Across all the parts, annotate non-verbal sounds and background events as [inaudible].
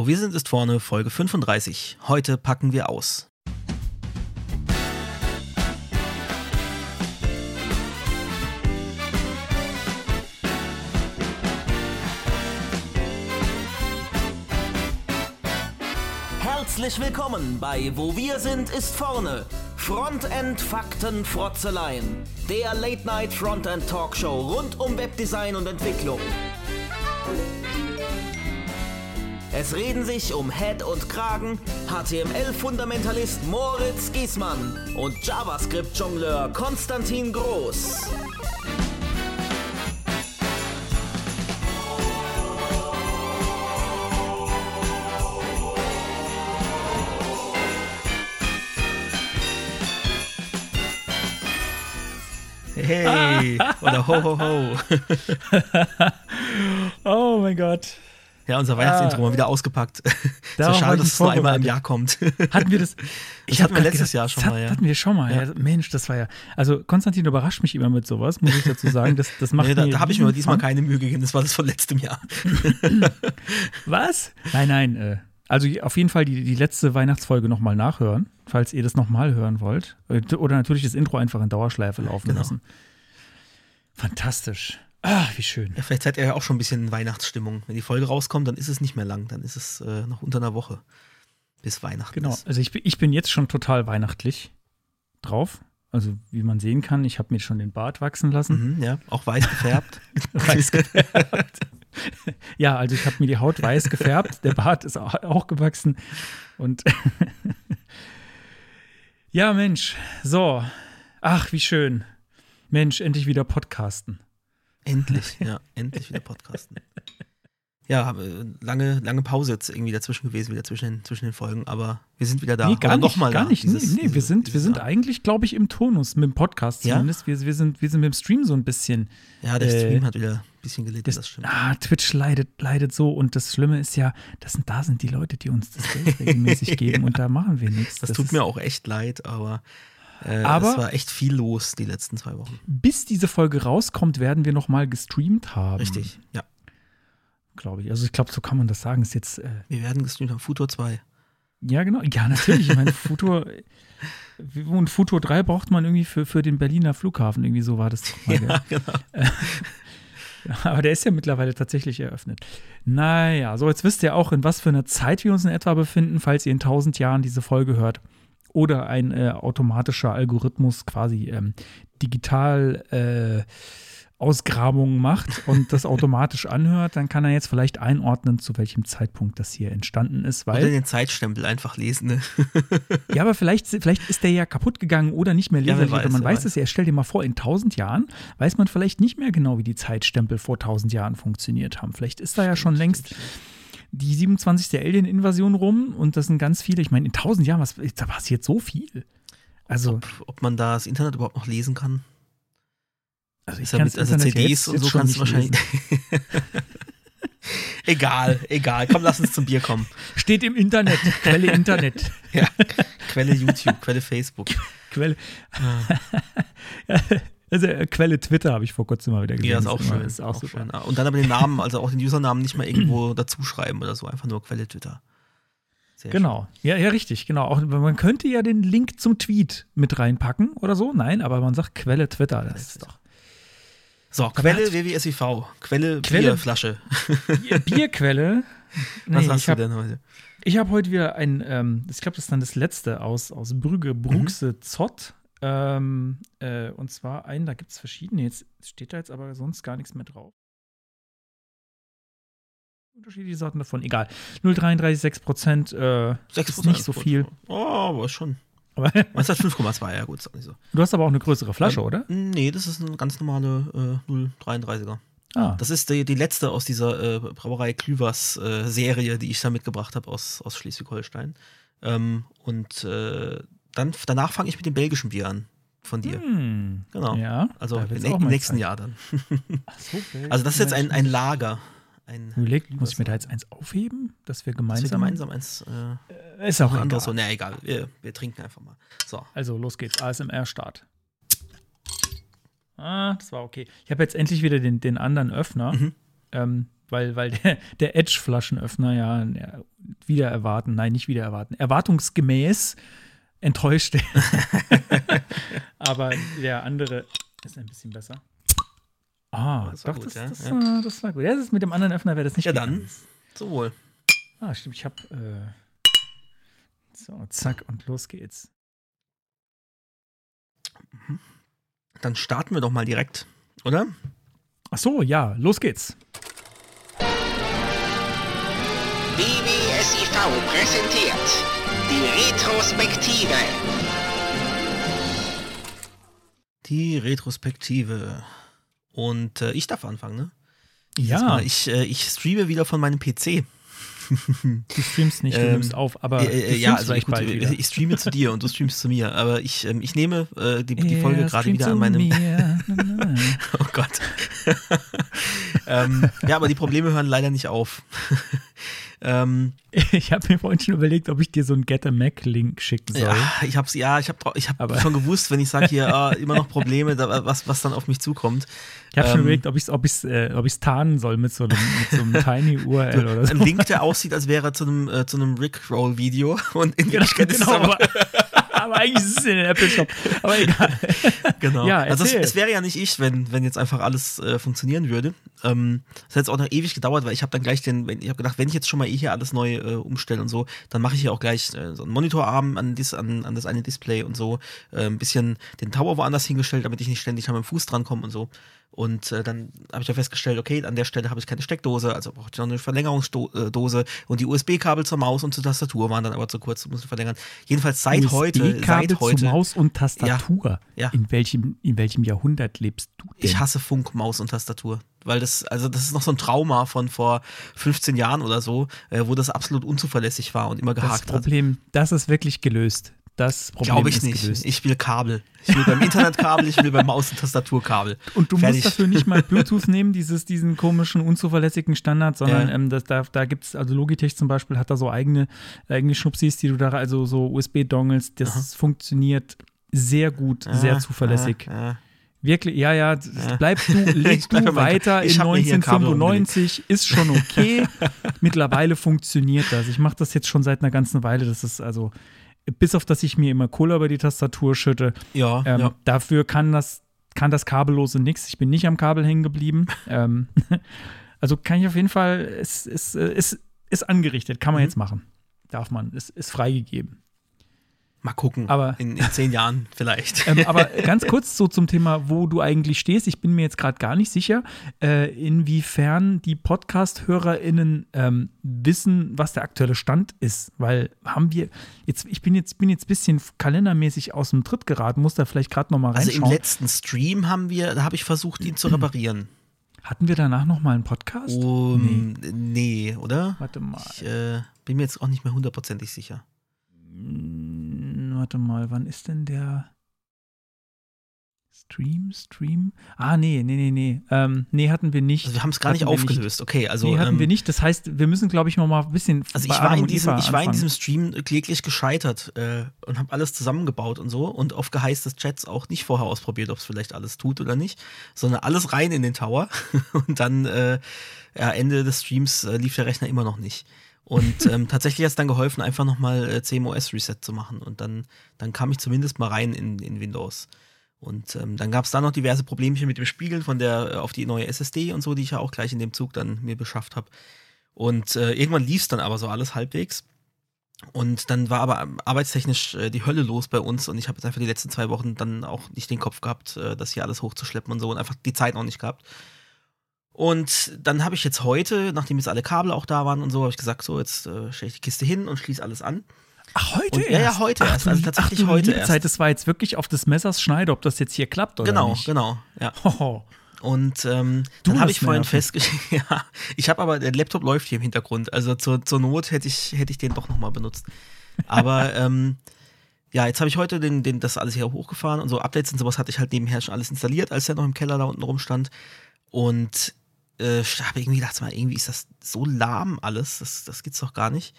Wo wir sind, ist vorne Folge 35. Heute packen wir aus. Herzlich willkommen bei Wo wir sind, ist vorne. Frontend Fakten Frotzeleien. Der Late Night Frontend Talkshow rund um Webdesign und Entwicklung. Es reden sich um Head und Kragen HTML-Fundamentalist Moritz Giesmann und JavaScript-Jongleur Konstantin Groß. Hey, oder ho ho ho. [laughs] oh mein Gott. Ja, unser Weihnachtsintro ah, mal wieder ausgepackt. [laughs] Ist ja schade, dass es nur einmal im Jahr kommt. [laughs] Hatten wir das? Ich hatte mir letztes gedacht, Jahr schon mal, ja. Hatten wir schon mal, ja. ja. Mensch, das war ja. Also Konstantin überrascht mich immer mit sowas, muss ich dazu sagen. Das, das macht nee, da, da habe ich mir diesmal keine Mühe gegeben, das war das von letztem Jahr. [laughs] Was? Nein, nein. Äh, also auf jeden Fall die, die letzte Weihnachtsfolge nochmal nachhören, falls ihr das nochmal hören wollt. Äh, oder natürlich das Intro einfach in Dauerschleife laufen genau. lassen. Fantastisch. Ah, wie schön. Ja, vielleicht seid ihr ja auch schon ein bisschen Weihnachtsstimmung. Wenn die Folge rauskommt, dann ist es nicht mehr lang. Dann ist es äh, noch unter einer Woche bis Weihnachten. Genau. Ist. Also ich, ich bin jetzt schon total weihnachtlich drauf. Also wie man sehen kann, ich habe mir schon den Bart wachsen lassen. Mhm, ja, auch weiß gefärbt. [laughs] [laughs] weiß gefärbt. ja, also ich habe mir die Haut weiß gefärbt. Der Bart ist auch gewachsen. Und [laughs] ja, Mensch, so. Ach, wie schön. Mensch, endlich wieder podcasten. Endlich, [laughs] ja, endlich wieder podcasten. Ja, lange, lange Pause jetzt irgendwie dazwischen gewesen, wieder zwischen den, zwischen den Folgen, aber wir sind wieder da. Nee, gar nicht, mal gar da, nicht. Dieses, nee, nee wir sind, wir sind eigentlich, glaube ich, im Tonus mit dem Podcast zumindest. Ja? Wir, wir, sind, wir sind mit dem Stream so ein bisschen. Ja, der äh, Stream hat wieder ein bisschen gelitten, das, das stimmt. Ah, Twitch leidet, leidet so und das Schlimme ist ja, das sind, da sind die Leute, die uns das Geld regelmäßig [laughs] geben ja. und da machen wir nichts. Das, das tut mir auch echt leid, aber äh, Aber es war echt viel los die letzten zwei Wochen. Bis diese Folge rauskommt, werden wir noch mal gestreamt haben. Richtig, ja. Glaube ich. Also ich glaube, so kann man das sagen. Ist jetzt, äh wir werden gestreamt haben. Futur 2. Ja, genau. Ja, natürlich. Ich meine, Futur [laughs] und Futur 3 braucht man irgendwie für, für den Berliner Flughafen. Irgendwie so war das. Mal, ja, genau. [laughs] aber der ist ja mittlerweile tatsächlich eröffnet. Naja, so jetzt wisst ihr auch, in was für einer Zeit wir uns in etwa befinden, falls ihr in tausend Jahren diese Folge hört oder ein äh, automatischer Algorithmus quasi ähm, digital äh, Ausgrabungen macht und das automatisch [laughs] anhört, dann kann er jetzt vielleicht einordnen, zu welchem Zeitpunkt das hier entstanden ist. Weil, oder den Zeitstempel einfach lesen. Ne? [laughs] ja, aber vielleicht, vielleicht ist der ja kaputt gegangen oder nicht mehr leserlich. Ja, man weiß es ja. Stell dir mal vor, in tausend Jahren weiß man vielleicht nicht mehr genau, wie die Zeitstempel vor tausend Jahren funktioniert haben. Vielleicht ist da ja schon längst. Stimmt die 27. Alien-Invasion rum und das sind ganz viele. Ich meine, in tausend Jahren, was, da passiert so viel. Also, ob, ob man da das Internet überhaupt noch lesen kann? Also, ich ja mit, also CDs jetzt, und so kannst du wahrscheinlich. [laughs] egal, egal. Komm, lass uns zum Bier kommen. Steht im Internet. Quelle Internet. [laughs] ja, Quelle YouTube, Quelle Facebook. Quelle. Ah. [laughs] Also äh, Quelle Twitter habe ich vor kurzem mal wieder gesehen. Ja, ist auch schön. Ist auch, auch schön. Und dann aber den Namen, also auch den Usernamen nicht mal irgendwo [clears throat] dazuschreiben oder so, einfach nur Quelle Twitter. Sehr genau, ja, ja, richtig, genau. Auch, man könnte ja den Link zum Tweet mit reinpacken oder so. Nein, aber man sagt Quelle Twitter. Das ist doch. So, Quelle WWSIV, Quelle, Quelle Bierflasche. [laughs] Bierquelle. Nee, Was hast du hab, denn heute? Ich habe heute wieder ein, ähm, ich glaube, das ist dann das letzte aus, aus Brügge, Bruxe mhm. Zott. Ähm, äh, und zwar einen, da gibt es verschiedene. Jetzt steht da jetzt aber sonst gar nichts mehr drauf. Unterschiedliche Sorten davon, egal. 0,33, Prozent, äh, 6% ist nicht so viel. Oh, aber schon. Aber Meins hat 5,2, ja gut, ist auch nicht so. Du hast aber auch eine größere Flasche, ähm, oder? Nee, das ist eine ganz normale äh, 0,33er. Ah. Das ist die, die letzte aus dieser äh, Brauerei Klüvers äh, Serie, die ich da mitgebracht habe aus, aus Schleswig-Holstein. Ähm, und äh, dann, danach fange ich mit dem belgischen Bier an. Von dir. Hm. Genau. Ja, also im, nächsten Jahr dann. So, [laughs] also das ist jetzt ein, ein Lager. Ein Überlegt, muss ich mir da jetzt eins aufheben, dass wir gemeinsam. Dass wir gemeinsam eins. Äh, ist auch egal. So, na egal, wir, wir trinken einfach mal. So. Also los geht's. ASMR-Start. Ah, das war okay. Ich habe jetzt endlich wieder den, den anderen Öffner. Mhm. Ähm, weil, weil [laughs] der, der Edge-Flaschenöffner ja, ja, wieder erwarten, nein, nicht wieder erwarten, erwartungsgemäß enttäuscht. [laughs] Aber der andere ist ein bisschen besser. Ah, das doch, gut, das, ja? Das, ja. das, war gut. Ja, das ist mit dem anderen Öffner wäre das nicht Ja, dann. So wohl. Ah, stimmt, ich habe. Äh so, zack, und los geht's. Mhm. Dann starten wir doch mal direkt, oder? Ach so, ja, los geht's. BBSIV präsentiert die Retrospektive. Die Retrospektive. Und äh, ich darf anfangen, ne? Ja. Ich, äh, ich streame wieder von meinem PC. [laughs] Du streamst nicht, du ähm, nimmst auf, aber äh, ja, also ich, gut, ich, streame zu dir und du streamst zu mir, aber ich, ähm, ich nehme äh, die, die Folge gerade wieder an meinem. [laughs] oh Gott. [laughs] ähm, ja, aber die Probleme hören leider nicht auf. Ähm, [laughs] ich habe mir vorhin schon überlegt, ob ich dir so einen Get a Mac Link schicken soll. Ja, ich habe ja, ich habe ich hab schon gewusst, wenn ich sage hier [laughs] ah, immer noch Probleme, da, was, was dann auf mich zukommt. Ich habe ähm, schon überlegt, ob ich es ob ich's, äh, ob ich's tarnen soll mit so einem, mit so einem [laughs] Tiny URL oder so. Ein Link, der aussieht, als wäre er zu einem, äh, zu einem Rickroll-Video und in genau, Wirklichkeit genau, ist es aber aber eigentlich ist es in den Apple Shop. Aber egal. [laughs] Genau. Ja, also es, es, wäre ja nicht ich, wenn, wenn jetzt einfach alles äh, funktionieren würde. Ähm, das hat jetzt auch noch ewig gedauert, weil ich habe dann gleich den, ich habe gedacht, wenn ich jetzt schon mal eh hier alles neu äh, umstelle und so, dann mache ich hier auch gleich äh, so einen Monitorarm an, dies, an, an das eine Display und so. Äh, ein bisschen den Tower woanders hingestellt, damit ich nicht ständig an meinem Fuß drankomme und so. Und äh, dann habe ich ja festgestellt, okay, an der Stelle habe ich keine Steckdose, also brauche ich noch eine Verlängerungsdose und die USB-Kabel zur Maus und zur Tastatur waren dann aber zu kurz, muss ich verlängern. Jedenfalls seit heute, seit heute. Zu Maus und Tastatur. Ja, ja. In welchem in welchem Jahrhundert lebst du? Denn? Ich hasse Funk, Maus und Tastatur, weil das also das ist noch so ein Trauma von vor 15 Jahren oder so, äh, wo das absolut unzuverlässig war und immer gehakt hat. Das Problem, hat. das ist wirklich gelöst. Das Problem Glaube ich nicht. Gelöst. Ich will Kabel. Ich will beim Internetkabel, ich will beim Maus- und Tastaturkabel. Und du Fertig. musst dafür nicht mal Bluetooth nehmen, dieses, diesen komischen, unzuverlässigen Standard, sondern ja. ähm, das, da, da gibt es, also Logitech zum Beispiel hat da so eigene, eigene Schnupsis, die du da, also so USB-Dongles, das Aha. funktioniert sehr gut, ja, sehr zuverlässig. Ja, Wirklich, ja, ja, [laughs] bleib du, leg du weiter in 1995, ist schon okay. [laughs] Mittlerweile funktioniert das. Ich mache das jetzt schon seit einer ganzen Weile. Das ist also, bis auf dass ich mir immer Cola über die Tastatur schütte. Ja, ähm, ja. Dafür kann das, kann das Kabellose nichts. Ich bin nicht am Kabel hängen geblieben. [laughs] ähm, [laughs] also kann ich auf jeden Fall, es ist, ist, ist angerichtet, kann man mhm. jetzt machen. Darf man, es ist freigegeben. Mal gucken. Aber, in, in zehn Jahren vielleicht. [laughs] Ähm, aber [laughs] ganz kurz so zum Thema, wo du eigentlich stehst. Ich bin mir jetzt gerade gar nicht sicher, äh, inwiefern die Podcast-HörerInnen ähm, wissen, was der aktuelle Stand ist. Weil haben wir jetzt, ich bin jetzt, bin jetzt ein bisschen kalendermäßig aus dem Tritt geraten, muss da vielleicht gerade nochmal reinschauen. Also im letzten Stream haben wir, da habe ich versucht, ihn zu reparieren. Hatten wir danach nochmal einen Podcast? Um, nee. nee. oder? Warte mal. Ich äh, bin mir jetzt auch nicht mehr hundertprozentig sicher. Hm, warte mal, wann ist denn der Stream? Stream? Ah, nee, nee, nee, nee. Ähm, nee, hatten wir nicht. Also wir haben es gar nicht aufgelöst, nicht. okay. Also, nee, hatten ähm, wir nicht. Das heißt, wir müssen, glaube ich, noch mal ein bisschen. Also ich war, in diesem, ich war in diesem Stream kläglich gescheitert äh, und habe alles zusammengebaut und so und auf Geheiß des Chats auch nicht vorher ausprobiert, ob es vielleicht alles tut oder nicht, sondern alles rein in den Tower [laughs] und dann äh, Ende des Streams äh, lief der Rechner immer noch nicht. Und [laughs] ähm, tatsächlich hat es dann geholfen, einfach nochmal äh, CMOS Reset zu machen. Und dann, dann kam ich zumindest mal rein in, in Windows. Und ähm, dann gab es da noch diverse Problemchen mit dem Spiegeln von der äh, auf die neue SSD und so, die ich ja auch gleich in dem Zug dann mir beschafft habe. Und äh, irgendwann lief es dann aber so alles halbwegs. Und dann war aber arbeitstechnisch äh, die Hölle los bei uns und ich habe jetzt einfach die letzten zwei Wochen dann auch nicht den Kopf gehabt, äh, das hier alles hochzuschleppen und so und einfach die Zeit noch nicht gehabt. Und dann habe ich jetzt heute, nachdem jetzt alle Kabel auch da waren und so, habe ich gesagt, so, jetzt äh, stelle ich die Kiste hin und schließe alles an. Ach, heute und, erst? Ja, ja, heute ach, erst. Also tatsächlich ach, heute erst. Zeit, das war jetzt wirklich auf des Messers Schneide, ob das jetzt hier klappt oder genau, nicht. Genau, genau, ja. [laughs] Hoho. Und ähm, dann habe ich vorhin festgestellt, [laughs] ja, ich habe aber, der Laptop läuft hier im Hintergrund. Also zur, zur Not hätte ich, hätte ich den doch nochmal benutzt. Aber [laughs] ähm, ja, jetzt habe ich heute den, den, das alles hier hochgefahren und so Updates und sowas hatte ich halt nebenher schon alles installiert, als der noch im Keller da unten rumstand. Und äh, habe irgendwie gedacht, mal, irgendwie ist das so lahm alles, das, das gibt's doch gar nicht.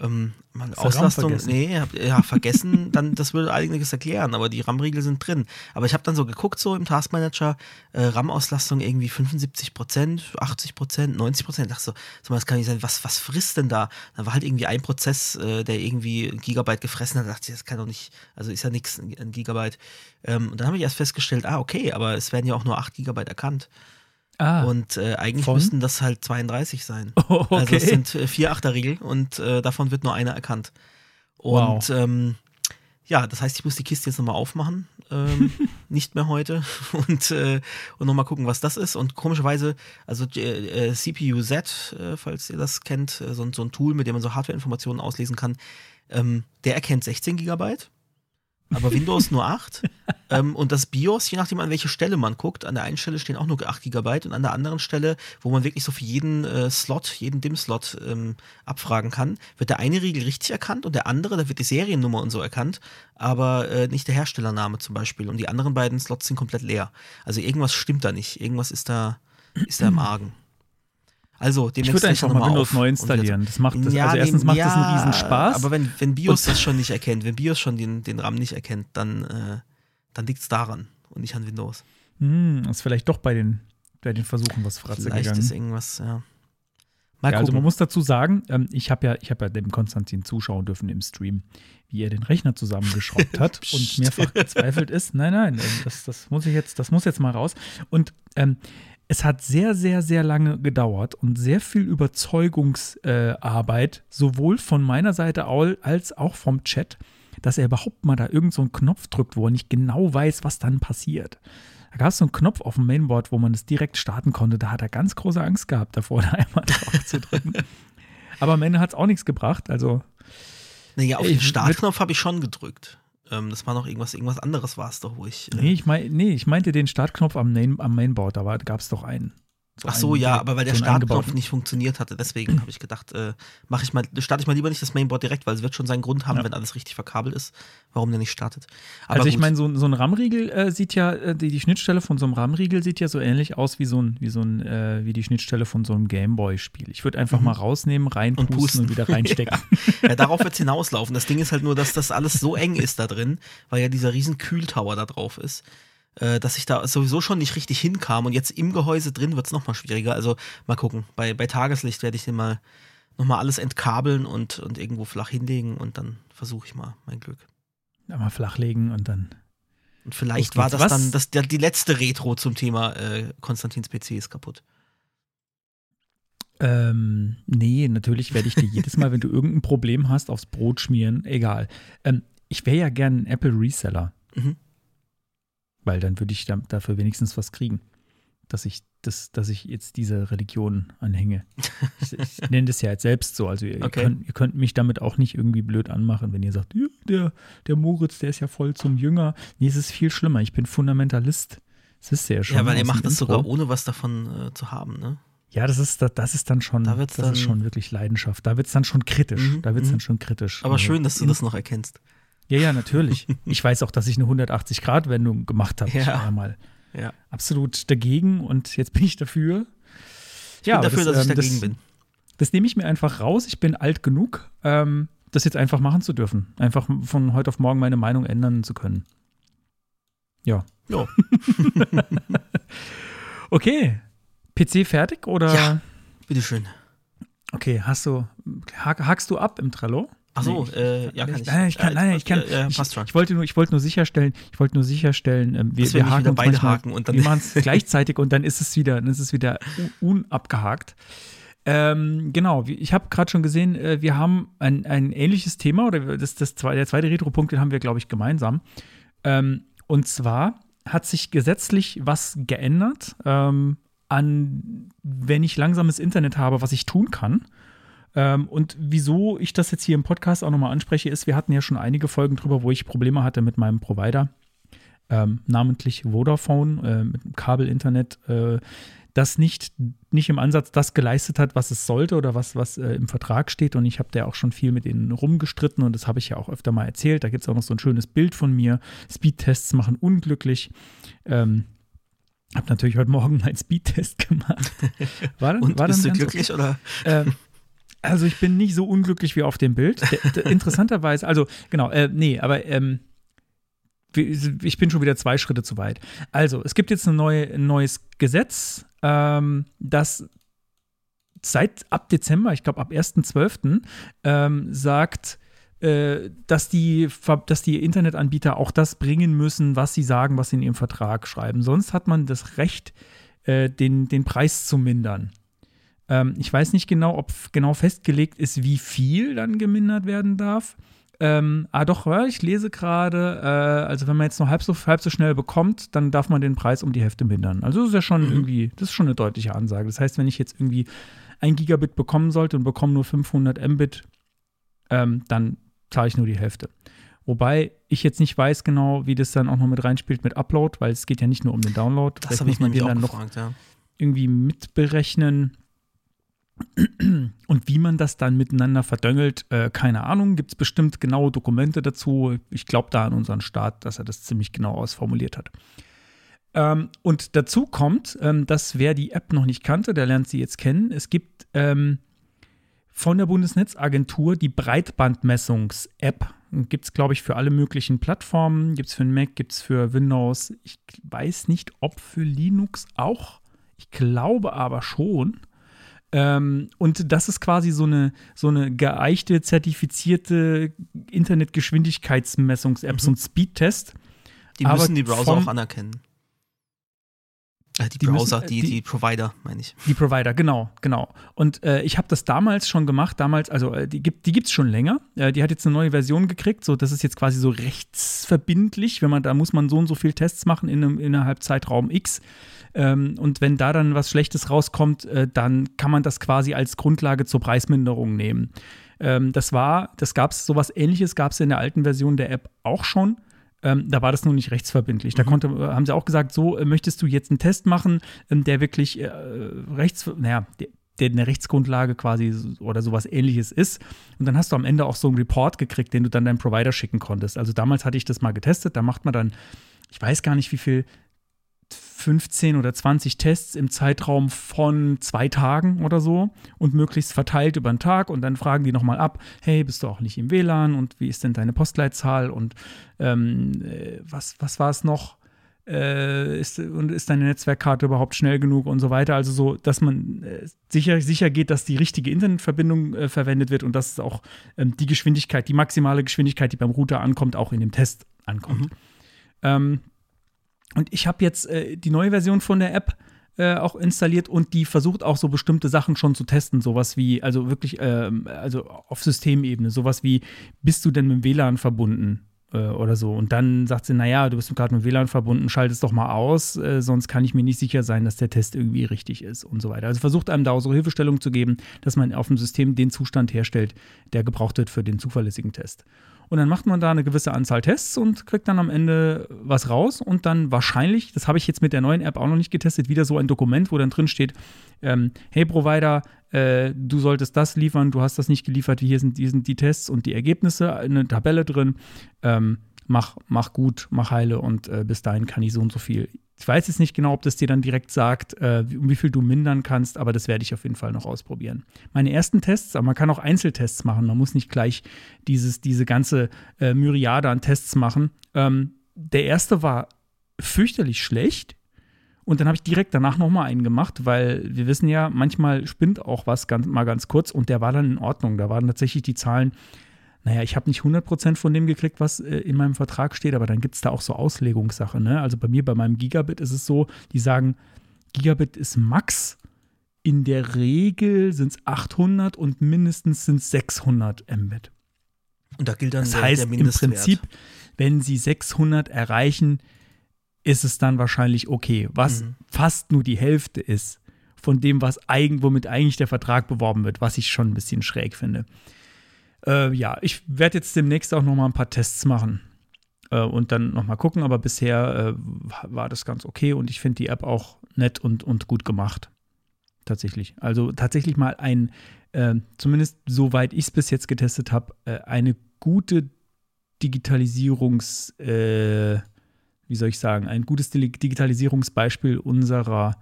Ähm, Auslastung, nee, hab, ja, vergessen, [laughs] dann, das würde einiges erklären, aber die RAM-Riegel sind drin. Aber ich habe dann so geguckt, so im Taskmanager, äh, RAM-Auslastung irgendwie 75 Prozent, 80 Prozent, 90 Prozent. dachte so, so, das kann nicht sein, was, was frisst denn da? Dann war halt irgendwie ein Prozess, äh, der irgendwie ein Gigabyte gefressen hat. Da dachte ich, das kann doch nicht, also ist ja nichts, ein Gigabyte. Ähm, und dann habe ich erst festgestellt, ah, okay, aber es werden ja auch nur 8 Gigabyte erkannt. Ah, und äh, eigentlich von? müssten das halt 32 sein. [laughs] Oh, okay. Also es sind äh, vier Achterriegel und äh, davon wird nur einer erkannt. Und wow. ähm, ja, das heißt, ich muss die Kiste jetzt nochmal aufmachen. Ähm, [laughs] nicht mehr heute. Und, äh, und nochmal gucken, was das ist. Und komischerweise, also äh, äh CPU Z, äh, falls ihr das kennt, äh, so, so, ein Tool, mit dem man so Hardware-Informationen auslesen kann, ähm, der erkennt 16 Gigabyte aber Windows nur 8. [laughs] ähm, und das BIOS, je nachdem an welche Stelle man guckt, an der einen Stelle stehen auch nur 8 GB und an der anderen Stelle, wo man wirklich so für jeden äh, Slot, jeden DIM-Slot ähm, abfragen kann, wird der eine Riegel richtig erkannt und der andere, da wird die Seriennummer und so erkannt, aber äh, nicht der Herstellername zum Beispiel. Und die anderen beiden Slots sind komplett leer. Also irgendwas stimmt da nicht. Irgendwas ist da, ist da im Argen. Also, ich würde einfach mal Windows neu installieren. Das macht das, ja, also erstens macht ja, das einen riesen Spaß. Aber wenn, wenn BIOS [laughs] das schon nicht erkennt, wenn BIOS schon den, den RAM nicht erkennt, dann, äh, dann liegt es daran und nicht an Windows. Hm, ist vielleicht doch bei den, bei den Versuchen was Fratze vielleicht gegangen. ist irgendwas, ja. ja also man muss dazu sagen, ähm, ich habe ja, ich ja dem Konstantin zuschauen dürfen im Stream, wie er den Rechner zusammengeschraubt hat [laughs] und mehrfach gezweifelt ist. Nein, nein, ähm, das, das muss ich jetzt, das muss jetzt mal raus. Und ähm, es hat sehr, sehr, sehr lange gedauert und sehr viel Überzeugungsarbeit, äh, sowohl von meiner Seite als auch vom Chat, dass er überhaupt mal da irgendeinen so Knopf drückt, wo er nicht genau weiß, was dann passiert. Da gab es so einen Knopf auf dem Mainboard, wo man es direkt starten konnte. Da hat er ganz große Angst gehabt, davor da [laughs] einmal drauf zu drücken. Aber am Ende hat es auch nichts gebracht. Also. Naja, auf den Startknopf habe ich schon gedrückt. Ähm, das war noch irgendwas, irgendwas anderes war es doch, wo ich. Äh nee, ich mein, nee, ich meinte den Startknopf am, Main, am Mainboard, da gab es doch einen. So Ach so, ja, aber weil der Startknopf nicht funktioniert hatte, deswegen habe ich gedacht, äh, mache ich mal, starte ich mal lieber nicht das Mainboard direkt, weil es wird schon seinen Grund haben, ja. wenn alles richtig verkabelt ist, warum der nicht startet. Aber also ich meine, so, so, ein RAM-Riegel äh, sieht ja, äh, die, die, Schnittstelle von so einem RAM-Riegel sieht ja so ähnlich aus wie so ein, wie so ein, äh, wie die Schnittstelle von so einem Gameboy-Spiel. Ich würde einfach mhm. mal rausnehmen, reinpusten und, pusten. und wieder reinstecken. [laughs] ja. ja, darauf wird es hinauslaufen. Das Ding ist halt nur, dass das alles so eng ist da drin, weil ja dieser riesen Kühltower da drauf ist dass ich da sowieso schon nicht richtig hinkam und jetzt im Gehäuse drin wird es nochmal schwieriger. Also mal gucken. Bei, bei Tageslicht werde ich den mal nochmal alles entkabeln und, und irgendwo flach hinlegen und dann versuche ich mal mein Glück. Ja, mal flachlegen und dann. Und vielleicht war das was? dann das, die letzte Retro zum Thema äh, Konstantins PC ist kaputt. Ähm, nee, natürlich werde ich dir jedes Mal, wenn du [laughs] irgendein Problem hast, aufs Brot schmieren. Egal. Ähm, ich wäre ja gern ein Apple Reseller. Mhm. Weil dann würde ich dafür wenigstens was kriegen. Dass ich, das, dass ich jetzt dieser Religion anhänge. Ich, ich [laughs] nenne das ja jetzt selbst so. Also ihr, okay. könnt, ihr, könnt, mich damit auch nicht irgendwie blöd anmachen, wenn ihr sagt, der, der Moritz, der ist ja voll zum Jünger. Nee, es ist viel schlimmer. Ich bin Fundamentalist. Das ist ja schon. Ja, weil ihr macht das Intro. sogar ohne was davon äh, zu haben, ne? Ja, das ist, das ist dann schon, da das dann, ist schon wirklich Leidenschaft. Da wird es dann schon kritisch. Mhm, da wird es dann mhm. schon kritisch. Aber also, schön, dass du das noch erkennst. Ja, ja, natürlich. Ich weiß auch, dass ich eine 180-Grad-Wendung gemacht habe. Ja. Ich war mal ja. absolut dagegen und jetzt bin ich dafür. Ich ja, bin dafür, das, dass ich ähm, dagegen das, bin. Das nehme ich mir einfach raus. Ich bin alt genug, ähm, das jetzt einfach machen zu dürfen. Einfach von heute auf morgen meine Meinung ändern zu können. Ja. Ja. [laughs] okay. PC fertig oder? Ja, bitteschön. Okay, hast du, hakst du ab im Trello? Ach so, nee, äh, ja, kann ich. Nein, ich kann, nein, ich kann. Äh, ich, ich, wollte nur, ich wollte nur sicherstellen, ich wollte nur sicherstellen, äh, wir, wir, haken beide manchmal, haken und dann wir machen es [laughs] gleichzeitig und dann ist es wieder, dann ist es wieder unabgehakt. Ähm, genau, ich habe gerade schon gesehen, äh, wir haben ein, ein ähnliches Thema oder das, das der zweite Retro-Punkt, den haben wir, glaube ich, gemeinsam. Ähm, und zwar hat sich gesetzlich was geändert ähm, an, wenn ich langsames Internet habe, was ich tun kann. Ähm, und wieso ich das jetzt hier im Podcast auch nochmal anspreche, ist, wir hatten ja schon einige Folgen drüber, wo ich Probleme hatte mit meinem Provider, ähm, namentlich Vodafone äh, mit Kabelinternet, äh, das nicht, nicht im Ansatz das geleistet hat, was es sollte oder was, was äh, im Vertrag steht. Und ich habe da auch schon viel mit ihnen rumgestritten und das habe ich ja auch öfter mal erzählt. Da gibt es auch noch so ein schönes Bild von mir. Speedtests machen unglücklich. Ähm, habe natürlich heute Morgen einen Speedtest [laughs] gemacht. War dann, und war dann bist du glücklich okay. oder? Ähm, Also ich bin nicht so unglücklich wie auf dem Bild. interessanterweise, also genau, äh, nee, aber ähm, ich bin schon wieder zwei Schritte zu weit. Also, es gibt jetzt eine neue, ein neues Gesetz, ähm, das seit ab Dezember, ich glaube ab 1.12., ähm, sagt, äh, dass, die, dass die Internetanbieter auch das bringen müssen, was sie sagen, was sie in ihrem Vertrag schreiben. Sonst hat man das Recht, äh, den, den Preis zu mindern. Ähm, ich weiß nicht genau, ob genau festgelegt ist, wie viel dann gemindert werden darf. Ähm, ah, doch, ich lese gerade, äh, also wenn man jetzt noch halb so, halb so schnell bekommt, dann darf man den Preis um die Hälfte mindern. Also das ist ja schon mhm. irgendwie, das ist schon eine deutliche Ansage. Das heißt, wenn ich jetzt irgendwie ein Gigabit bekommen sollte und bekomme nur 500 Mbit, ähm, dann zahle ich nur die Hälfte. Wobei ich jetzt nicht weiß genau, wie das dann auch noch mit reinspielt mit Upload, weil es geht ja nicht nur um den Download. Das habe ich mir dann gefragt, noch ja. irgendwie mitberechnen. Und wie man das dann miteinander verdöngelt, äh, keine Ahnung. Gibt es bestimmt genaue Dokumente dazu. Ich glaube da an unseren Staat, dass er das ziemlich genau ausformuliert hat. Ähm, und dazu kommt, ähm, dass wer die App noch nicht kannte, der lernt sie jetzt kennen. Es gibt ähm, von der Bundesnetzagentur die Breitbandmessungs-App. Gibt es, glaube ich, für alle möglichen Plattformen. Gibt es für den Mac, gibt es für Windows. Ich weiß nicht, ob für Linux auch. Ich glaube aber schon. Ähm, und das ist quasi so eine, so eine geeichte, zertifizierte Internetgeschwindigkeitsmessungs-App, mhm. so ein Speedtest. Die müssen die Browser auch anerkennen. Äh, die, die, Browser, müssen, äh, die, die, die, Provider, meine ich. Die Provider, genau, genau. Und äh, ich habe das damals schon gemacht, damals, also äh, die gibt es schon länger. Äh, die hat jetzt eine neue Version gekriegt, so das ist jetzt quasi so rechtsverbindlich, wenn man, da muss man so und so viele Tests machen in einem, innerhalb Zeitraum X. Ähm, und wenn da dann was Schlechtes rauskommt, äh, dann kann man das quasi als Grundlage zur Preisminderung nehmen. Ähm, das war, das gab es, sowas ähnliches gab es in der alten Version der App auch schon. Ähm, da war das nur nicht rechtsverbindlich. Da mhm. konnte, äh, haben sie auch gesagt, so äh, möchtest du jetzt einen Test machen, ähm, der wirklich äh, rechts, naja, der, der eine Rechtsgrundlage quasi oder sowas ähnliches ist. Und dann hast du am Ende auch so einen Report gekriegt, den du dann deinem Provider schicken konntest. Also damals hatte ich das mal getestet, da macht man dann, ich weiß gar nicht, wie viel 15 oder 20 Tests im Zeitraum von zwei Tagen oder so und möglichst verteilt über den Tag und dann fragen die nochmal ab, hey, bist du auch nicht im WLAN und wie ist denn deine Postleitzahl und ähm, äh, was, was war es noch? Äh, ist, und ist deine Netzwerkkarte überhaupt schnell genug und so weiter. Also so, dass man äh, sicher, sicher geht, dass die richtige Internetverbindung äh, verwendet wird und dass auch ähm, die Geschwindigkeit, die maximale Geschwindigkeit, die beim Router ankommt, auch in dem Test ankommt. Mhm. Ähm, und ich habe jetzt äh, die neue Version von der App äh, auch installiert und die versucht auch so bestimmte Sachen schon zu testen. Sowas wie, also wirklich, ähm, also auf Systemebene, sowas wie, bist du denn mit dem WLAN verbunden? Äh, oder so. Und dann sagt sie, naja, du bist gerade mit WLAN verbunden, schalt es doch mal aus, äh, sonst kann ich mir nicht sicher sein, dass der Test irgendwie richtig ist und so weiter. Also versucht einem da auch so Hilfestellung zu geben, dass man auf dem System den Zustand herstellt, der gebraucht wird für den zuverlässigen Test. Und dann macht man da eine gewisse Anzahl Tests und kriegt dann am Ende was raus und dann wahrscheinlich, das habe ich jetzt mit der neuen App auch noch nicht getestet, wieder so ein Dokument, wo dann drin steht, ähm, hey Provider, äh, du solltest das liefern, du hast das nicht geliefert, hier sind, hier sind die Tests und die Ergebnisse, eine Tabelle drin. Ähm, mach, mach gut, mach heile und äh, bis dahin kann ich so und so viel ich weiß jetzt nicht genau, ob das dir dann direkt sagt, äh, wie viel du mindern kannst, aber das werde ich auf jeden Fall noch ausprobieren. Meine ersten Tests, aber man kann auch Einzeltests machen. Man muss nicht gleich dieses, diese ganze äh, Myriade an Tests machen. Ähm, der erste war fürchterlich schlecht. Und dann habe ich direkt danach nochmal einen gemacht, weil wir wissen ja, manchmal spinnt auch was ganz, mal ganz kurz und der war dann in Ordnung. Da waren tatsächlich die Zahlen naja, ich habe nicht 100% von dem gekriegt, was äh, in meinem Vertrag steht, aber dann gibt es da auch so Auslegungssachen. Ne? Also bei mir, bei meinem Gigabit ist es so, die sagen, Gigabit ist Max. In der Regel sind es 800 und mindestens sind es 600 Mbit. Und da gilt dann das heißt, im Prinzip, wenn sie 600 erreichen, ist es dann wahrscheinlich okay. Was mhm. fast nur die Hälfte ist von dem, was eigen, womit eigentlich der Vertrag beworben wird, was ich schon ein bisschen schräg finde. Äh, ja, ich werde jetzt demnächst auch noch mal ein paar Tests machen äh, und dann noch mal gucken. Aber bisher äh, war das ganz okay und ich finde die App auch nett und, und gut gemacht. Tatsächlich. Also tatsächlich mal ein, äh, zumindest soweit ich es bis jetzt getestet habe, äh, eine gute Digitalisierungs, äh, wie soll ich sagen, ein gutes Digitalisierungsbeispiel unserer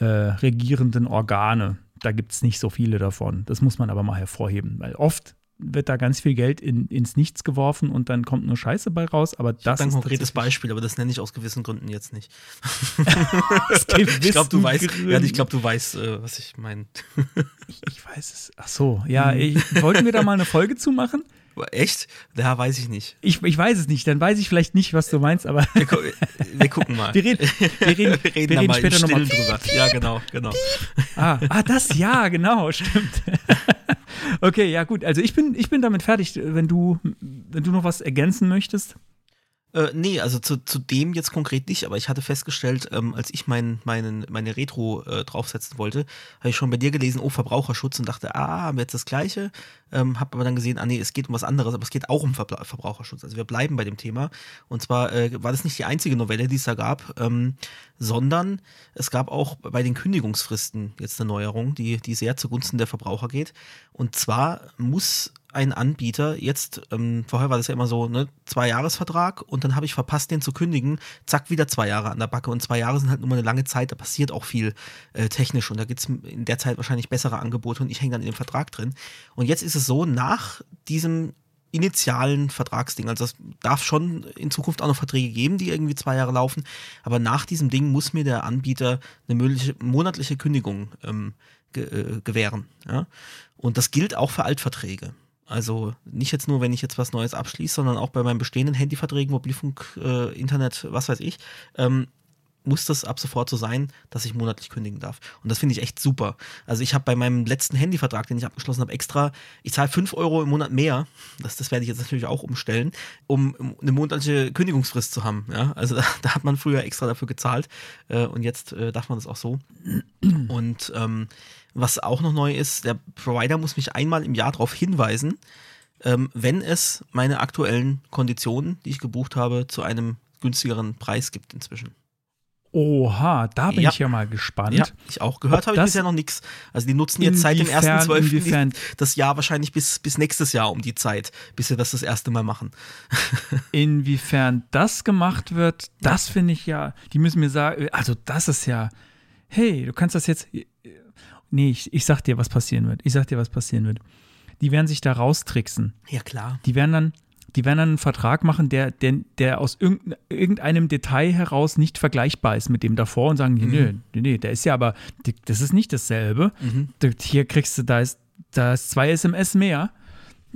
regierenden Organe da gibt es nicht so viele davon. Das muss man aber mal hervorheben, weil oft wird da ganz viel Geld in, ins Nichts geworfen und dann kommt nur Scheiße bei raus. Aber das ich ist ein konkretes Beispiel, aber das nenne ich aus gewissen Gründen jetzt nicht. [laughs] ich glaube, du weißt, ja, ich glaube, du weißt, äh, was ich meine. [laughs] ich, ich, weiß es. Ach so, ja, hm. ich, wollten wir da mal eine Folge zu machen? [laughs] Echt? Ja, weiß ich nicht. Ich, ich weiß es nicht. Dann weiß ich vielleicht nicht, was du meinst, aber. Wir, gu wir gucken mal. Wir reden, wir reden, wir reden, wir reden später nochmal drüber. Ja, genau, genau. Ah, ah, das ja, genau, stimmt. Okay, ja, gut. Also ich bin, ich bin damit fertig, wenn du, wenn du noch was ergänzen möchtest. Äh, nee, also zu, zu dem jetzt konkret nicht, aber ich hatte festgestellt, ähm, als ich mein, meinen, meine Retro äh, draufsetzen wollte, habe ich schon bei dir gelesen, oh, Verbraucherschutz und dachte, ah, haben wir jetzt das Gleiche. Ähm, habe aber dann gesehen, ah nee, es geht um was anderes, aber es geht auch um Ver Verbraucherschutz. Also wir bleiben bei dem Thema. Und zwar äh, war das nicht die einzige Novelle, die es da gab, ähm, sondern es gab auch bei den Kündigungsfristen jetzt eine Neuerung, die, die sehr zugunsten der Verbraucher geht. Und zwar muss ein Anbieter jetzt, ähm, vorher war das ja immer so, ne, zwei Jahresvertrag und dann habe ich verpasst, den zu kündigen, zack, wieder zwei Jahre an der Backe und zwei Jahre sind halt nur mal eine lange Zeit, da passiert auch viel äh, technisch und da gibt es in der Zeit wahrscheinlich bessere Angebote und ich hänge dann in dem Vertrag drin. Und jetzt ist es so, nach diesem initialen Vertragsding. Also es darf schon in Zukunft auch noch Verträge geben, die irgendwie zwei Jahre laufen. Aber nach diesem Ding muss mir der Anbieter eine mögliche, monatliche Kündigung ähm, ge äh, gewähren. Ja? Und das gilt auch für Altverträge. Also nicht jetzt nur, wenn ich jetzt was Neues abschließe, sondern auch bei meinen bestehenden Handyverträgen, Mobilfunk, äh, Internet, was weiß ich, ähm, muss das ab sofort so sein, dass ich monatlich kündigen darf. Und das finde ich echt super. Also ich habe bei meinem letzten Handyvertrag, den ich abgeschlossen habe, extra, ich zahle 5 Euro im Monat mehr, das, das werde ich jetzt natürlich auch umstellen, um eine monatliche Kündigungsfrist zu haben. Ja? Also da, da hat man früher extra dafür gezahlt äh, und jetzt äh, darf man das auch so. Und ähm, was auch noch neu ist, der Provider muss mich einmal im Jahr darauf hinweisen, ähm, wenn es meine aktuellen Konditionen, die ich gebucht habe, zu einem günstigeren Preis gibt inzwischen. Oha, da bin ja. ich ja mal gespannt. Ja, ich auch. Gehört habe ich bisher noch nichts. Also die nutzen jetzt seit dem 1.12. das Jahr wahrscheinlich bis, bis nächstes Jahr um die Zeit, bis sie das das erste Mal machen. [laughs] inwiefern das gemacht wird, das finde ich ja, die müssen mir sagen, also das ist ja, hey, du kannst das jetzt, Nee, ich, ich sag dir, was passieren wird. Ich sag dir, was passieren wird. Die werden sich da raustricksen. Ja, klar. Die werden dann, die werden dann einen Vertrag machen, der, der, der aus irgendeinem Detail heraus nicht vergleichbar ist mit dem davor und sagen, mhm. nee, nee, nee, der ist ja aber, das ist nicht dasselbe. Mhm. Hier kriegst du, da ist, da ist zwei SMS mehr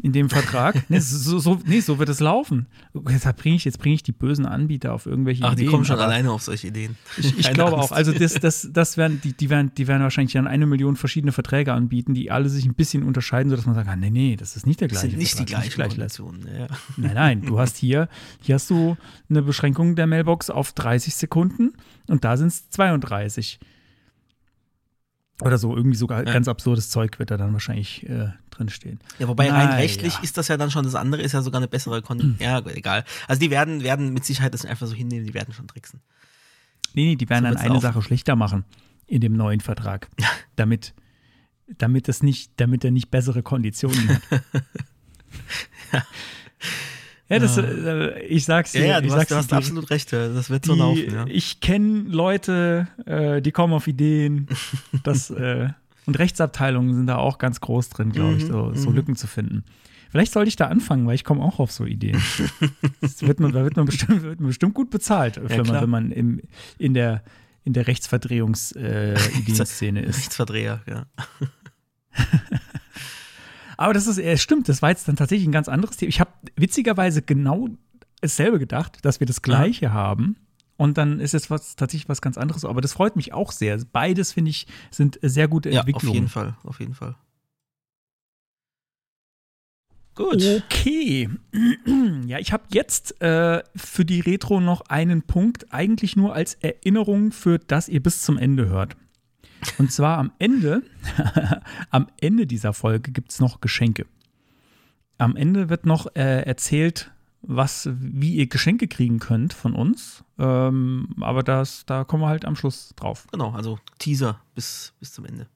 in dem Vertrag. nee, so, so, nee, so wird es laufen. Jetzt bringe ich, bring ich die bösen Anbieter auf irgendwelche Ach, Ideen. die kommen schon alleine auf solche Ideen. Ich, ich glaube Angst. auch. Also das, das, das [laughs] werden, die, die, werden, die werden wahrscheinlich dann eine Million verschiedene Verträge anbieten, die alle sich ein bisschen unterscheiden, sodass man sagt, ah, nee, nee, das ist nicht der gleiche. Das sind nicht Vertrag, die gleiche Relation. Ja. Nein, nein, du hast hier, hier hast du eine Beschränkung der Mailbox auf 30 Sekunden und da sind es 32. Oder so, irgendwie sogar ja. ganz absurdes Zeug wird da dann wahrscheinlich äh, drinstehen. Ja, wobei Na, rein rechtlich ja. ist das ja dann schon das andere, ist ja sogar eine bessere Kon Ja, egal. Also die werden, werden mit Sicherheit das einfach so hinnehmen, die werden schon tricksen. Nee, nee, die werden so dann eine Sache schlechter machen in dem neuen Vertrag. damit, damit das nicht, damit er nicht bessere Konditionen hat. [laughs] ja. Ja, das, äh, ich sag's dir. Ja, ja du, ich hast, du hast absolut recht. Das wird so die, laufen. Ja. Ich kenne Leute, äh, die kommen auf Ideen. [laughs] dass, äh, und Rechtsabteilungen sind da auch ganz groß drin, glaube ich, so, so mhm. Lücken zu finden. Vielleicht sollte ich da anfangen, weil ich komme auch auf so Ideen. [laughs] das wird man, da wird man, bestimmt, wird man bestimmt gut bezahlt, ja, wenn, man, wenn man im, in der, in der Rechtsverdrehungs-Ideenszene äh, [laughs] ist. Rechtsverdreher, ja. Aber das ist, äh, stimmt, das war jetzt dann tatsächlich ein ganz anderes Thema. Ich habe witzigerweise genau dasselbe gedacht, dass wir das Gleiche ja. haben. Und dann ist jetzt was, tatsächlich was ganz anderes. Aber das freut mich auch sehr. Beides, finde ich, sind sehr gute Entwicklungen. Ja, auf jeden Fall, auf jeden Fall. Gut. Okay. [clears throat] Ja, ich habe jetzt äh, für die Retro noch einen Punkt, eigentlich nur als Erinnerung, für das ihr bis zum Ende hört. Und zwar am Ende, [laughs] am Ende dieser Folge gibt es noch Geschenke. Am Ende wird noch äh, erzählt, was, wie ihr Geschenke kriegen könnt von uns. Ähm, aber das, da kommen wir halt am Schluss drauf. Genau, also Teaser bis, bis zum Ende.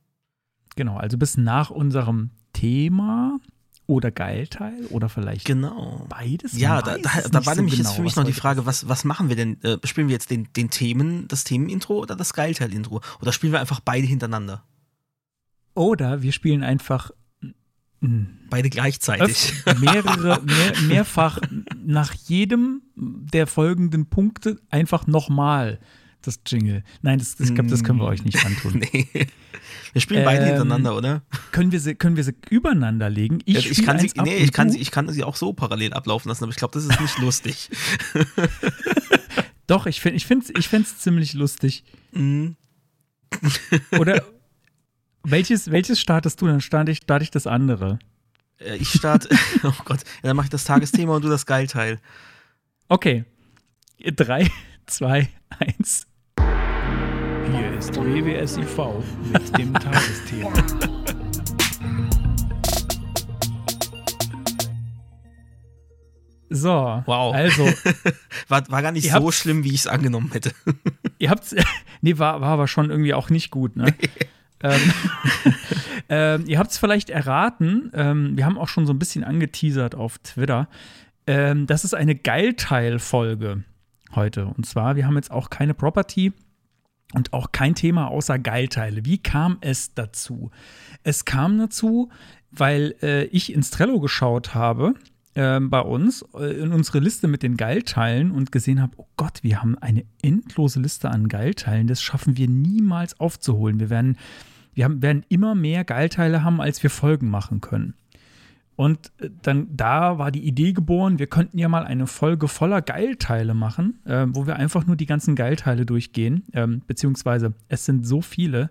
Genau, also bis nach unserem Thema oder Geilteil oder vielleicht genau. beides? Ja, da, da, da war so nämlich genau, jetzt für mich noch die Frage, was, was machen wir denn? Äh, spielen wir jetzt den, den Themen, das Themenintro oder das Geilteil-Intro? Oder spielen wir einfach beide hintereinander? Oder wir spielen einfach Beide gleichzeitig. mehrere, mehr, [laughs] mehrfach nach jedem der folgenden Punkte einfach nochmal das Jingle. Nein, das, das, das können wir euch nicht antun. [laughs] nee. Wir spielen beide ähm, hintereinander, oder? Können wir sie, können wir sie übereinander legen? Ich, ja, ich kann sie, nee, ich kann, sie, ich kann sie auch so parallel ablaufen lassen, aber ich glaube, das ist nicht lustig. [laughs] Doch, ich finde es ich ich ziemlich lustig. Mhm. Oder welches, welches startest du? Dann starte ich, starte ich das andere. Äh, ich starte, [laughs] oh Gott, ja, dann mache ich das Tagesthema und du das Geilteil. Okay. Drei, zwei, eins. Ist WWSIV mit dem [laughs] Tagesthema. So, wow. also. [laughs] war, war gar nicht so schlimm, wie ich es angenommen hätte. [laughs] ihr habt's, nee, war, war aber schon irgendwie auch nicht gut, ne? ähm, ähm, ihr habt es vielleicht erraten, ähm, wir haben auch schon so ein bisschen angeteasert auf Twitter. Ähm, das ist eine Geilteil-Folge heute. Und zwar, wir haben jetzt auch keine Property und auch kein Thema außer Geilteile. Wie kam es dazu? Es kam dazu, weil äh, ich ins Trello geschaut habe äh, bei uns äh, in unsere Liste mit den Geilteilen und gesehen habe, oh Gott, wir haben eine endlose Liste an Geilteilen. Das schaffen wir niemals aufzuholen. Wir werden, wir haben, werden immer mehr Geilteile haben, als wir Folgen machen können. Und äh, dann da war die Idee geboren, wir könnten ja mal eine Folge voller Geilteile machen, äh, wo wir einfach nur die ganzen Geilteile durchgehen. Ähm, beziehungsweise es sind so viele,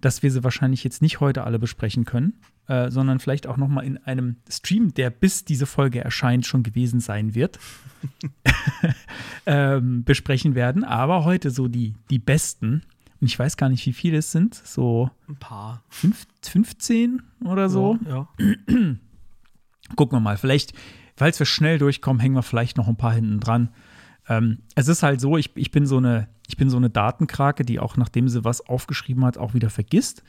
dass wir sie wahrscheinlich jetzt nicht heute alle besprechen können, äh, sondern vielleicht auch noch mal in einem Stream, der bis diese Folge erscheint schon gewesen sein wird, [laughs] ähm, besprechen werden. Aber heute so die, die besten. Und ich weiß gar nicht, wie viele es sind. So ein paar. Fünf, 15 oder so. Ja. ja. [clears throat] Gucken wir mal. Vielleicht, falls wir schnell durchkommen, hängen wir vielleicht noch ein paar hinten dran. Ähm, es ist halt so, ich, ich bin so eine, ich bin so eine Datenkrake, die auch, nachdem sie was aufgeschrieben hat, auch wieder vergisst.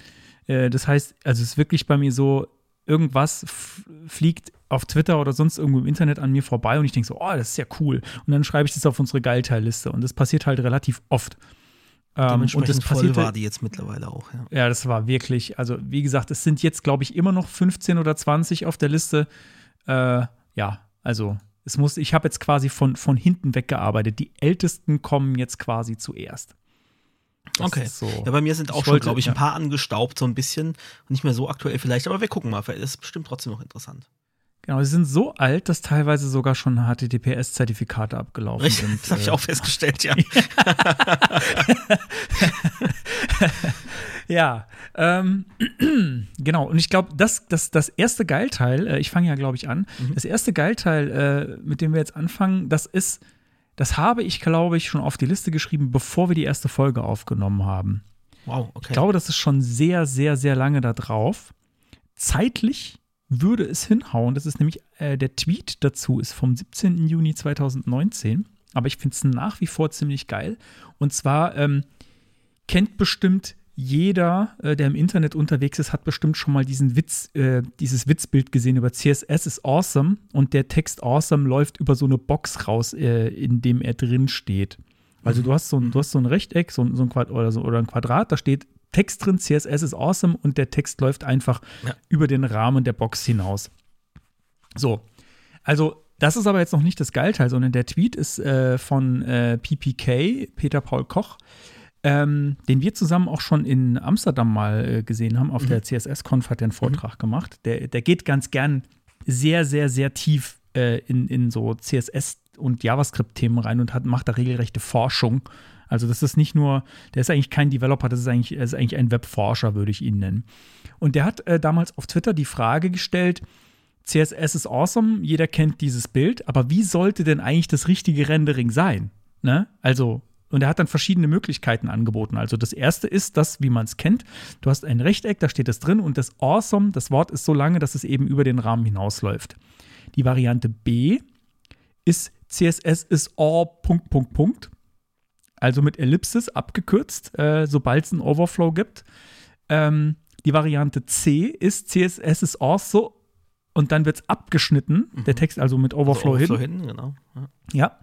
Äh, das heißt, also es ist wirklich bei mir so, irgendwas fliegt auf Twitter oder sonst irgendwo im Internet an mir vorbei und ich denke so, oh, das ist ja cool. Und dann schreibe ich das auf unsere Geilteilliste und das passiert halt relativ oft. Ähm, und das voll war die jetzt mittlerweile auch, ja. Ja, das war wirklich, also wie gesagt, es sind jetzt, glaube ich, immer noch 15 oder 20 auf der Liste. Äh, ja, also es muss, ich habe jetzt quasi von, von hinten weggearbeitet. Die Ältesten kommen jetzt quasi zuerst. Das okay. So. Ja, bei mir sind auch ich schon, glaube ich, ein paar angestaubt, so ein bisschen. Nicht mehr so aktuell vielleicht, aber wir gucken mal. Das ist bestimmt trotzdem noch interessant. Genau, sie sind so alt, dass teilweise sogar schon HTTPS-Zertifikate abgelaufen Richtig, sind. Das habe ich äh, auch festgestellt, ja. [laughs] ja, ähm, [clears throat] genau. Und ich glaube, das, das, das erste Geilteil, äh, ich fange ja, glaube ich, an. Mhm. Das erste Geilteil, äh, mit dem wir jetzt anfangen, das ist, das habe ich, glaube ich, schon auf die Liste geschrieben, bevor wir die erste Folge aufgenommen haben. Wow, okay. Ich glaube, das ist schon sehr, sehr, sehr lange da drauf. Zeitlich würde es hinhauen. Das ist nämlich, äh, der Tweet dazu ist vom 17. Juni 2019. Aber ich finde es nach wie vor ziemlich geil. Und zwar ähm, kennt bestimmt jeder, äh, der im Internet unterwegs ist, hat bestimmt schon mal diesen Witz, äh, dieses Witzbild gesehen über CSS ist awesome und der Text awesome läuft über so eine Box raus, äh, in dem er drin steht. Also mhm. du hast so ein, du hast so ein Rechteck, so, so ein Quadrat oder, so, oder ein Quadrat, da steht Text drin, CSS ist awesome und der Text läuft einfach ja. über den Rahmen der Box hinaus. So, also das ist aber jetzt noch nicht das Geilteil, sondern der Tweet ist äh, von äh, PPK, Peter Paul Koch, ähm, den wir zusammen auch schon in Amsterdam mal äh, gesehen haben. Auf mhm. der CSS-Conf hat er einen Vortrag mhm. gemacht. Der, der geht ganz gern sehr, sehr, sehr tief äh, in, in so CSS- und JavaScript-Themen rein und hat, macht da regelrechte Forschung also das ist nicht nur, der ist eigentlich kein Developer, das ist eigentlich, ist eigentlich ein Webforscher, würde ich ihn nennen. Und der hat äh, damals auf Twitter die Frage gestellt, CSS ist awesome, jeder kennt dieses Bild, aber wie sollte denn eigentlich das richtige Rendering sein? Ne? Also, und er hat dann verschiedene Möglichkeiten angeboten. Also das erste ist das, wie man es kennt. Du hast ein Rechteck, da steht das drin und das awesome, das Wort ist so lange, dass es eben über den Rahmen hinausläuft. Die Variante B ist CSS ist all Punkt, Punkt, Punkt also mit Ellipsis abgekürzt, äh, sobald es einen Overflow gibt. Ähm, die Variante C ist CSS ist also und dann wird es abgeschnitten, mhm. der Text also mit Overflow, also Overflow hin. hin genau. Ja. ja.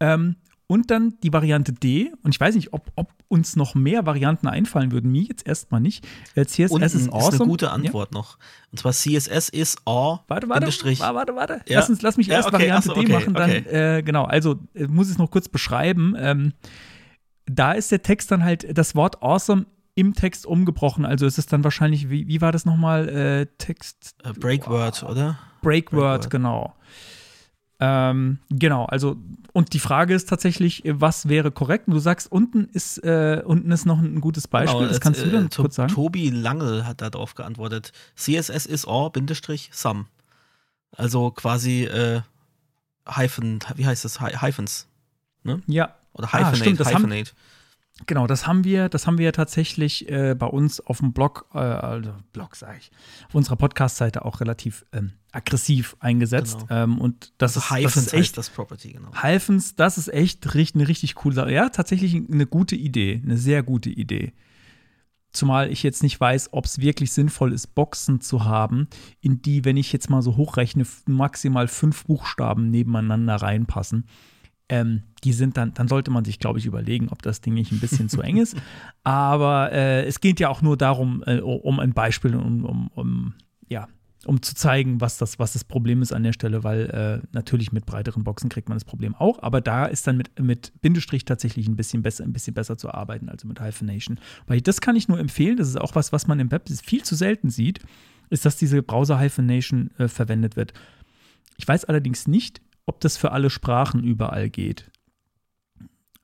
Ähm, und dann die Variante D. Und ich weiß nicht, ob, ob uns noch mehr Varianten einfallen würden. Mir jetzt erstmal nicht. Äh, CSS Unten ist awesome. ist eine gute Antwort ja? noch. Und zwar CSS ist all. Warte, warte, warte, warte, warte. Ja. Lass, uns, lass mich ja, erst okay, Variante so, okay, D machen, dann, okay. äh, genau. Also, äh, muss ich es noch kurz beschreiben. Ähm, da ist der Text dann halt das Wort awesome im Text umgebrochen. Also ist es dann wahrscheinlich, wie, wie war das nochmal? Äh, Text. Uh, Breakword, wow. oder? Breakword, Break genau. Ähm, genau, also und die Frage ist tatsächlich, was wäre korrekt? Du sagst, unten ist äh, unten ist noch ein gutes Beispiel. Genau, das kannst du dann äh, kurz sagen. Tobi Langel hat darauf geantwortet. CSS is or Bindestrich sum. Also quasi äh, Hyphen, wie heißt das? Hyphens. Ne? Ja. Oder Hyphenate. Ah, stimmt, das Hyphenate. Haben, Genau, das haben wir, das haben wir tatsächlich äh, bei uns auf dem Blog, äh, also Blog sage ich, auf unserer Podcast-Seite auch relativ ähm, aggressiv eingesetzt. Genau. Ähm, und das also ist, das ist echt das Property, genau. Hyphens, das ist echt eine richtig coole Sache. Ja, tatsächlich eine gute Idee, eine sehr gute Idee. Zumal ich jetzt nicht weiß, ob es wirklich sinnvoll ist, Boxen zu haben, in die, wenn ich jetzt mal so hochrechne, maximal fünf Buchstaben nebeneinander reinpassen ähm, die sind dann, dann sollte man sich, glaube ich, überlegen, ob das Ding nicht ein bisschen zu eng ist. [laughs] Aber äh, es geht ja auch nur darum, äh, um ein Beispiel, um, um, um, ja, um zu zeigen, was das, was das Problem ist an der Stelle, weil äh, natürlich mit breiteren Boxen kriegt man das Problem auch, aber da ist dann mit, mit Bindestrich tatsächlich ein bisschen besser, ein bisschen besser zu arbeiten, also mit Hyphenation. Weil das kann ich nur empfehlen, das ist auch was, was man im Web viel zu selten sieht, ist, dass diese Browser Hyphenation äh, verwendet wird. Ich weiß allerdings nicht, ob das für alle Sprachen überall geht.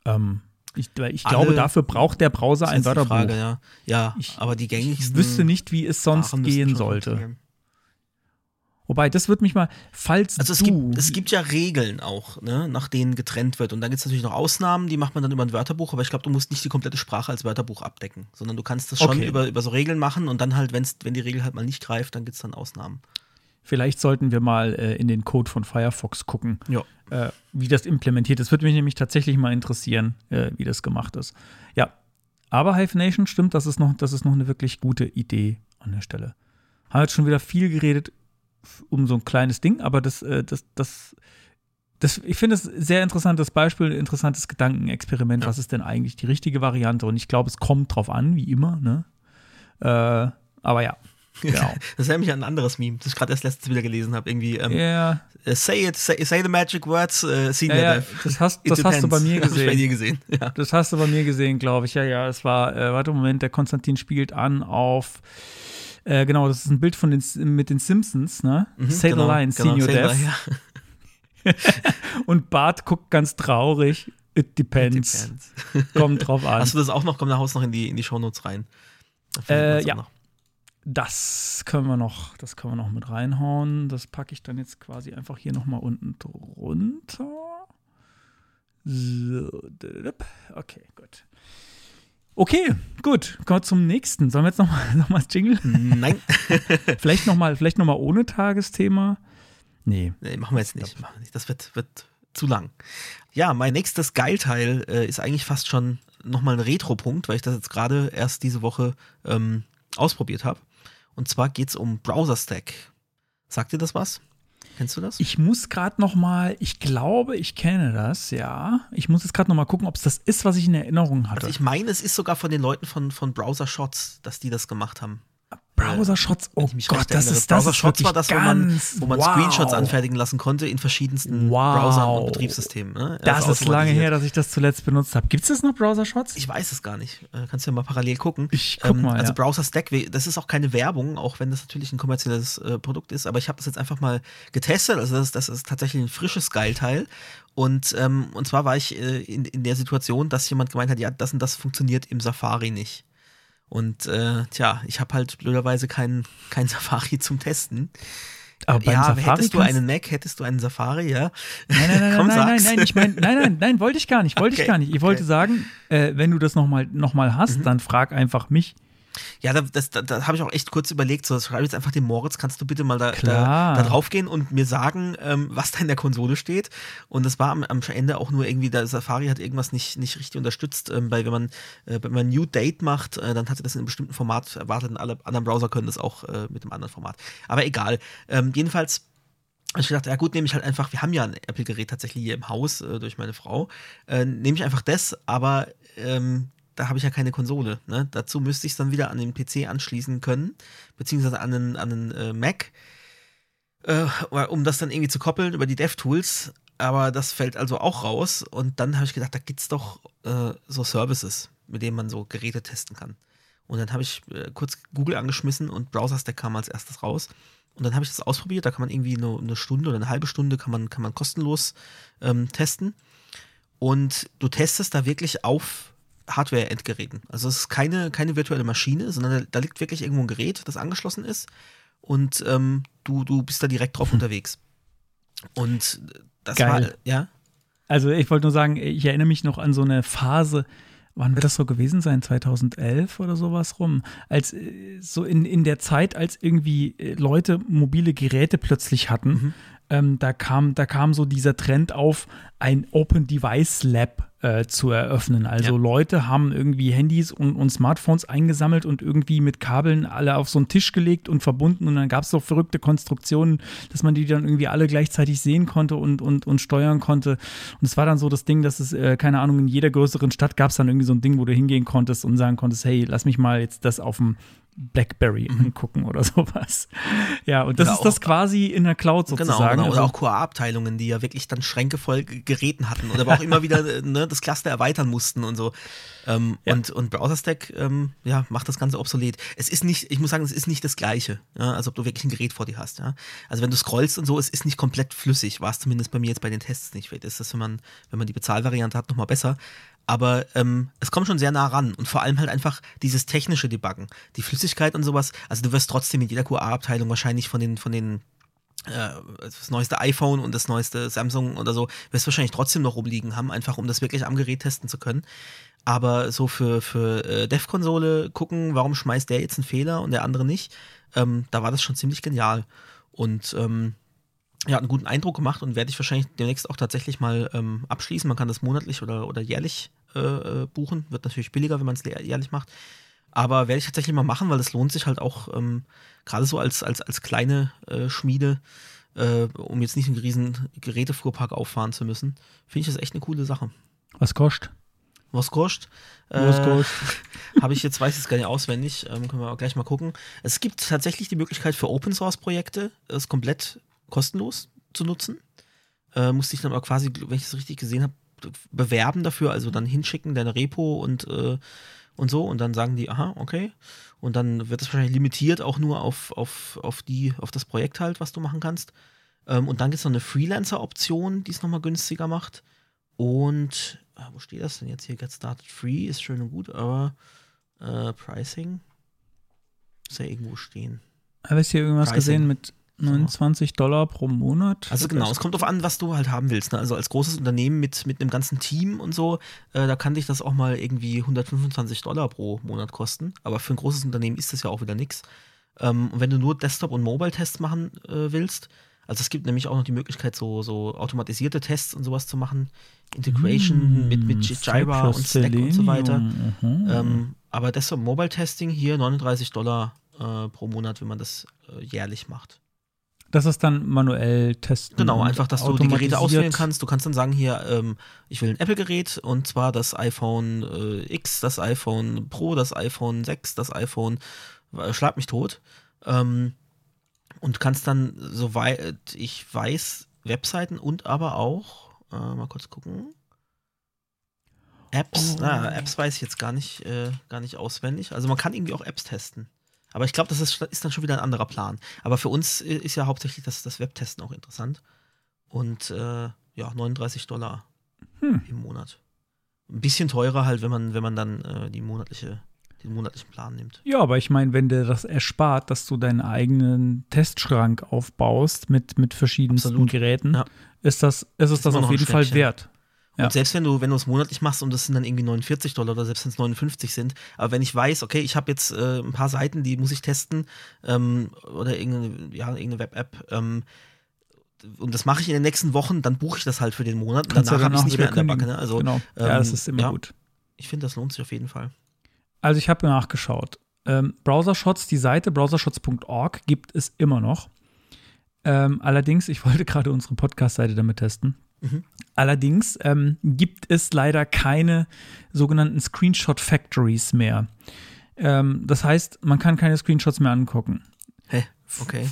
Ähm, ich, ich glaube, dafür braucht der Browser ein Wörterbuch. Frage, ja, ja ich, aber die gängigsten. Ich wüsste nicht, wie es sonst gehen sollte. Wobei, das wird mich mal, falls also es du gibt, es gibt ja Regeln auch, ne, nach denen getrennt wird. Und dann gibt es natürlich noch Ausnahmen, die macht man dann über ein Wörterbuch, aber ich glaube, du musst nicht die komplette Sprache als Wörterbuch abdecken, sondern du kannst das schon okay. über, über so Regeln machen und dann halt, wenn's, wenn die Regel halt mal nicht greift, dann gibt es dann Ausnahmen. Vielleicht sollten wir mal äh, in den Code von Firefox gucken, äh, wie das implementiert ist. Würde mich nämlich tatsächlich mal interessieren, äh, wie das gemacht ist. Ja, aber Hive Nation stimmt, das ist, noch, das ist noch eine wirklich gute Idee an der Stelle. Haben jetzt schon wieder viel geredet um so ein kleines Ding, aber das, äh, das, das, das, ich finde es ein sehr interessantes Beispiel, ein interessantes Gedankenexperiment. Ja. Was ist denn eigentlich die richtige Variante? Und ich glaube, es kommt drauf an, wie immer. Ne? Äh, aber ja, [laughs] Genau. Das erinnert mich an ein anderes Meme, das ich gerade erst letztens wieder gelesen habe. Irgendwie, ähm, yeah. say it, say, say, the magic words, uh, senior ja, ja, Das hast, das hast du bei mir [laughs] gesehen. bei dir gesehen. [laughs] Ja. Das hast du bei mir gesehen, glaube ich. Ja, ja, es war, äh, warte, Moment, der Konstantin spielt an auf, äh, genau, das ist ein Bild von den, mit den Simpsons, ne? Mhm, say genau, the line, genau, senior death. Ja. Und Bart guckt ganz traurig. It depends. It depends. Kommt drauf an. Hast du das auch noch? Komm, da haust noch in die, in die Shownotes rein. Äh, ja. Das können wir noch, das können wir noch mit reinhauen. Das packe ich dann jetzt quasi einfach hier noch mal unten drunter. So, okay, gut. Okay, gut. Kommen wir zum nächsten. Sollen wir jetzt noch mal, [laughs] noch mal Jingle? Nein. [laughs] vielleicht noch mal, vielleicht noch mal ohne Tagesthema. Nee. Nee, machen wir jetzt nicht. Machen wir nicht. Das wird, wird zu lang. Ja, mein nächstes Geilteil äh, ist eigentlich fast schon noch mal ein Retro-Punkt, weil ich das jetzt gerade erst diese Woche ähm, ausprobiert habe. Und zwar geht es um Browser Stack. Sagt dir das was? Kennst du das? Ich muss gerade noch mal, ich glaube, ich kenne das, ja. Ich muss jetzt gerade noch mal gucken, ob es das ist, was ich in Erinnerung hatte. Also ich meine, es ist sogar von den Leuten von, von Browser Shots, dass die das gemacht haben. Browser-Shots, oh Gott, das ist das Browser-Shots war das, wo man, wo man wow. Screenshots anfertigen lassen konnte in verschiedensten wow. Browsern und Betriebssystemen. Ne? Das ist lange her, dass ich das zuletzt benutzt habe. Gibt es das noch, Browser-Shots? Ich weiß es gar nicht. Äh, kannst du ja mal parallel gucken. Ich guck ähm, mal, Also ja. Browser-Stack, das ist auch keine Werbung, auch wenn das natürlich ein kommerzielles äh, Produkt ist, aber ich habe das jetzt einfach mal getestet. Also das, das ist tatsächlich ein frisches Geilteil. Und, ähm, und zwar war ich äh, in, in der Situation, dass jemand gemeint hat, ja, das und das funktioniert im Safari nicht. Und äh, tja, ich habe halt blöderweise kein, kein [laughs] Safari zum Testen. Aber ja, Safari hättest du einen Mac, hättest du einen Safari, ja? Nein, nein, nein, [laughs] Komm, nein, nein, nein, ich mein, nein, nein, nein, wollte ich gar nicht, wollte okay, ich gar nicht. Ich okay. wollte sagen, äh, wenn du das nochmal noch mal hast, mhm. dann frag einfach mich. Ja, da, das, da, da habe ich auch echt kurz überlegt, so schreibe jetzt einfach dem Moritz, kannst du bitte mal da, da, da, drauf gehen und mir sagen, ähm, was da in der Konsole steht. Und das war am, am Ende auch nur irgendwie, der Safari hat irgendwas nicht, nicht richtig unterstützt, ähm, weil wenn man, äh, wenn man New Date macht, äh, dann hat er das in einem bestimmten Format erwartet und alle anderen Browser können das auch äh, mit einem anderen Format. Aber egal. Ähm, jedenfalls ich gedacht, ja gut, nehme ich halt einfach, wir haben ja ein Apple-Gerät tatsächlich hier im Haus äh, durch meine Frau, äh, nehme ich einfach das, aber ähm, da habe ich ja keine Konsole. Ne? Dazu müsste ich es dann wieder an den PC anschließen können, beziehungsweise an einen, an einen äh, Mac, äh, um das dann irgendwie zu koppeln über die DevTools. Aber das fällt also auch raus. Und dann habe ich gedacht, da gibt es doch äh, so Services, mit denen man so Geräte testen kann. Und dann habe ich äh, kurz Google angeschmissen und Browser-Stack kam als erstes raus. Und dann habe ich das ausprobiert. Da kann man irgendwie nur eine Stunde oder eine halbe Stunde kann man, kann man kostenlos ähm, testen. Und du testest da wirklich auf Hardware-Endgeräten. Also es ist keine, keine virtuelle Maschine, sondern da, da, liegt wirklich irgendwo ein Gerät, das angeschlossen ist. Und ähm, du, du bist da direkt drauf hm. unterwegs. Und das Geil. war, ja. Also ich wollte nur sagen, ich erinnere mich noch an so eine Phase, wann wird das so gewesen sein? 2011 oder sowas rum? Als äh, so in, in der Zeit, als irgendwie äh, Leute mobile Geräte plötzlich hatten, mhm. ähm, da, kam, da kam so dieser Trend auf, ein Open Device Lab äh, zu eröffnen. Also ja. Leute haben irgendwie Handys und, und, Smartphones eingesammelt und irgendwie mit Kabeln alle auf so einen Tisch gelegt und verbunden und dann gab es so verrückte Konstruktionen, dass man die dann irgendwie alle gleichzeitig sehen konnte und, und, und steuern konnte. Und es war dann so das Ding, dass es, äh, keine Ahnung, in jeder größeren Stadt gab es dann irgendwie so ein Ding, wo du hingehen konntest und sagen konntest, hey, lass mich mal jetzt das auf dem Blackberry mhm. angucken oder [laughs] sowas. Ja, und das oder ist das quasi in der Cloud genau, sozusagen. Genau, oder also, auch QA-Abteilungen, die ja wirklich dann Schränke voll Geräten hatten oder aber auch immer wieder ne, das Cluster erweitern mussten und so. Ähm, ja. Und, und Browser-Stack ähm, ja, macht das Ganze obsolet. Es ist nicht, ich muss sagen, es ist nicht das Gleiche, ja, als ob du wirklich ein Gerät vor dir hast. Ja. Also wenn du scrollst und so, es ist nicht komplett flüssig, war es zumindest bei mir jetzt bei den Tests nicht. Vielleicht ist das, wenn man, wenn man die Bezahlvariante hat, nochmal besser aber ähm, es kommt schon sehr nah ran und vor allem halt einfach dieses technische Debuggen, die Flüssigkeit und sowas. Also du wirst trotzdem in jeder QA-Abteilung wahrscheinlich von den, von den äh, das neueste iPhone und das neueste Samsung oder so, wirst wahrscheinlich trotzdem noch rumliegen haben, einfach um das wirklich am Gerät testen zu können. Aber so für, für äh, Dev-Konsole gucken, warum schmeißt der jetzt einen Fehler und der andere nicht, ähm, da war das schon ziemlich genial. Und ähm, ja, einen guten Eindruck gemacht und werde ich wahrscheinlich demnächst auch tatsächlich mal ähm, abschließen. Man kann das monatlich oder, oder jährlich äh, äh buchen. Wird natürlich billiger, wenn man es jährlich macht. Aber werde ich tatsächlich mal machen, weil es lohnt sich halt auch ähm, gerade so als, als, als kleine äh, Schmiede, äh, um jetzt nicht einen riesen Gerätefuhrpark auffahren zu müssen. Finde ich das echt eine coole Sache. Was kostet? Was kostet? Was äh, kostet? [laughs] Habe ich jetzt, weiß ich es gar nicht auswendig, ähm, können wir auch gleich mal gucken. Es gibt tatsächlich die Möglichkeit für Open Source Projekte, es komplett kostenlos zu nutzen. Äh, musste ich dann aber quasi, wenn ich es richtig gesehen habe, bewerben dafür, also dann hinschicken, deine Repo und, äh, und so und dann sagen die, aha, okay. Und dann wird es wahrscheinlich limitiert auch nur auf, auf, auf, die, auf das Projekt halt, was du machen kannst. Ähm, und dann gibt es noch eine Freelancer-Option, die es nochmal günstiger macht. Und, ah, wo steht das denn jetzt hier? Get started free ist schön und gut, aber äh, Pricing muss ja irgendwo stehen. Habe ich hier irgendwas Pricing. gesehen mit 29 Dollar pro Monat. Also genau, es kommt darauf an, was du halt haben willst. Ne? Also als großes Unternehmen mit, mit einem ganzen Team und so, äh, da kann dich das auch mal irgendwie 125 Dollar pro Monat kosten. Aber für ein großes Unternehmen ist das ja auch wieder nichts. Ähm, und wenn du nur Desktop- und Mobile-Tests machen äh, willst, also es gibt nämlich auch noch die Möglichkeit, so, so automatisierte Tests und sowas zu machen. Integration mm, mit, mit Jira und Slack und so weiter. Mhm. Ähm, aber Desktop- und Mobile-Testing hier 39 Dollar äh, pro Monat, wenn man das äh, jährlich macht. Das ist dann manuell testen. Genau, einfach, dass du die Geräte auswählen kannst. Du kannst dann sagen, hier, ähm, ich will ein Apple-Gerät und zwar das iPhone äh, X, das iPhone Pro, das iPhone 6, das iPhone, äh, schlag mich tot. Ähm, und kannst dann, soweit ich weiß, Webseiten und aber auch, äh, mal kurz gucken. Apps, oh. na, Apps weiß ich jetzt gar nicht, äh, gar nicht auswendig. Also man kann irgendwie auch Apps testen. Aber ich glaube, das ist, ist, dann schon wieder ein anderer Plan. Aber für uns ist ja hauptsächlich das, das Webtesten auch interessant. Und äh, ja, 39 Dollar hm. im Monat. Ein bisschen teurer halt, wenn man, wenn man dann äh, die monatliche, den monatlichen Plan nimmt. Ja, aber ich meine, wenn dir das erspart, dass du deinen eigenen Testschrank aufbaust mit, mit verschiedensten Absolut. Geräten, ja. ist das, ist es das, das auf jeden Fall wert. Und ja. selbst wenn du, wenn du es monatlich machst und das sind dann irgendwie 49 Dollar oder selbst wenn es 59 sind, aber wenn ich weiß, okay, ich habe jetzt äh, ein paar Seiten, die muss ich testen ähm, oder irgendeine, ja, irgendeine Web-App, ähm, und das mache ich in den nächsten Wochen, dann buche ich das halt für den Monat und danach habe ich es nicht mehr an der Backe. Ne? Also, genau. Ähm, ja, das ist immer ja, gut. Ich finde, das lohnt sich auf jeden Fall. Also ich habe nachgeschaut. Ähm, Browsershots, die Seite browsershots.org gibt es immer noch. Ähm, allerdings, ich wollte [laughs] gerade unsere Podcast-Seite damit testen. Mhm. Allerdings ähm, gibt es leider keine sogenannten Screenshot Factories mehr. Ähm, das heißt, man kann keine Screenshots mehr angucken. Hä? Okay.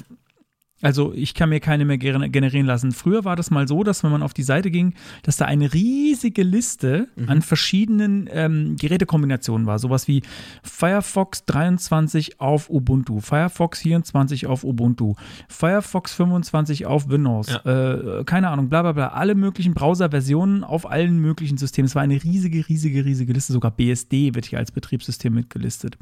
Also ich kann mir keine mehr generieren lassen. Früher war das mal so, dass wenn man auf die Seite ging, dass da eine riesige Liste mhm. an verschiedenen ähm, Gerätekombinationen war. Sowas wie Firefox 23 auf Ubuntu, Firefox 24 auf Ubuntu, Firefox 25 auf Windows, ja. äh, keine Ahnung, bla bla bla. Alle möglichen Browser-Versionen auf allen möglichen Systemen. Es war eine riesige, riesige, riesige Liste. Sogar BSD wird hier als Betriebssystem mitgelistet.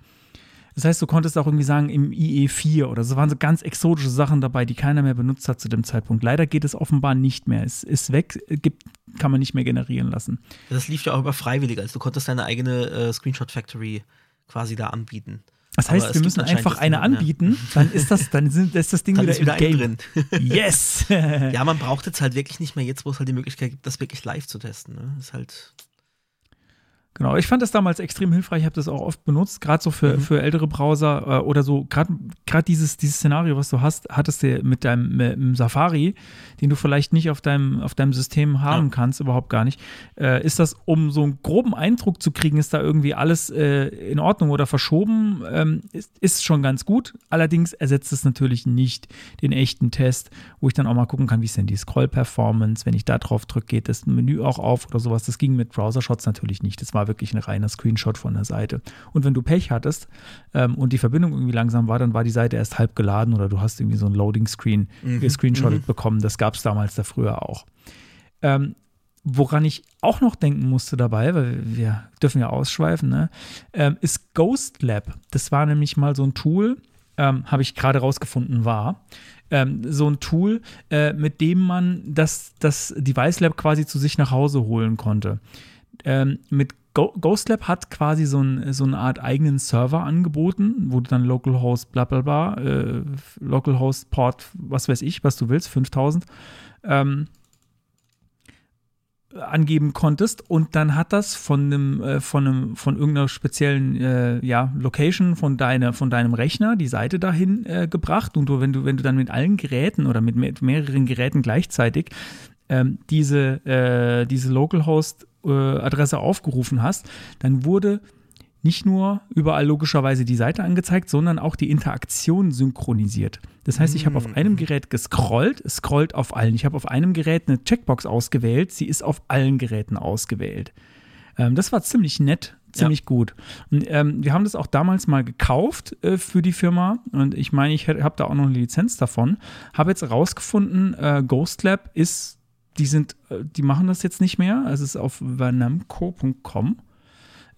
Das heißt, du konntest auch irgendwie sagen, im IE4 oder so waren so ganz exotische Sachen dabei, die keiner mehr benutzt hat zu dem Zeitpunkt. Leider geht es offenbar nicht mehr. Es ist weg, gibt, kann man nicht mehr generieren lassen. Das lief ja auch über freiwillig, also du konntest deine eigene äh, Screenshot Factory quasi da anbieten. Das heißt, wir müssen einfach eine anbieten, dann ist das, dann sind, ist das Ding dann wieder, ist wieder im Game. drin. [laughs] yes! ja, man braucht jetzt halt wirklich nicht mehr jetzt, wo es halt die Möglichkeit gibt, das wirklich live zu testen. Ne? Ist halt. Genau, ich fand das damals extrem hilfreich, ich habe das auch oft benutzt, gerade so für, mhm. für ältere Browser äh, oder so, gerade dieses, dieses Szenario, was du hast, hattest du mit deinem mit Safari, den du vielleicht nicht auf deinem, auf deinem System haben ja. kannst, überhaupt gar nicht, äh, ist das, um so einen groben Eindruck zu kriegen, ist da irgendwie alles äh, in Ordnung oder verschoben, ähm, ist, ist schon ganz gut. Allerdings ersetzt es natürlich nicht den echten Test, wo ich dann auch mal gucken kann, wie ist denn die Scroll-Performance, wenn ich da drauf drücke, geht das Menü auch auf oder sowas. Das ging mit Browser-Shots natürlich nicht. Das war wirklich ein reiner Screenshot von der Seite. Und wenn du Pech hattest ähm, und die Verbindung irgendwie langsam war, dann war die Seite erst halb geladen oder du hast irgendwie so ein Loading-Screen mhm. screenshottet mhm. bekommen. Das gab es damals da früher auch. Ähm, woran ich auch noch denken musste dabei, weil wir dürfen ja ausschweifen, ne, ähm, ist Ghost Lab. Das war nämlich mal so ein Tool, ähm, habe ich gerade rausgefunden, war. Ähm, so ein Tool, äh, mit dem man das, das Device Lab quasi zu sich nach Hause holen konnte. Ähm, mit GhostLab hat quasi so, ein, so, eine Art eigenen Server angeboten, wo du dann Localhost bla bla bla, äh, Localhost Port, was weiß ich, was du willst, 5000, ähm, angeben konntest. Und dann hat das von einem, äh, von einem, von irgendeiner speziellen äh, ja, Location von, deiner, von deinem Rechner die Seite dahin äh, gebracht. Und du, wenn du, wenn du dann mit allen Geräten oder mit, mit mehreren Geräten gleichzeitig ähm, diese, äh, diese Localhost-Adresse äh, aufgerufen hast, dann wurde nicht nur überall logischerweise die Seite angezeigt, sondern auch die Interaktion synchronisiert. Das heißt, ich habe auf mm. einem Gerät gescrollt, es scrollt auf allen. Ich habe auf einem Gerät eine Checkbox ausgewählt, sie ist auf allen Geräten ausgewählt. Ähm, das war ziemlich nett, ziemlich ja. gut. Und ähm, wir haben das auch damals mal gekauft äh, für die Firma und ich meine, ich habe da auch noch eine Lizenz davon. Habe jetzt herausgefunden, äh, Ghost Lab ist die sind, äh, die machen das jetzt nicht mehr. Es ist auf vanamco.com.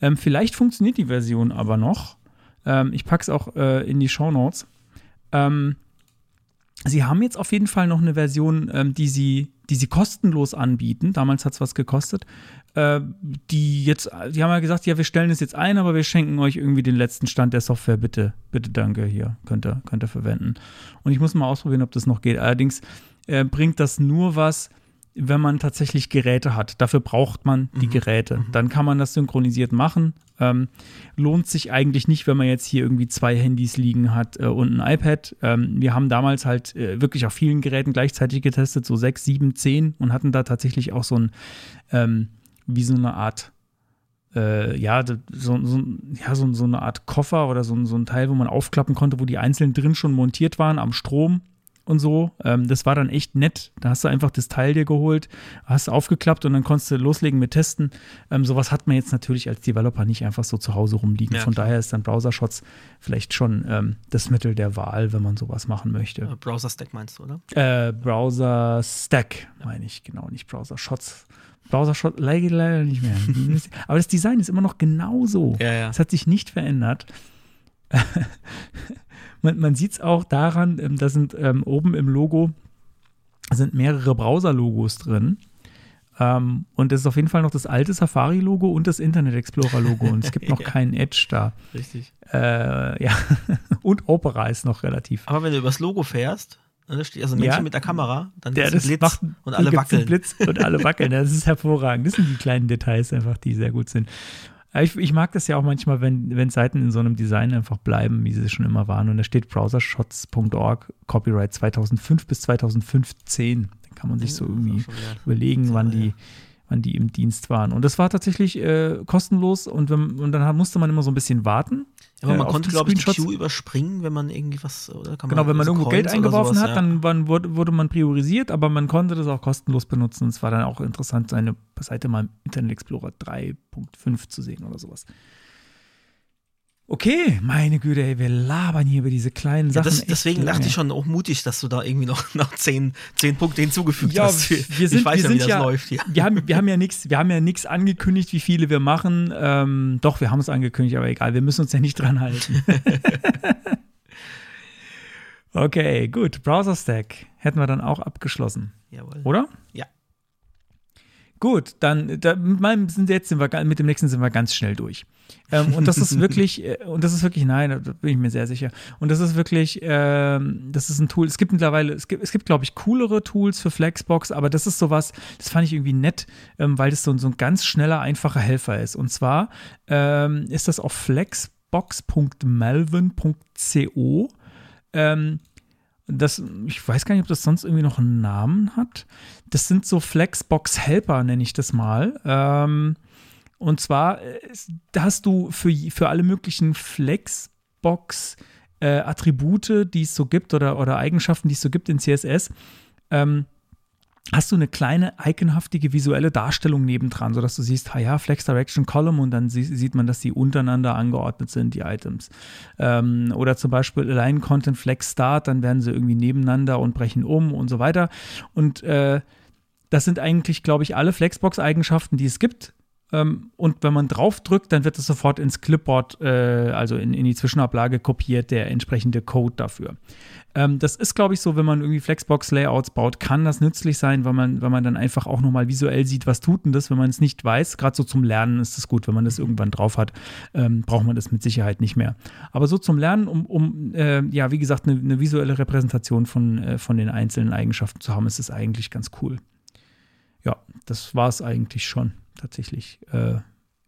Ähm, vielleicht funktioniert die Version aber noch. Ähm, ich packe es auch äh, in die Show Notes. Ähm, sie haben jetzt auf jeden Fall noch eine Version, ähm, die, sie, die sie kostenlos anbieten. Damals hat es was gekostet. Äh, die jetzt, die haben ja gesagt, ja, wir stellen es jetzt ein, aber wir schenken euch irgendwie den letzten Stand der Software. Bitte, bitte, danke, hier, könnt ihr, könnt ihr verwenden. Und ich muss mal ausprobieren, ob das noch geht. Allerdings äh, bringt das nur was, wenn man tatsächlich Geräte hat. Dafür braucht man die mhm. Geräte. Mhm. Dann kann man das synchronisiert machen. Ähm, lohnt sich eigentlich nicht, wenn man jetzt hier irgendwie zwei Handys liegen hat äh, und ein iPad. Ähm, wir haben damals halt äh, wirklich auf vielen Geräten gleichzeitig getestet, so sechs, sieben, zehn und hatten da tatsächlich auch so ein, ähm, wie so eine Art äh, ja, so, so, ja so, so, eine Art Koffer oder so, so, ein Teil, wo man aufklappen konnte, wo die einzeln drin schon montiert waren am Strom und so. Ähm, das war dann echt nett. Da hast du einfach das Teil dir geholt, hast aufgeklappt und dann konntest du loslegen mit Testen. Ähm, sowas hat man jetzt natürlich als Developer nicht einfach so zu Hause rumliegen. Ja, Von daher ist dann Browser-Shots vielleicht schon ähm, das Mittel der Wahl, wenn man sowas machen möchte. Äh, Browser-Stack meinst du, oder? Äh, Browser-Stack meine ich, genau, nicht Browser-Shots. Browser-Shot leider nicht mehr. [laughs] Aber das Design ist immer noch genauso. Ja, ja. Es hat sich nicht verändert. [laughs] man, man sieht es auch daran, ähm, da sind ähm, oben im Logo sind mehrere Browser-Logos drin. Ähm, und es ist auf jeden Fall noch das alte Safari-Logo und das Internet Explorer-Logo. Und es [laughs] gibt noch ja. keinen Edge da. Richtig. Äh, ja. [laughs] und Opera ist noch relativ. Aber wenn du übers Logo fährst, ne, also Menschen ja. mit der Kamera, dann der, das Blitz macht, und alle wackeln. Blitz und alle wackeln. Das ist hervorragend. Das sind die kleinen Details einfach, die sehr gut sind. Ich, ich, mag das ja auch manchmal, wenn, wenn Seiten in so einem Design einfach bleiben, wie sie schon immer waren. Und da steht browsershots.org, Copyright 2005 bis 2015. Dann kann man sich so irgendwie überlegen, wann die, wann die im Dienst waren. Und das war tatsächlich äh, kostenlos und, wenn, und dann musste man immer so ein bisschen warten. Ja, aber man äh, konnte, glaube ich, die Queue überspringen, wenn man irgendwie was, oder kann Genau, wenn man irgendwo Geld eingeworfen sowas, hat, ja. dann, dann wurde, wurde, man priorisiert, aber man konnte das auch kostenlos benutzen. Es war dann auch interessant, seine Seite mal im Internet Explorer 3.5 zu sehen oder sowas. Okay, meine Güte, ey, wir labern hier über diese kleinen Sachen. Ja, das, deswegen dachte ich schon auch mutig, dass du da irgendwie noch, [laughs] noch zehn, zehn Punkte hinzugefügt ja, hast. Wir sind, ich weiß wir ja, wie das ja, läuft hier. Wir haben, wir haben ja nichts, wir haben ja nichts angekündigt, wie viele wir machen. Ähm, doch, wir haben es angekündigt, aber egal, wir müssen uns ja nicht dran halten. [laughs] [laughs] okay, gut. Browser Stack hätten wir dann auch abgeschlossen. Jawohl. Oder? Gut, dann da, mit, meinem sind jetzt sind wir, mit dem nächsten sind wir ganz schnell durch. Ähm, und das ist [laughs] wirklich, äh, und das ist wirklich, nein, da bin ich mir sehr sicher. Und das ist wirklich, ähm, das ist ein Tool. Es gibt mittlerweile, es gibt, es gibt, glaube ich, coolere Tools für Flexbox, aber das ist sowas, das fand ich irgendwie nett, ähm, weil das so, so, ein ganz schneller, einfacher Helfer ist. Und zwar ähm, ist das auf flexbox.melvin.co. Ähm, das, ich weiß gar nicht, ob das sonst irgendwie noch einen Namen hat. Das sind so Flexbox-Helper, nenne ich das mal. Ähm, und zwar äh, hast du für, für alle möglichen Flexbox-Attribute, äh, die es so gibt oder, oder Eigenschaften, die es so gibt in CSS, ähm, hast du eine kleine iconhaftige visuelle Darstellung nebendran, sodass du siehst, ah ja, Flex Direction Column und dann sie, sieht man, dass die untereinander angeordnet sind, die Items. Ähm, oder zum Beispiel Align Content Flex Start, dann werden sie irgendwie nebeneinander und brechen um und so weiter. Und äh, das sind eigentlich, glaube ich, alle Flexbox-Eigenschaften, die es gibt. Ähm, und wenn man drauf drückt, dann wird es sofort ins Clipboard, äh, also in, in, die Zwischenablage kopiert, der entsprechende Code dafür. Ähm, das ist, glaube ich, so, wenn man irgendwie Flexbox-Layouts baut, kann das nützlich sein, weil man, weil man dann einfach auch nochmal visuell sieht, was tut denn das, wenn man es nicht weiß. Gerade so zum Lernen ist es gut, wenn man das irgendwann drauf hat, ähm, braucht man das mit Sicherheit nicht mehr. Aber so zum Lernen, um, um äh, ja, wie gesagt, eine, eine visuelle Repräsentation von, äh, von den einzelnen Eigenschaften zu haben, ist es eigentlich ganz cool. Ja, das war es eigentlich schon tatsächlich. Äh,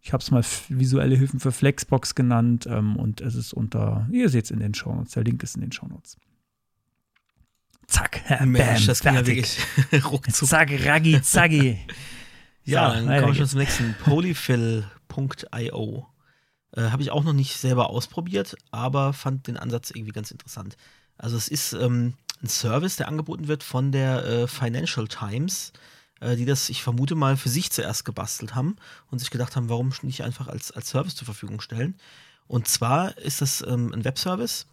ich habe es mal visuelle Hilfen für Flexbox genannt ähm, und es ist unter, ihr seht es in den Shownotes, der Link ist in den Shownotes. Zack, [laughs] bam, Mensch, das ging ja wirklich [laughs] ruckzuck. Zack, raggi, zacki. [laughs] ja, so, dann kommen wir schon zum nächsten. Polyfill.io. Äh, habe ich auch noch nicht selber ausprobiert, aber fand den Ansatz irgendwie ganz interessant. Also es ist ähm, ein Service, der angeboten wird von der äh, Financial Times die das, ich vermute mal, für sich zuerst gebastelt haben und sich gedacht haben, warum nicht einfach als, als Service zur Verfügung stellen. Und zwar ist das ähm, ein Webservice,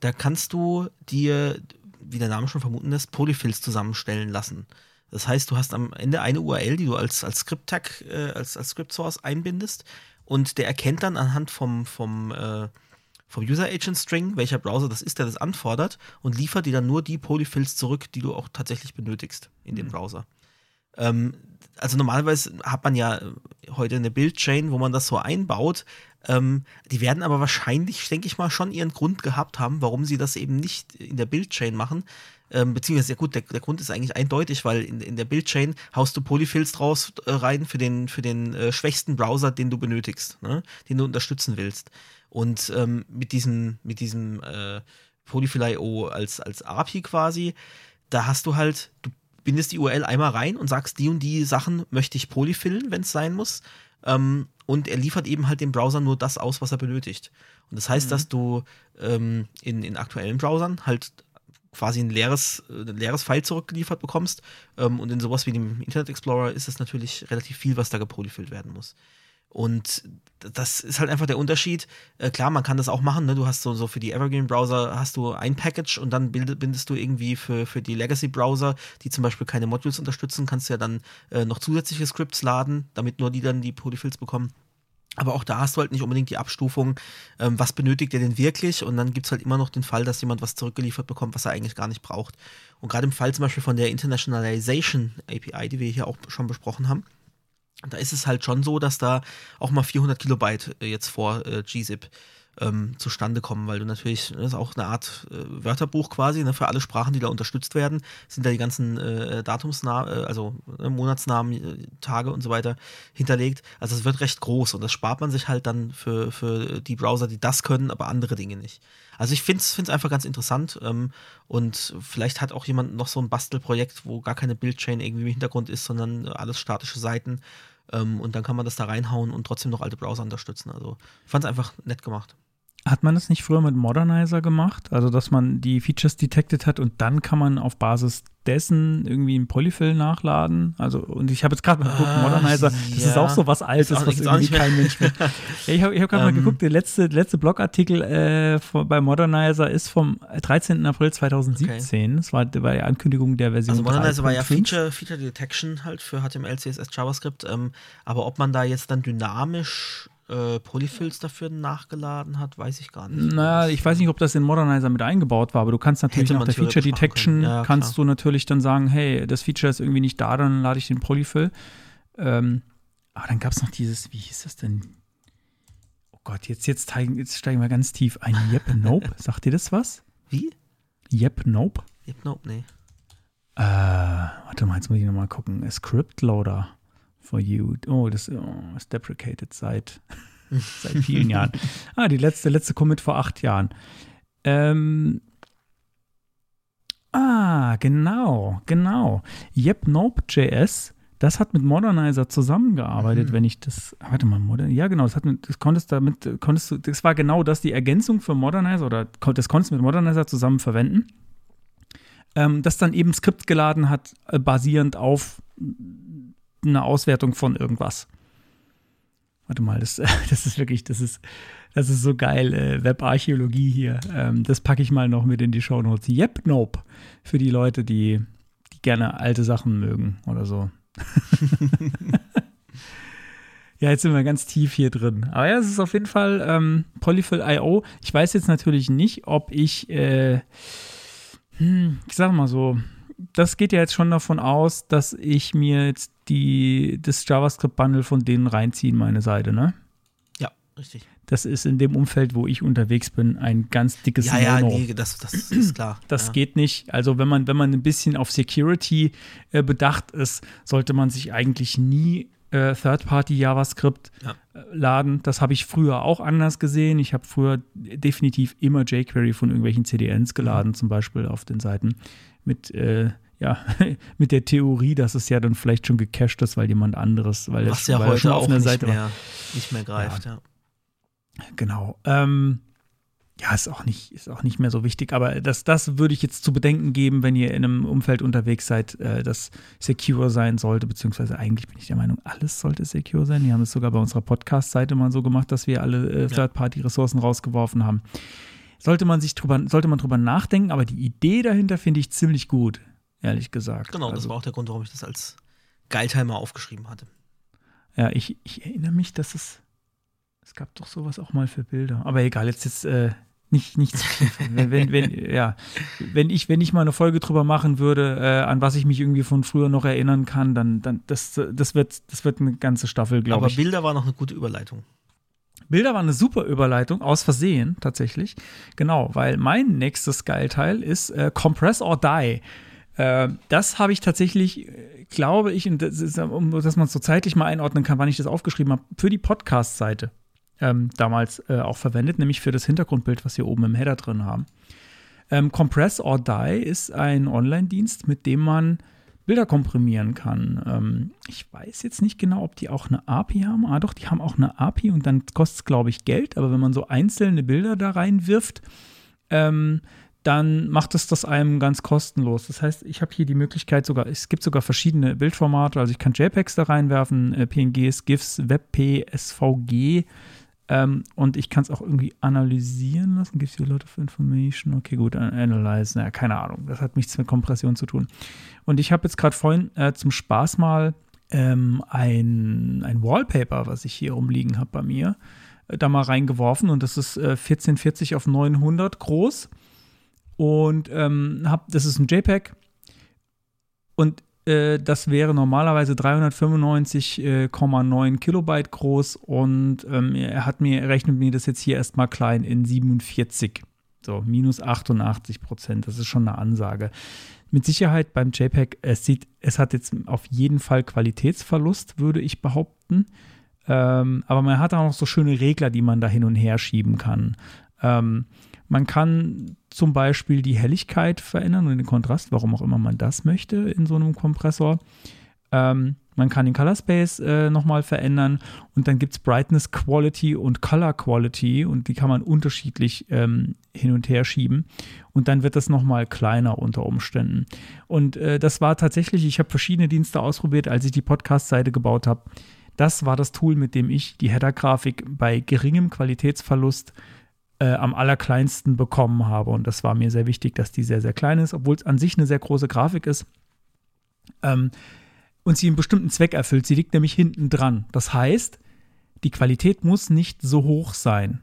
da kannst du dir, wie der Name schon vermuten lässt, Polyfills zusammenstellen lassen. Das heißt, du hast am Ende eine URL, die du als, als Script-Tag, äh, als, als Script-Source einbindest und der erkennt dann anhand vom, vom, äh, vom User Agent String, welcher Browser das ist, der das anfordert und liefert dir dann nur die Polyfills zurück, die du auch tatsächlich benötigst in dem mhm. Browser. Ähm, also normalerweise hat man ja heute eine Build-Chain, wo man das so einbaut. Ähm, die werden aber wahrscheinlich, denke ich mal, schon ihren Grund gehabt haben, warum sie das eben nicht in der Build-Chain machen. Ähm, beziehungsweise, ja gut, der, der, Grund ist eigentlich eindeutig, weil in, in der Build-Chain haust du Polyfills draus äh, rein für den, für den äh, schwächsten Browser, den du benötigst, ne? den du unterstützen willst. Und ähm, mit diesem, mit diesem äh, Polyfill.io als, als API quasi, da hast du halt, du bindest die URL einmal rein und sagst, die und die Sachen möchte ich polyfillen, wenn es sein muss. Ähm, und er liefert eben halt dem Browser nur das aus, was er benötigt. Und das heißt, mhm. dass du ähm, in, in aktuellen Browsern halt quasi ein leeres, äh, ein leeres File zurückgeliefert bekommst. Ähm, und in sowas wie dem Internet Explorer ist es natürlich relativ viel, was da gepolyfillt werden muss. Und das ist halt einfach der Unterschied. Äh, klar, man kann das auch machen. Ne? Du hast so, so für die Evergreen-Browser hast du ein Package und dann bindest du irgendwie für, für die Legacy-Browser, die zum Beispiel keine Modules unterstützen, kannst du ja dann äh, noch zusätzliche Scripts laden, damit nur die dann die Polyfills bekommen. Aber auch da hast du halt nicht unbedingt die Abstufung, ähm, was benötigt er denn wirklich? Und dann gibt es halt immer noch den Fall, dass jemand was zurückgeliefert bekommt, was er eigentlich gar nicht braucht. Und gerade im Fall zum Beispiel von der Internationalization API, die wir hier auch schon besprochen haben, da ist es halt schon so, dass da auch mal 400 Kilobyte äh, jetzt vor äh, gzip ähm, zustande kommen, weil du natürlich, das ist auch eine Art äh, Wörterbuch quasi, ne, für alle Sprachen, die da unterstützt werden, sind da die ganzen äh, Datumsnamen, äh, also äh, Monatsnamen, äh, Tage und so weiter hinterlegt. Also es wird recht groß und das spart man sich halt dann für, für die Browser, die das können, aber andere Dinge nicht. Also ich finde es einfach ganz interessant ähm, und vielleicht hat auch jemand noch so ein Bastelprojekt, wo gar keine Bildchain irgendwie im Hintergrund ist, sondern alles statische Seiten ähm, und dann kann man das da reinhauen und trotzdem noch alte Browser unterstützen. Also ich fand es einfach nett gemacht. Hat man das nicht früher mit Modernizer gemacht? Also, dass man die Features detected hat und dann kann man auf Basis dessen irgendwie ein Polyfill nachladen? Also, und ich habe jetzt gerade mal geguckt, ah, Modernizer, das ja. ist auch so was Altes, was irgendwie kein Mensch mehr. [laughs] ja, ich habe hab gerade um. mal ähm. geguckt, der letzte, letzte Blogartikel äh, bei Modernizer ist vom 13. April 2017. Okay. Das war bei der Ankündigung der Version. Also, Modernizer war ja Feature, Feature Detection halt für HTML, CSS, JavaScript. Ähm, aber ob man da jetzt dann dynamisch äh, Polyfills dafür nachgeladen hat, weiß ich gar nicht. Naja, ich weiß nicht, ob das in Modernizer mit eingebaut war, aber du kannst natürlich nach der Feature Detection ja, kannst du natürlich dann sagen, hey, das Feature ist irgendwie nicht da, dann lade ich den Polyfill. Ähm, aber dann gab es noch dieses, wie hieß das denn? Oh Gott, jetzt, jetzt, steigen, jetzt steigen wir ganz tief ein. [laughs] Yep, Nope. Sagt ihr das was? Wie? Yep, Nope. Yep, Nope, nee. Äh, warte mal, jetzt muss ich nochmal gucken. Script Loader for you. Oh, das oh, ist deprecated seit, [laughs] seit vielen Jahren. Ah, die letzte, letzte Commit vor acht Jahren. Ähm, ah, genau, genau. Yep, Nope.js, das hat mit Modernizer zusammengearbeitet, mhm. wenn ich das, warte mal, Modern, ja genau, das hat mit, das konntest damit, konntest du, das war genau das, die Ergänzung für Modernizer oder das konntest du mit Modernizer zusammen verwenden, ähm, das dann eben Skript geladen hat, äh, basierend auf eine Auswertung von irgendwas. Warte mal, das, [laughs] das ist wirklich, das ist, das ist so geil. Äh, Webarchäologie hier. Ähm, das packe ich mal noch mit in die Show Notes. Yep, nope. Für die Leute, die, die gerne alte Sachen mögen oder so. [laughs] ja, jetzt sind wir ganz tief hier drin. Aber ja, es ist auf jeden Fall ähm, Polyfill.io. Ich weiß jetzt natürlich nicht, ob ich, äh, hm, ich sag mal so, das geht ja jetzt schon davon aus, dass ich mir jetzt die, das JavaScript-Bundle von denen reinziehe in meine Seite, ne? Ja, richtig. Das ist in dem Umfeld, wo ich unterwegs bin, ein ganz dickes Ja, ja, nee, das, das ist klar. [clears throat] Das ja. geht nicht. Also wenn man, wenn man ein bisschen auf Security äh, bedacht ist, sollte man sich eigentlich nie äh, Third-Party-JavaScript ja. Laden. Das habe ich früher auch anders gesehen. Ich habe früher definitiv immer jQuery von irgendwelchen CDNs geladen, mhm. zum Beispiel auf den Seiten mit äh, ja, [laughs] mit der Theorie, dass es ja dann vielleicht schon gecached ist, weil jemand anderes, weil Was ja heute auf einer Seite mehr, nicht mehr greift, ja. ja. Genau. Ähm, ja, ist auch nicht, ist auch nicht mehr so wichtig, aber das, das würde ich jetzt zu bedenken geben, wenn ihr in einem Umfeld unterwegs seid, äh, das secure sein sollte, beziehungsweise eigentlich bin ich der Meinung, alles sollte secure sein. Wir haben es sogar bei unserer Podcast-Seite mal so gemacht, dass wir alle äh, Third-Party-Ressourcen rausgeworfen haben. Sollte man sich drüber, sollte man drüber nachdenken, aber die Idee dahinter finde ich ziemlich gut ehrlich gesagt. Genau, also, das war auch der Grund, warum ich das als Geiltimer aufgeschrieben hatte. Ja, ich, ich erinnere mich, dass es. Es gab doch sowas auch mal für Bilder. Aber egal, jetzt ist äh, nicht, nicht zu [laughs] wenn, wenn, wenn, ja, wenn ich, wenn ich mal eine Folge drüber machen würde, äh, an was ich mich irgendwie von früher noch erinnern kann, dann, dann das, das wird, das wird eine ganze Staffel, glaube ich. Aber Bilder war noch eine gute Überleitung. Bilder war eine super Überleitung, aus Versehen tatsächlich. Genau, weil mein nächstes Geilteil ist äh, Compress or Die. Äh, das habe ich tatsächlich, glaube ich, und das ist, um, dass man es so zeitlich mal einordnen kann, wann ich das aufgeschrieben habe, für die Podcast-Seite ähm, damals äh, auch verwendet, nämlich für das Hintergrundbild, was wir oben im Header drin haben. Ähm, Compress or Die ist ein Online-Dienst, mit dem man Bilder komprimieren kann. Ähm, ich weiß jetzt nicht genau, ob die auch eine API haben. Ah, doch, die haben auch eine API und dann kostet es, glaube ich, Geld. Aber wenn man so einzelne Bilder da reinwirft, ähm, dann macht es das einem ganz kostenlos. Das heißt, ich habe hier die Möglichkeit sogar, es gibt sogar verschiedene Bildformate, also ich kann JPEGs da reinwerfen, äh, PNGs, GIFs, WebP, SVG ähm, und ich kann es auch irgendwie analysieren lassen. Gives you a lot of information. Okay, gut, analyze, naja, keine Ahnung. Das hat nichts mit Kompression zu tun. Und ich habe jetzt gerade vorhin äh, zum Spaß mal ähm, ein, ein Wallpaper, was ich hier rumliegen habe bei mir, äh, da mal reingeworfen und das ist äh, 1440 auf 900 groß und ähm, hab, das ist ein JPEG. Und Äh, das wäre normalerweise 395,9 Kilobyte groß und ähm, er hat mir, rechnet mir das jetzt hier erstmal klein in 47. So, minus 88 Prozent. Das ist schon eine Ansage. Mit Sicherheit beim JPEG, es sieht, es hat jetzt auf jeden Fall Qualitätsverlust, würde ich behaupten. Ähm, aber man hat auch noch so schöne Regler, die man da hin und her schieben kann. Ähm, man kann zum Beispiel die Helligkeit verändern und den Kontrast, warum auch immer man das möchte in so einem Kompressor. Ähm, man kann den Color Space äh, nochmal verändern und dann gibt es Brightness Quality und Color Quality und die kann man unterschiedlich ähm, hin und her schieben und dann wird das nochmal kleiner unter Umständen. Und äh, das war tatsächlich, ich habe verschiedene Dienste ausprobiert, als ich die Podcast-Seite gebaut habe. Das war das Tool, mit dem ich die Header-Grafik bei geringem Qualitätsverlust äh, am allerkleinsten bekommen habe. Und das war mir sehr wichtig, dass die sehr, sehr klein ist, obwohl es an sich eine sehr große Grafik ist. Ähm, und sie einen bestimmten Zweck erfüllt. Sie liegt nämlich hinten dran. Das heißt, die Qualität muss nicht so hoch sein.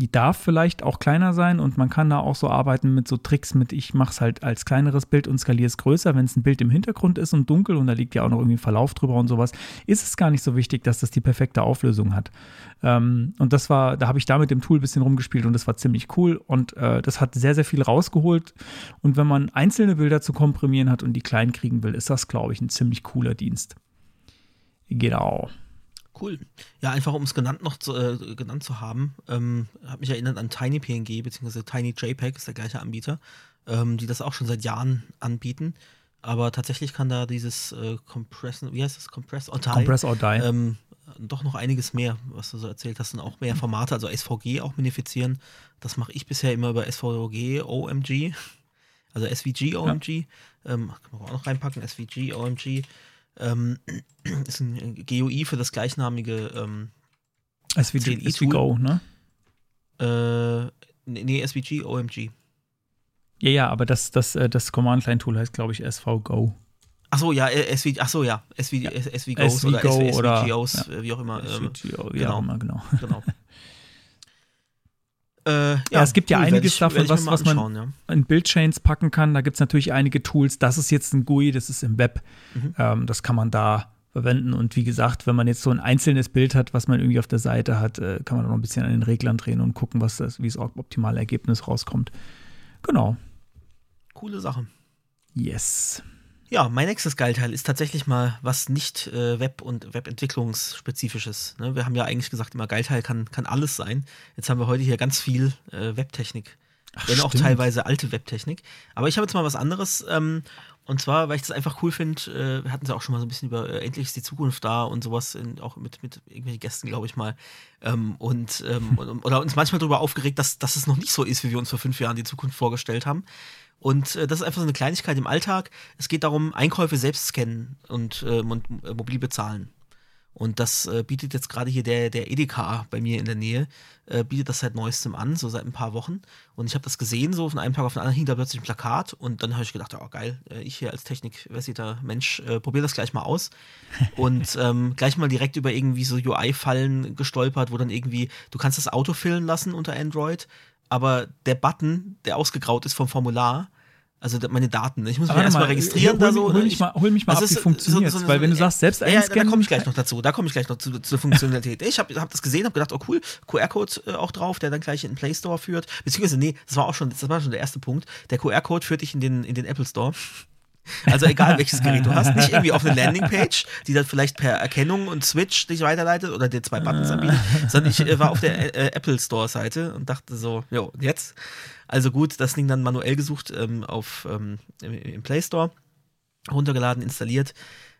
Die darf vielleicht auch kleiner sein und man kann da auch so arbeiten mit so Tricks mit, ich mache es halt als kleineres Bild und skaliere es größer. Wenn es ein Bild im Hintergrund ist und dunkel und da liegt ja auch noch irgendwie Verlauf drüber und sowas, ist es gar nicht so wichtig, dass das die perfekte Auflösung hat. Ähm, und das war, da habe ich da mit dem Tool ein bisschen rumgespielt und das war ziemlich cool und äh, das hat sehr, sehr viel rausgeholt. Und wenn man einzelne Bilder zu komprimieren hat und die klein kriegen will, ist das, glaube ich, ein ziemlich cooler Dienst. Genau. Cool. Ja, einfach um es genannt noch zu, äh, genannt zu haben, ähm, hat mich erinnert an TinyPNG bzw. TinyJPEG, ist der gleiche Anbieter, ähm, die das auch schon seit Jahren anbieten. Aber tatsächlich kann da dieses äh, Compress, wie heißt das? Compress or Die, Compress or Die. Ähm, doch noch einiges mehr, was du so erzählt hast, und auch mehr Formate, also SVG auch minifizieren. Das mache ich bisher immer über SVG OMG, also SVG OMG. Ja. Ähm, kann man auch noch reinpacken, SVG OMG. Ähm, [clears throat] ist ein GUI für das gleichnamige ähm, SVG, SVGO, ne? Äh, nee, SVG, OMG. Ja, ja, aber das, das, äh, das Command-Line-Tool heißt, glaube ich, SVGO. Achso, ja, äh, SVG, achso, ja, SVG, ja. SVGOs SVGO oder, SVGOs, oder, ja. wie auch immer. SVGO, wie genau, auch immer, genau. genau. [laughs] Äh, ja, ja, es gibt ja einiges ich, davon, was, was man ja. in Bildchains packen kann. Da gibt es natürlich einige Tools. Das ist jetzt ein GUI, das ist im Web. Mhm. Ähm, das kann man da verwenden. Und wie gesagt, wenn man jetzt so ein einzelnes Bild hat, was man irgendwie auf der Seite hat, äh, kann man noch ein bisschen an den Reglern drehen und gucken, was das, wie das optimale Ergebnis rauskommt. Genau. Coole Sache. Yes. Ja, mein nächstes Geilteil ist tatsächlich mal was nicht äh, Web- und Webentwicklungsspezifisches. Ne? Wir haben ja eigentlich gesagt, immer Geilteil kann, kann alles sein. Jetzt haben wir heute hier ganz viel äh, Webtechnik. Ach, wenn auch teilweise alte Webtechnik. Aber ich habe jetzt mal was anderes. Ähm, und zwar, weil ich das einfach cool finde, äh, wir hatten es ja auch schon mal so ein bisschen über äh, Endlich ist die Zukunft da und sowas, in, auch mit, mit irgendwelchen Gästen, glaube ich mal. Ähm, und, ähm, [laughs] oder uns manchmal darüber aufgeregt, dass, dass es noch nicht so ist, wie wir uns vor fünf Jahren die Zukunft vorgestellt haben. Und äh, das ist einfach so eine Kleinigkeit im Alltag. Es geht darum, Einkäufe selbst scannen und, äh, und äh, mobil bezahlen. Und das äh, bietet jetzt gerade hier der, der Edeka bei mir in der Nähe, äh, bietet das seit neuestem an, so seit ein paar Wochen. Und ich habe das gesehen, so von einem Tag auf den anderen hing da plötzlich ein Plakat und dann habe ich gedacht, oh geil, äh, ich hier als technikversierter Mensch äh, probiere das gleich mal aus. [laughs] und ähm, gleich mal direkt über irgendwie so UI-Fallen gestolpert, wo dann irgendwie, du kannst das Auto füllen lassen unter Android aber der Button, der ausgegraut ist vom Formular, also meine Daten. Ich muss mich erstmal registrieren. Hol, da so, hol, mich mal, hol mich mal ab, wie funktioniert so, so, Weil wenn du sagst, selbst einscannen. Ja, da komme ich gleich noch dazu. Da komme ich gleich noch zu, zur Funktionalität. ich habe hab das gesehen, habe gedacht, oh cool, QR-Code äh, auch drauf, der dann gleich in den Play Store führt. Beziehungsweise, nee, das war auch schon, das war schon der erste Punkt. Der QR-Code führt dich in den, in den Apple Store. Also egal welches Gerät du hast, nicht irgendwie auf eine [laughs] Landingpage, die dann vielleicht per Erkennung und Switch dich weiterleitet oder dir zwei Buttons anbietet, sondern ich äh, war auf der äh, Apple Store Seite und dachte so, jo, jetzt. Also gut, das Ding dann manuell gesucht ähm, auf, ähm, im Play Store, runtergeladen, installiert.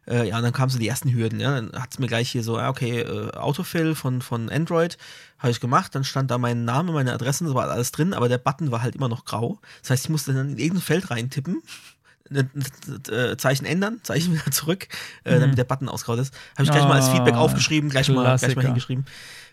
Äh, ja, und dann kamen so die ersten Hürden. Ja. Dann hat es mir gleich hier so, okay, äh, Autofill von, von Android habe ich gemacht. Dann stand da mein Name, meine Adresse, das war alles drin, aber der Button war halt immer noch grau. Das heißt, ich musste dann in irgendein Feld reintippen äh, Zeichen ändern, Zeichen [laughs] wieder zurück, äh, mhm. damit der Button ausgraut ist. Habe ich gleich oh, mal als Feedback ah, aufgeschrieben, gleich mal, gleich mal hingeschrieben.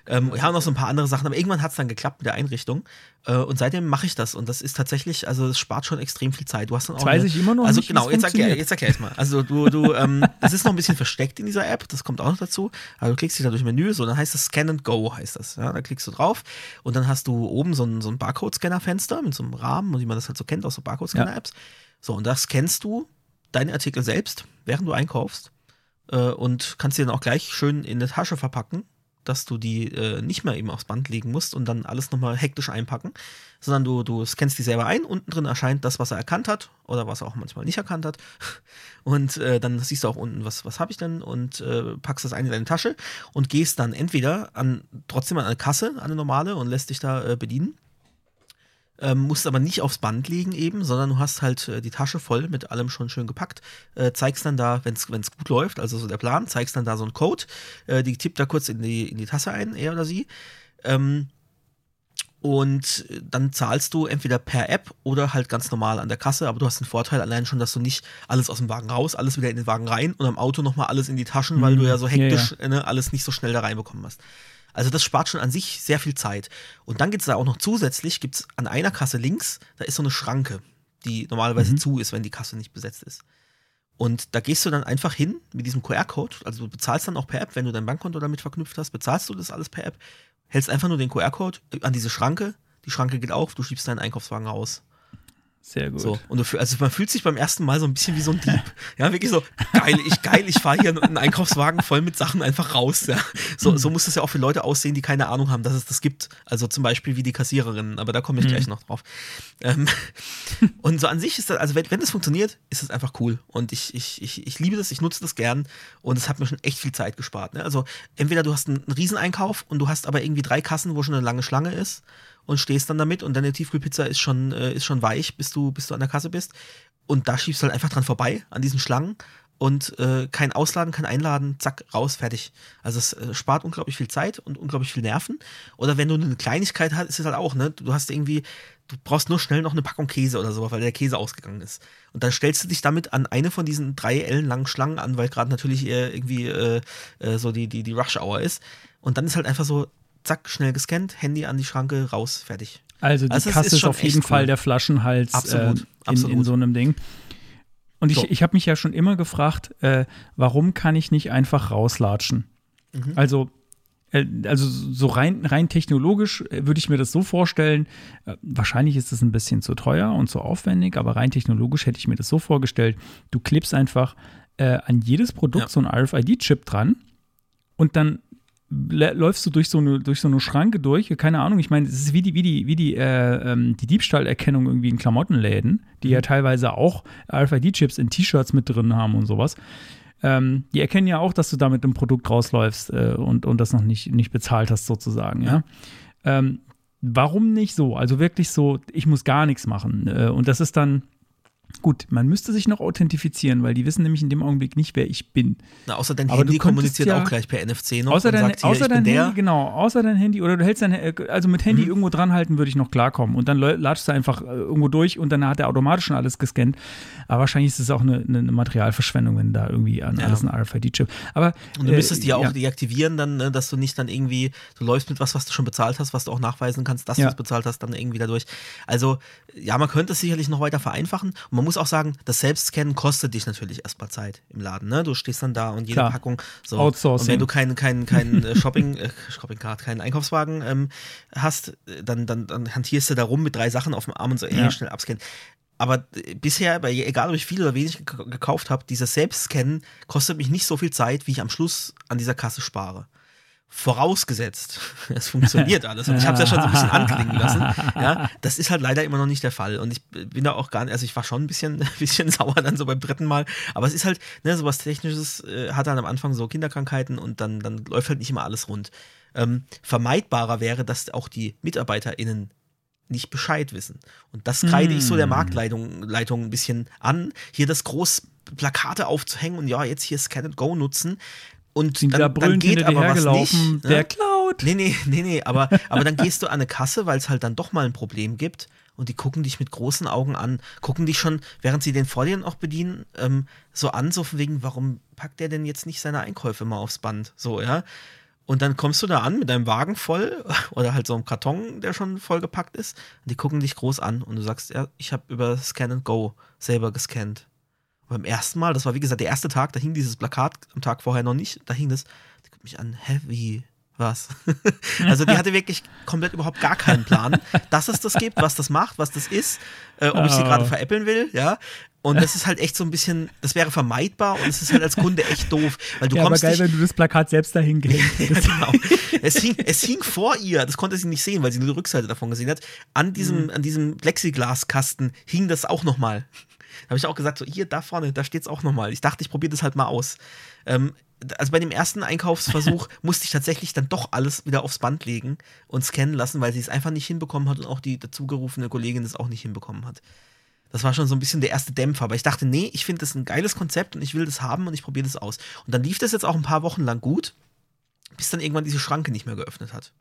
Ähm, wir haben noch so ein paar andere Sachen, aber irgendwann hat es dann geklappt mit der Einrichtung. Äh, und seitdem mache ich das. Und das ist tatsächlich, also es spart schon extrem viel Zeit. Du hast dann auch. Das weiß eine, ich immer noch also nicht. genau, jetzt erklär, jetzt erklär ich mal. Also du, du, [laughs] ähm, das ist noch ein bisschen versteckt in dieser App, das kommt auch noch dazu. Also du klickst dich da durch Menü, so dann heißt das Scan and Go, heißt das. Ja, da klickst du drauf und dann hast du oben so ein, so ein Barcode-Scanner-Fenster mit so einem Rahmen, wie man das halt so kennt aus so Barcode-Scanner-Apps. Ja. So, und das scannst du deine Artikel selbst, während du einkaufst äh, und kannst sie dann auch gleich schön in eine Tasche verpacken, dass du die äh, nicht mehr eben aufs Band legen musst und dann alles nochmal hektisch einpacken, sondern du, du scannst die selber ein, unten drin erscheint das, was er erkannt hat oder was er auch manchmal nicht erkannt hat. [laughs] Und äh, dann siehst du auch unten, was, was habe ich denn? Und äh, packst das ein in deine Tasche und gehst dann entweder an, trotzdem an eine Kasse, an eine normale und lässt dich da äh, bedienen ähm, musst aber nicht aufs Band legen eben, sondern du hast halt äh, die Tasche voll mit allem schon schön gepackt, äh, zeigst dann da, wenn es gut läuft, also so der Plan, zeigst dann da so einen Code, äh, die tippt da kurz in die, in die Tasse ein, er oder sie. Ähm, und dann zahlst du entweder per App oder halt ganz normal an der Kasse, aber du hast den Vorteil allein schon, dass du nicht alles aus dem Wagen raus, alles wieder in den Wagen rein und am Auto nochmal alles in die Taschen, weil mhm. du ja so hektisch ja, ja. Ne, alles nicht so schnell da reinbekommen hast. Also das spart schon an sich sehr viel Zeit. Und dann gibt es da auch noch zusätzlich, gibt es an einer Kasse links, da ist so eine Schranke, die normalerweise mhm. zu ist, wenn die Kasse nicht besetzt ist. Und da gehst du dann einfach hin mit diesem QR-Code, also du bezahlst dann auch per App, wenn du dein Bankkonto damit verknüpft hast, bezahlst du das alles per App, hältst einfach nur den QR-Code an diese Schranke, die Schranke geht auf, du schiebst deinen Einkaufswagen raus. Sehr gut. So, und du, also man fühlt sich beim ersten Mal so ein bisschen wie so ein Dieb. [laughs] Ja, wirklich so, geil, ich geil, ich fahre hier einen Einkaufswagen voll mit Sachen einfach raus. Ja. So, so muss das ja auch für Leute aussehen, die keine Ahnung haben, dass es das gibt. Also zum Beispiel wie die Kassiererinnen, aber da komme ich mhm. gleich noch drauf. Ähm, [laughs] und so an sich ist das, also wenn, wenn das funktioniert, ist das einfach cool. Und ich, ich, ich, ich liebe das, ich nutze das gern und es hat mir schon echt viel Zeit gespart. Ne? Also entweder du hast einen, einen Rieseneinkauf und du hast aber irgendwie drei Kassen, wo schon eine lange Schlange ist und stehst dann damit und deine Tiefkühlpizza ist schon, äh, ist schon weich, bis du, bis du an der Kasse bist. Und da schiebst du halt einfach dran vorbei, an diesen Schlangen und äh, kein Ausladen, kein Einladen, zack, raus, fertig. Also es äh, spart unglaublich viel Zeit und unglaublich viel Nerven. Oder wenn du eine Kleinigkeit hast, ist es halt auch, ne? Du hast irgendwie, du brauchst nur schnell noch eine Packung Käse oder so, weil der Käse ausgegangen ist. Und dann stellst du dich damit an eine von diesen drei ellenlangen Schlangen an, weil gerade natürlich irgendwie äh, äh, so die, die, die Rush-Hour ist. Und dann ist halt einfach so, zack, schnell gescannt, Handy an die Schranke, raus, fertig. Also die also Kasse ist, ist auf jeden cool. Fall der Flaschenhals absolut, äh, in, absolut. in, so einem Ding. Und ich, so. ich habe mich ja schon immer gefragt, äh, warum kann ich nicht einfach rauslatschen? Mhm. Also, äh, also so rein, rein technologisch äh, würde ich mir das so vorstellen, äh, wahrscheinlich ist es ein bisschen zu teuer und zu aufwendig, aber rein technologisch hätte ich mir das so vorgestellt, du klippst einfach äh, an jedes Produkt ja. so ein RFID-Chip dran und dann läufst du durch so eine durch so eine Schranke durch, keine Ahnung, ich meine, es ist wie die wie die wie die äh, ähm, die Diebstahlerkennung irgendwie in Klamottenläden, die mhm. ja teilweise auch RFID-Chips in T-Shirts mit drin haben und sowas. Ähm, die erkennen ja auch, dass du da mit einem Produkt rausläufst äh, und, und das noch nicht, nicht bezahlt hast, sozusagen, ja. ja? Ähm, warum nicht so? Also wirklich so, ich muss gar nichts machen. Äh, und das ist dann, Gut, man müsste sich noch authentifizieren, weil die wissen nämlich in dem Augenblick nicht, wer ich bin. Na, außer dein Aber Handy kommuniziert ja, auch gleich per NFC noch. Außer dein, sagt, hier, außer dein Handy, genau, außer dein Handy oder du hältst dein, also mit Handy mhm. irgendwo dran halten, würde ich noch klarkommen. Und dann latschst du einfach äh, irgendwo durch und dann hat er automatisch schon alles gescannt. Aber wahrscheinlich ist es auch eine, eine Materialverschwendung, wenn da irgendwie an ja. alles ein RFID-Chip. Aber und du äh, müsstest die ja auch deaktivieren, dann, ne, dass du nicht dann irgendwie, du läufst mit was, was du schon bezahlt hast, was du auch nachweisen kannst, dass ja. du es bezahlt hast, dann irgendwie dadurch. Also ja, man könnte es sicherlich noch weiter vereinfachen. Und man muss auch sagen, das Selbstscannen kostet dich natürlich erstmal Zeit im Laden. Ne? Du stehst dann da und jede Klar. Packung so. Outsourcing. Und wenn du keinen kein, kein, äh, Shopping, äh, Shopping Card, keinen Einkaufswagen ähm, hast, dann, dann, dann hantierst du da rum mit drei Sachen auf dem Arm und so, ja. schnell abscannen. Aber äh, bisher, egal ob ich viel oder wenig gekauft habe, dieses Selbstscannen kostet mich nicht so viel Zeit, wie ich am Schluss an dieser Kasse spare. Vorausgesetzt, [laughs] es funktioniert alles. Und ich habe es ja schon so ein bisschen [laughs] anklingen lassen. Ja, das ist halt leider immer noch nicht der Fall. Und ich bin da auch gar nicht, also ich war schon ein bisschen, [laughs] ein bisschen sauer dann so beim dritten Mal. Aber es ist halt, ne, sowas Technisches äh, hat dann am Anfang so Kinderkrankheiten und dann, dann läuft halt nicht immer alles rund. Ähm, vermeidbarer wäre, dass auch die MitarbeiterInnen nicht Bescheid wissen. Und das kreide mm. ich so der hm. Marktleitung Leitung ein bisschen an, hier das groß Plakate aufzuhängen und ja, jetzt hier Scan and Go nutzen. Und Sind dann, dann geht aber was nicht. Ne? Der klaut. Nee, nee, nee, nee, aber, aber dann gehst du an eine Kasse, weil es halt dann doch mal ein Problem gibt und die gucken dich mit großen Augen an, gucken dich schon, während sie den vor dir auch bedienen, ähm, so an, so von wegen, warum packt der denn jetzt nicht seine Einkäufe mal aufs Band? So, ja. Und dann kommst du da an mit deinem Wagen voll [laughs] oder halt so einem Karton, der schon vollgepackt ist. Und die gucken dich groß an und du sagst, ja, ich habe über Scan and Go selber gescannt beim ersten Mal, das war wie gesagt der erste Tag, da hing dieses Plakat am Tag vorher noch nicht, da hing das, die guckt mich an, wie, was? [laughs] also die hatte wirklich komplett überhaupt gar keinen Plan, [laughs] dass es das gibt, was das macht, was das ist, äh, ob ich sie oh. gerade veräppeln will, ja. Und das ist halt echt so ein bisschen, das wäre vermeidbar und es ist halt als Kunde echt doof. Weil du ja, kommst aber geil, nicht, wenn du das Plakat selbst dahin [laughs] gehst. ja, genau. es, hing, es hing vor ihr, das konnte sie nicht sehen, weil sie nur die Rückseite davon gesehen hat. An diesem, mhm. an diesem Plexiglaskasten hing das auch nochmal. Da habe ich auch gesagt, so hier, da vorne, da steht es auch nochmal. Ich dachte, ich probiere das halt mal aus. Ähm, also bei dem ersten Einkaufsversuch [laughs] musste ich tatsächlich dann doch alles wieder aufs Band legen und scannen lassen, weil sie es einfach nicht hinbekommen hat und auch die dazugerufene Kollegin es auch nicht hinbekommen hat. Das war schon so ein bisschen der erste Dämpfer. Aber ich dachte, nee, ich finde das ein geiles Konzept und ich will das haben und ich probiere das aus. Und dann lief das jetzt auch ein paar Wochen lang gut, bis dann irgendwann diese Schranke nicht mehr geöffnet hat.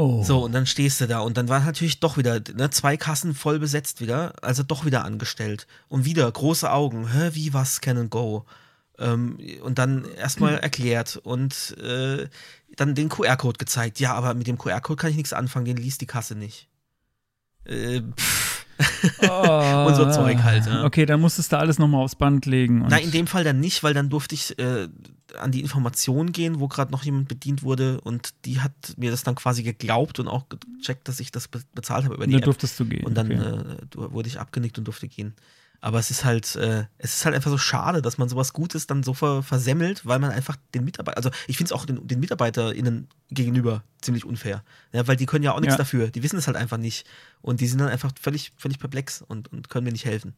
Oh. So, und dann stehst du da und dann war natürlich doch wieder ne, zwei Kassen voll besetzt wieder, also doch wieder angestellt. Und wieder große Augen, hä, wie was Scan and Go? Ähm, und dann erstmal [clears throat] erklärt und äh, dann den QR-Code gezeigt. Ja, aber mit dem QR-Code kann ich nichts anfangen, den liest die Kasse nicht. Äh, pff Oh, und so Zeug halt. Ja. Okay, dann musstest du alles nochmal aufs Band legen. Nein, in dem Fall dann nicht, weil dann durfte ich äh, an die Information gehen, wo gerade noch jemand bedient wurde und die hat mir das dann quasi geglaubt und auch gecheckt, dass ich das bezahlt habe über die dann App. durftest du gehen. Und dann okay. äh, wurde ich abgenickt und durfte gehen. Aber es ist halt, äh, es ist halt einfach so schade, dass man sowas Gutes dann so ver versemmelt, weil man einfach den Mitarbeiter, also ich finde es auch den, den MitarbeiterInnen gegenüber ziemlich unfair. Ja, weil die können ja auch nichts ja. dafür. Die wissen es halt einfach nicht. Und die sind dann einfach völlig, völlig perplex und, und können mir nicht helfen.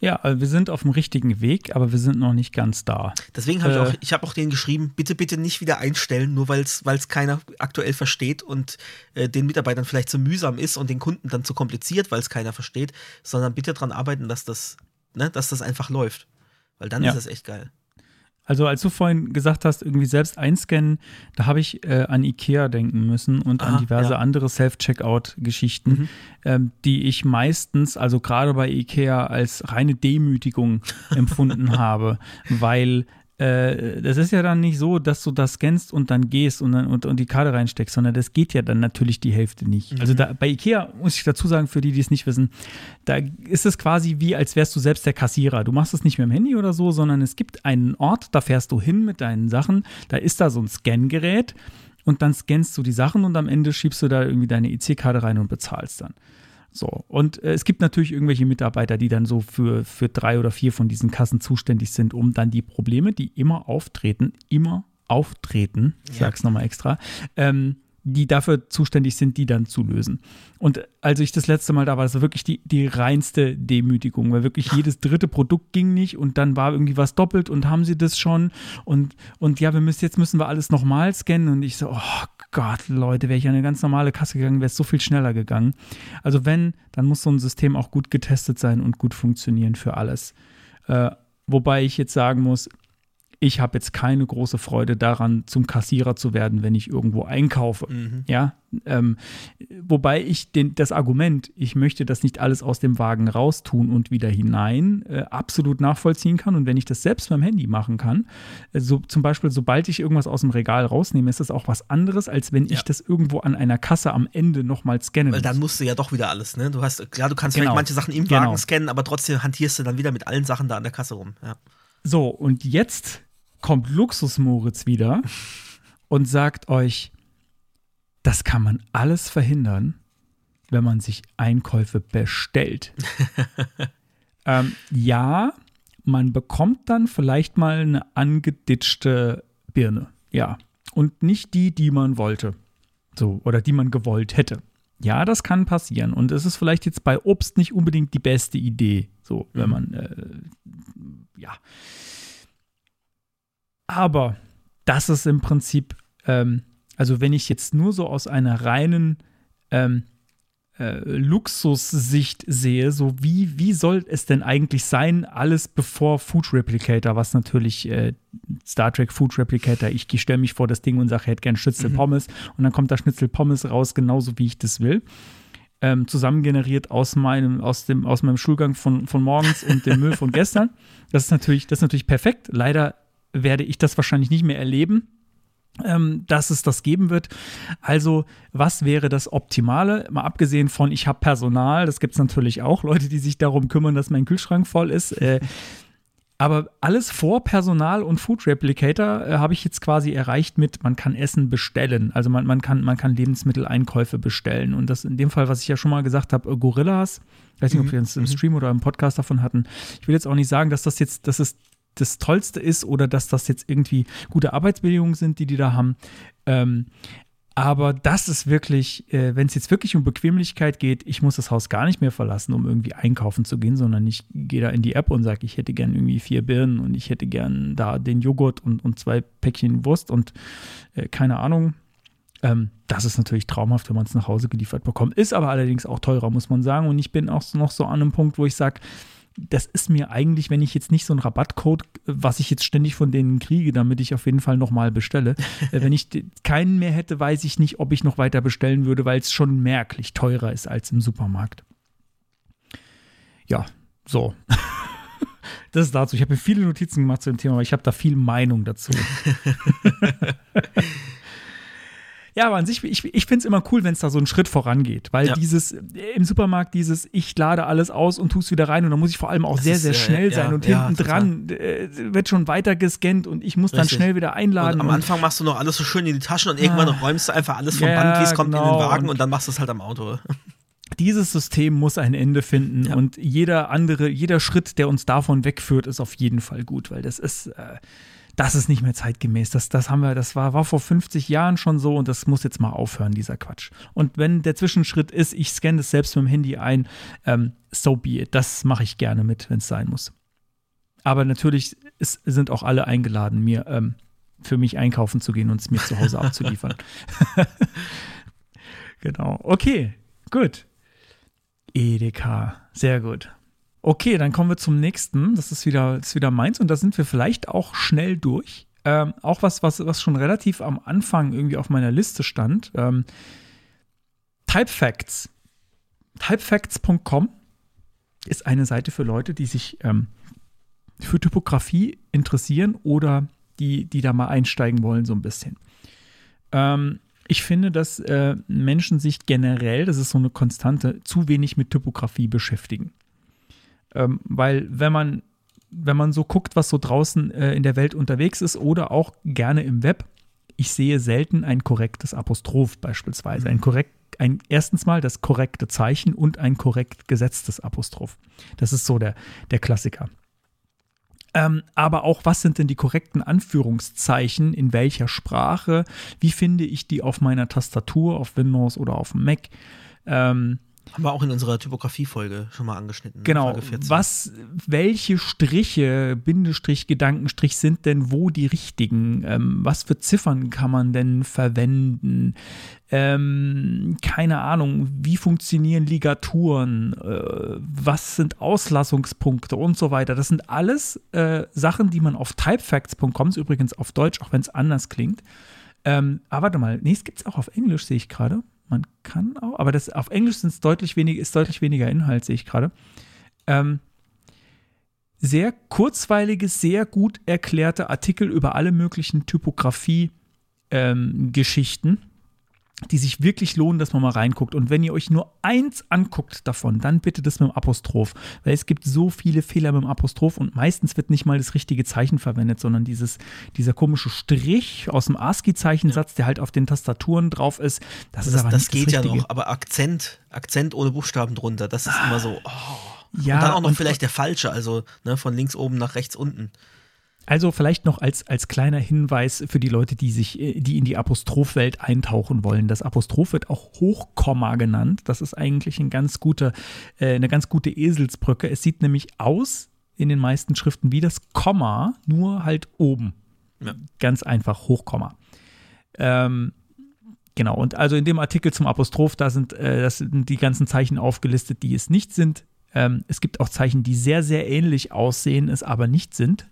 Ja, also wir sind auf dem richtigen Weg, aber wir sind noch nicht ganz da. Deswegen habe äh, ich auch, ich habe auch denen geschrieben, bitte, bitte nicht wieder einstellen, nur weil es keiner aktuell versteht und äh, den Mitarbeitern vielleicht zu mühsam ist und den Kunden dann zu kompliziert, weil es keiner versteht, sondern bitte daran arbeiten, dass das, ne, dass das einfach läuft. Weil dann ja. ist es echt geil. Also als du vorhin gesagt hast, irgendwie selbst einscannen, da habe ich äh, an Ikea denken müssen und Aha, an diverse ja. andere Self-Checkout-Geschichten, mhm. ähm, die ich meistens, also gerade bei Ikea, als reine Demütigung empfunden [laughs] habe, weil äh, das ist ja dann nicht so, dass du das scannst und dann gehst und, dann, und, und die Karte reinsteckst, sondern das geht ja dann natürlich die Hälfte nicht. Mhm. Also da, bei Ikea muss ich dazu sagen, für die, die es nicht wissen, da ist es quasi wie, als wärst du selbst der Kassierer. Du machst es nicht mit dem Handy oder so, sondern es gibt einen Ort, da fährst du hin mit deinen Sachen, da ist da so ein Scangerät und dann scannst du die Sachen und am Ende schiebst du da irgendwie deine EC-Karte rein und bezahlst dann. So, und äh, es gibt natürlich irgendwelche Mitarbeiter, die dann so für, für drei oder vier von diesen Kassen zuständig sind, um dann die Probleme, die immer auftreten, immer auftreten, ich ja. sag's nochmal extra, ähm, die dafür zuständig sind, die dann zu lösen. Und als ich das letzte Mal da war, das war wirklich die, die reinste Demütigung, weil wirklich jedes dritte Produkt ging nicht und dann war irgendwie was doppelt und haben sie das schon und, und ja, wir müssen, jetzt müssen wir alles nochmal scannen und ich so, oh Gott, Leute, wäre ich an eine ganz normale Kasse gegangen, wäre es so viel schneller gegangen. Also wenn, dann muss so ein System auch gut getestet sein und gut funktionieren für alles. Äh, wobei ich jetzt sagen muss, ich habe jetzt keine große Freude daran, zum Kassierer zu werden, wenn ich irgendwo einkaufe. Mhm. Ja, ähm, wobei ich den, das Argument, ich möchte das nicht alles aus dem Wagen raustun und wieder hinein, äh, absolut nachvollziehen kann. Und wenn ich das selbst beim Handy machen kann, äh, so zum Beispiel, sobald ich irgendwas aus dem Regal rausnehme, ist das auch was anderes, als wenn ja. ich das irgendwo an einer Kasse am Ende nochmal scannen Weil dann musst du ja doch wieder alles, ne? Du hast, klar, du kannst genau. manche Sachen im Wagen genau. scannen, aber trotzdem hantierst du dann wieder mit allen Sachen da an der Kasse rum. Ja. So, und jetzt kommt Luxus Moritz wieder und sagt euch, das kann man alles verhindern, wenn man sich Einkäufe bestellt. [laughs] ähm, ja, man bekommt dann vielleicht mal eine angeditschte Birne. Ja. Und nicht die, die man wollte. So, oder die man gewollt hätte. Ja, das kann passieren. Und es ist vielleicht jetzt bei Obst nicht unbedingt die beste Idee. So, wenn mhm. man, äh, ja. Aber das ist im Prinzip, ähm, also wenn ich jetzt nur so aus einer reinen ähm, äh, Luxussicht sehe, so wie, wie soll es denn eigentlich sein, alles bevor Food Replicator, was natürlich äh, Star Trek Food Replicator, ich stelle mich vor das Ding und sage, ich hätte gern Schnitzel mhm. Pommes und dann kommt da Schnitzel Pommes raus, genauso wie ich das will. Ähm, zusammengeneriert aus meinem, aus dem, aus meinem Schulgang von, von morgens und dem Müll von gestern. Das ist natürlich, das ist natürlich perfekt. Leider werde ich das wahrscheinlich nicht mehr erleben. Ähm, dass es das geben wird. Also, was wäre das Optimale? Mal abgesehen von, ich habe Personal, das gibt es natürlich auch, [laughs] Leute, die sich darum kümmern, dass mein Kühlschrank voll ist. Äh, Aber alles vor Personal und Food Replicator äh, habe ich jetzt quasi erreicht mit, man kann Essen bestellen. Also man, man, kann, man kann Lebensmitteleinkäufe bestellen. Und das in dem Fall, was ich ja schon mal gesagt habe, äh, Gorillas, ich weiß nicht, ob mhm. wir es im mhm. Stream oder im Podcast davon hatten. Ich will jetzt auch nicht sagen, dass das jetzt, dass es das Tollste ist oder dass das jetzt irgendwie gute Arbeitsbedingungen sind, die die da haben. Ähm, aber das ist wirklich, äh, wenn es jetzt wirklich um Bequemlichkeit geht, ich muss das Haus gar nicht mehr verlassen, um irgendwie einkaufen zu gehen, sondern ich gehe da in die App und sage, ich hätte gern irgendwie vier Birnen und ich hätte gern da den Joghurt und, und zwei Päckchen Wurst und äh, keine Ahnung. Ähm, das ist natürlich traumhaft, wenn man es nach Hause geliefert bekommt. Ist aber allerdings auch teurer, muss man sagen. Und ich bin auch noch so an einem Punkt, wo ich sage, das ist mir eigentlich, wenn ich jetzt nicht so einen Rabattcode, was ich jetzt ständig von denen kriege, damit ich auf jeden Fall nochmal bestelle, [laughs] äh, wenn ich keinen mehr hätte, weiß ich nicht, ob ich noch weiter bestellen würde, weil es schon merklich teurer ist als im Supermarkt. Ja, so. [laughs] Das ist dazu. Ich habe mir viele Notizen gemacht zu dem Thema, aber ich habe da viel Meinung dazu. [laughs] Ja, aber an sich, ich, ich finde es immer cool, wenn es da so einen Schritt vorangeht, weil ja. dieses äh, im Supermarkt, dieses ich lade alles aus und tue es wieder rein und dann muss ich vor allem auch das sehr, sehr schnell sein ja, und hinten dran äh, wird schon weiter gescannt und ich muss dann Richtig. schnell wieder einladen. Und am Anfang machst du noch alles so schön in die Taschen und irgendwann räumst du einfach alles vom Band, wie es kommt, genau. in den genau. Wagen und, und dann machst du es halt am Auto [laughs] dieses System muss ein Ende finden ja. und jeder andere, jeder Schritt, der uns davon wegführt, ist auf jeden Fall gut, weil das ist, äh, das ist nicht mehr zeitgemäß. Das, das haben wir, das war, war vor 50 Jahren schon so und das muss jetzt mal aufhören, dieser Quatsch. Und wenn der Zwischenschritt ist, ich scanne das selbst mit dem Handy ein, ähm, so be it. Das mache ich gerne mit, wenn es sein muss. Aber natürlich ist, sind auch alle eingeladen, mir ähm, für mich einkaufen zu gehen und es mir zu Hause abzuliefern. [laughs] genau. Okay, gut. Edeka, sehr gut. Okay, dann kommen wir zum nächsten. Das ist wieder, ist wieder meins und da sind wir vielleicht auch schnell durch. Ähm, auch was, was, was schon relativ am Anfang irgendwie auf meiner Liste stand. Ähm, Typefacts. Typefacts.com ist eine Seite für Leute, die sich ähm, für Typografie interessieren oder die, die da mal einsteigen wollen, so ein bisschen. Ähm, ich finde, dass äh, Menschen sich generell, das ist so eine Konstante, zu wenig mit Typografie beschäftigen. Ähm, weil wenn man, wenn man so guckt, was so draußen äh, in der Welt unterwegs ist oder auch gerne im Web, ich sehe selten ein korrektes Apostroph beispielsweise. Ein mhm. korrekt, ein, erstens mal das korrekte Zeichen und ein korrekt gesetztes Apostroph. Das ist so der, der Klassiker. Ähm, aber auch, was sind denn die korrekten Anführungszeichen in welcher Sprache? Wie finde ich die auf meiner Tastatur, auf Windows oder auf dem Mac? Ähm, haben wir auch in unserer Typografie-Folge schon mal angeschnitten. Genau. Was, welche Striche, Bindestrich, Gedankenstrich sind denn wo die richtigen? Ähm, was für Ziffern kann man denn verwenden? Ähm, keine Ahnung, wie funktionieren Ligaturen? Äh, was sind Auslassungspunkte und so weiter? Das sind alles äh, Sachen, die man auf typefacts.com, ist übrigens auf Deutsch, auch wenn es anders klingt. Ähm, aber warte mal, nee, es gibt es auch auf Englisch, sehe ich gerade. Man kann auch, aber das auf Englisch sind deutlich weniger, ist deutlich weniger Inhalt, sehe ich gerade. Ähm, sehr kurzweilige, sehr gut erklärte Artikel über alle möglichen Typografie-Geschichten. Ähm, die sich wirklich lohnen, dass man mal reinguckt. Und wenn ihr euch nur eins anguckt davon, dann bitte das mit dem Apostroph. Weil es gibt so viele Fehler mit dem Apostroph und meistens wird nicht mal das richtige Zeichen verwendet, sondern dieses, dieser komische Strich aus dem ASCII-Zeichensatz, der halt auf den Tastaturen drauf ist. Das, das ist aber das nicht geht das ja noch, aber Akzent, Akzent ohne Buchstaben drunter, das ist ah, immer so. Oh. Ja, und dann auch noch vielleicht der falsche, also ne, von links oben nach rechts unten. Also vielleicht noch als, als kleiner Hinweis für die Leute, die sich, äh, die in die Apostrophwelt eintauchen wollen. Das Apostroph wird auch Hochkomma genannt. Das ist eigentlich ein ganz gute, äh, eine ganz gute Eselsbrücke. Es sieht nämlich aus in den meisten Schriften wie das Komma, nur halt oben. Ja. Ganz einfach Hochkomma. Ähm, genau, und also in dem Artikel zum Apostroph, da sind, äh, das sind die ganzen Zeichen aufgelistet, die es nicht sind. Ähm, es gibt auch Zeichen, die sehr, sehr ähnlich aussehen, es aber nicht sind.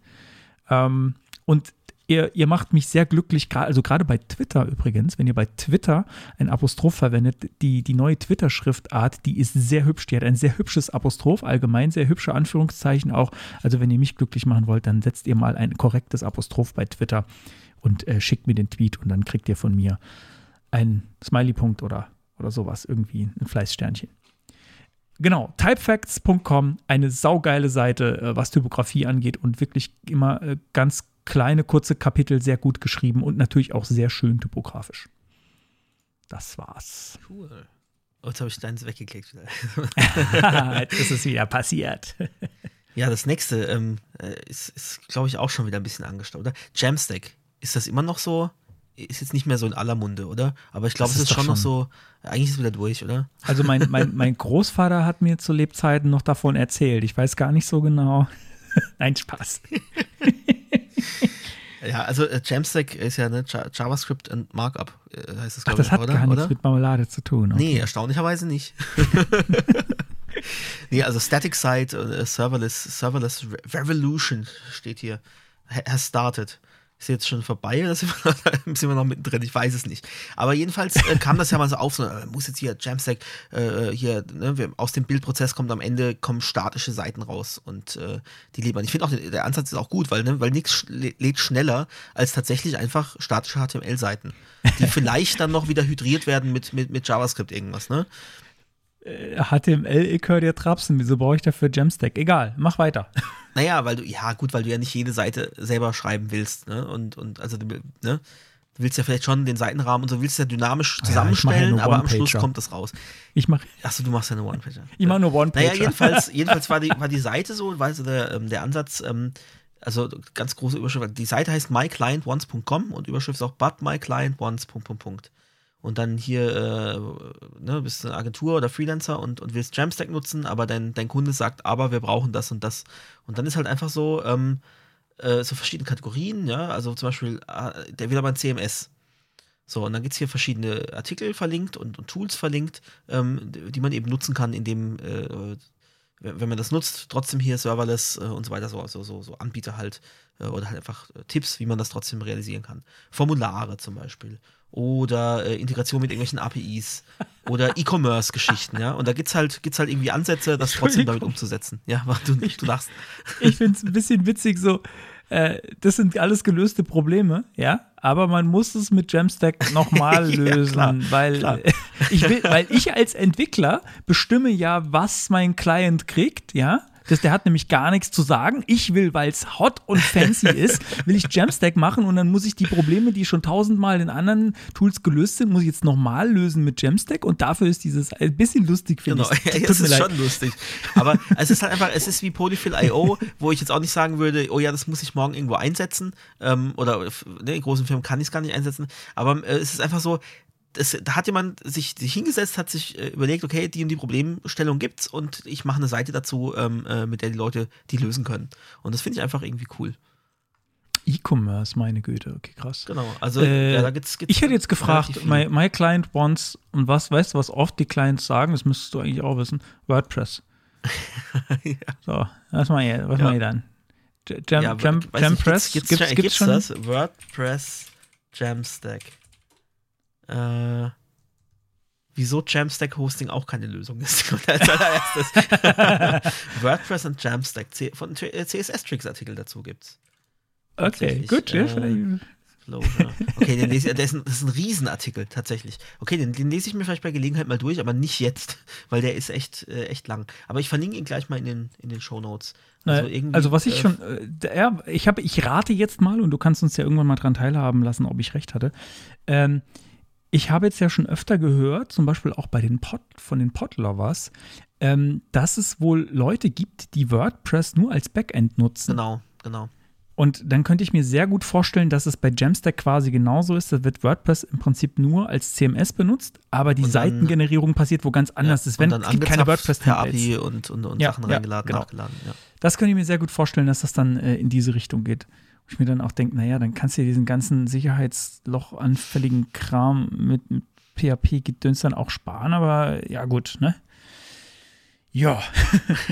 Ähm, und ihr, ihr macht mich sehr glücklich, also gerade bei Twitter übrigens, wenn ihr bei Twitter ein Apostroph verwendet, die, die neue Twitter-Schriftart, die ist sehr hübsch, die hat ein sehr hübsches Apostroph, allgemein sehr hübsche Anführungszeichen auch. Also wenn ihr mich glücklich machen wollt, dann setzt ihr mal ein korrektes Apostroph bei Twitter und äh, schickt mir den Tweet und dann kriegt ihr von mir einen Smiley-Punkt oder, oder sowas, irgendwie ein Fleißsternchen. Genau, typefacts.com, eine saugeile Seite, äh, was Typografie angeht und wirklich immer äh, ganz kleine, kurze Kapitel, sehr gut geschrieben und natürlich auch sehr schön typografisch. Das war's. Cool. Oh, jetzt habe ich deins weggeklickt. [laughs] jetzt ist es wieder passiert. ja, das nächste ähm, äh, ist, ist glaube ich, auch schon wieder ein bisschen angestaubt, oder? Jamstack. Ist das immer noch so? Ist jetzt nicht mehr so in aller Munde, oder? Aber ich glaube, es ist, ist schon noch so, eigentlich ist es wieder durch, oder? Also mein, mein, mein [laughs] Großvater hat mir zu Lebzeiten noch davon erzählt. Ich weiß gar nicht so genau. [laughs] Nein, Spaß. [laughs] ja, also äh, Jamstack ist ja ne, JavaScript und Markup, äh, heißt das, glaube ich, das hat oder? gar nichts oder? mit Marmelade zu tun. Okay. Nee, erstaunlicherweise nicht. nee, also Static Site, uh, Serverless, Serverless Revolution steht hier, has started. Ist jetzt schon vorbei oder [laughs] sind wir, noch, sind wir noch mittendrin? Ich weiß es nicht. Aber jedenfalls äh, kam das ja mal so auf, so, äh, muss jetzt hier Jamstack, äh, hier, ne, aus dem Bildprozess kommt am Ende kommen statische Seiten raus und äh, die lieber. Ich finde auch, der Ansatz ist auch gut, weil, ne, weil nichts lädt schneller als tatsächlich einfach statische HTML-Seiten, die [laughs] vielleicht dann noch wieder hydriert werden mit, mit, mit JavaScript irgendwas, ne? HTML, äh, dir Trapsen, wieso brauche ich dafür Jamstack? Egal, mach weiter. [laughs] Naja, weil du, ja gut, weil du ja nicht jede Seite selber schreiben willst, ne? Und, und also, ne? Du willst ja vielleicht schon den Seitenrahmen und so willst ja dynamisch zusammenstellen, ja, aber am Schluss kommt das raus. Ich mache. Achso, du machst ja eine One-Pager. Ich mache nur One-Pager. Naja, jedenfalls, [laughs] jedenfalls war, die, war die Seite so, weißt du, der, ähm, der Ansatz, ähm, also ganz große Überschrift, die Seite heißt myclientonce.com und Überschrift ist auch but myclientonce. Und dann hier, äh, ne, bist du eine Agentur oder Freelancer und, und willst Jamstack nutzen, aber dein, dein Kunde sagt, aber wir brauchen das und das. Und dann ist halt einfach so, ähm, äh, so verschiedene Kategorien, ja, also zum Beispiel, äh, der will aber ein CMS. So, und dann gibt es hier verschiedene Artikel verlinkt und, und Tools verlinkt, ähm, die man eben nutzen kann, indem, äh, wenn man das nutzt, trotzdem hier Serverless äh, und so weiter, so, so, so, so Anbieter halt, äh, oder halt einfach Tipps, wie man das trotzdem realisieren kann. Formulare zum Beispiel oder äh, Integration mit irgendwelchen APIs oder [laughs] E-Commerce-Geschichten, ja. Und da gibt's halt, gibt's halt irgendwie Ansätze, das trotzdem damit umzusetzen. Ja, du, du lachst. [laughs] Ich finde es ein bisschen witzig, so, äh, das sind alles gelöste Probleme, ja, aber man muss es mit Jamstack [laughs] nochmal lösen, ja, klar, weil, klar. ich will, weil ich als Entwickler bestimme ja, was mein Client kriegt, ja. Das, der hat nämlich gar nichts zu sagen. Ich will, weil es hot und fancy [laughs] ist, will ich Jamstack machen und dann muss ich die Probleme, die schon tausendmal in anderen Tools gelöst sind, muss ich jetzt nochmal lösen mit Jamstack und dafür ist dieses ein bisschen lustig, finde genau. ich. [laughs] Ja, es ist leid. schon lustig. Aber es ist halt einfach, es ist wie Polyfill.io, wo ich jetzt auch nicht sagen würde, oh ja, das muss ich morgen irgendwo einsetzen ähm, oder ne, in großen Firmen kann ich es gar nicht einsetzen. Aber äh, es ist einfach so, das, da hat jemand sich, sich hingesetzt, hat sich äh, überlegt, okay, die und die Problemstellung gibt's und ich mache eine Seite dazu, ähm, äh, mit der die Leute die lösen können. Und das finde ich einfach irgendwie cool. E-Commerce, meine Güte, okay, krass. Genau, also äh, ja, da gibt's, gibt's Ich hätte jetzt gefragt, my, my client wants, und was, weißt du, was oft die Clients sagen, das müsstest du eigentlich auch wissen, WordPress. [laughs] ja. So, was mal hier, was ja. mal hier dann? Jam, ja, Jam, Jampress? Gibt's, gibt's, gibt's, gibt's schon? das? WordPress Jamstack. Äh, wieso Jamstack Hosting auch keine Lösung ist. [laughs] Als allererstes. [laughs] WordPress und Jamstack. von CSS-Tricks Artikel dazu gibt's. Okay, gut. Äh, Okay, den lese das, [laughs] ist ein, das ist ein Riesenartikel tatsächlich. Okay, den, den, lese ich mir vielleicht bei Gelegenheit mal durch, aber nicht jetzt, weil der ist echt, äh, echt lang. Aber ich verlinke ihn gleich mal in den, in den Show Notes. Also, also, was ich äh, schon, äh, ja, ich habe, ich rate jetzt mal und du kannst uns ja irgendwann mal dran teilhaben lassen, ob ich recht hatte. Ähm, ich habe jetzt ja schon öfter gehört, zum Beispiel auch bei den Pod, von den Podlovers, ähm, dass es wohl Leute gibt, die WordPress nur als Backend nutzen. Genau, genau. Und dann könnte ich mir sehr gut vorstellen, dass es bei Jamstack quasi genauso ist. Da wird WordPress im Prinzip nur als CMS benutzt, aber die dann, Seitengenerierung passiert wo ganz anders ja, ist. Wenn es gibt keine WordPress per API und, und, und ja, Sachen reingeladen, genau. nachgeladen. Ja. Das könnte ich mir sehr gut vorstellen, dass das dann äh, in diese Richtung geht. Wo ich mir dann auch denke, naja, dann kannst du diesen ganzen Sicherheitsloch-anfälligen Kram mit, mit PHP-Gedöns dann auch sparen, aber ja, gut, ne? Ja.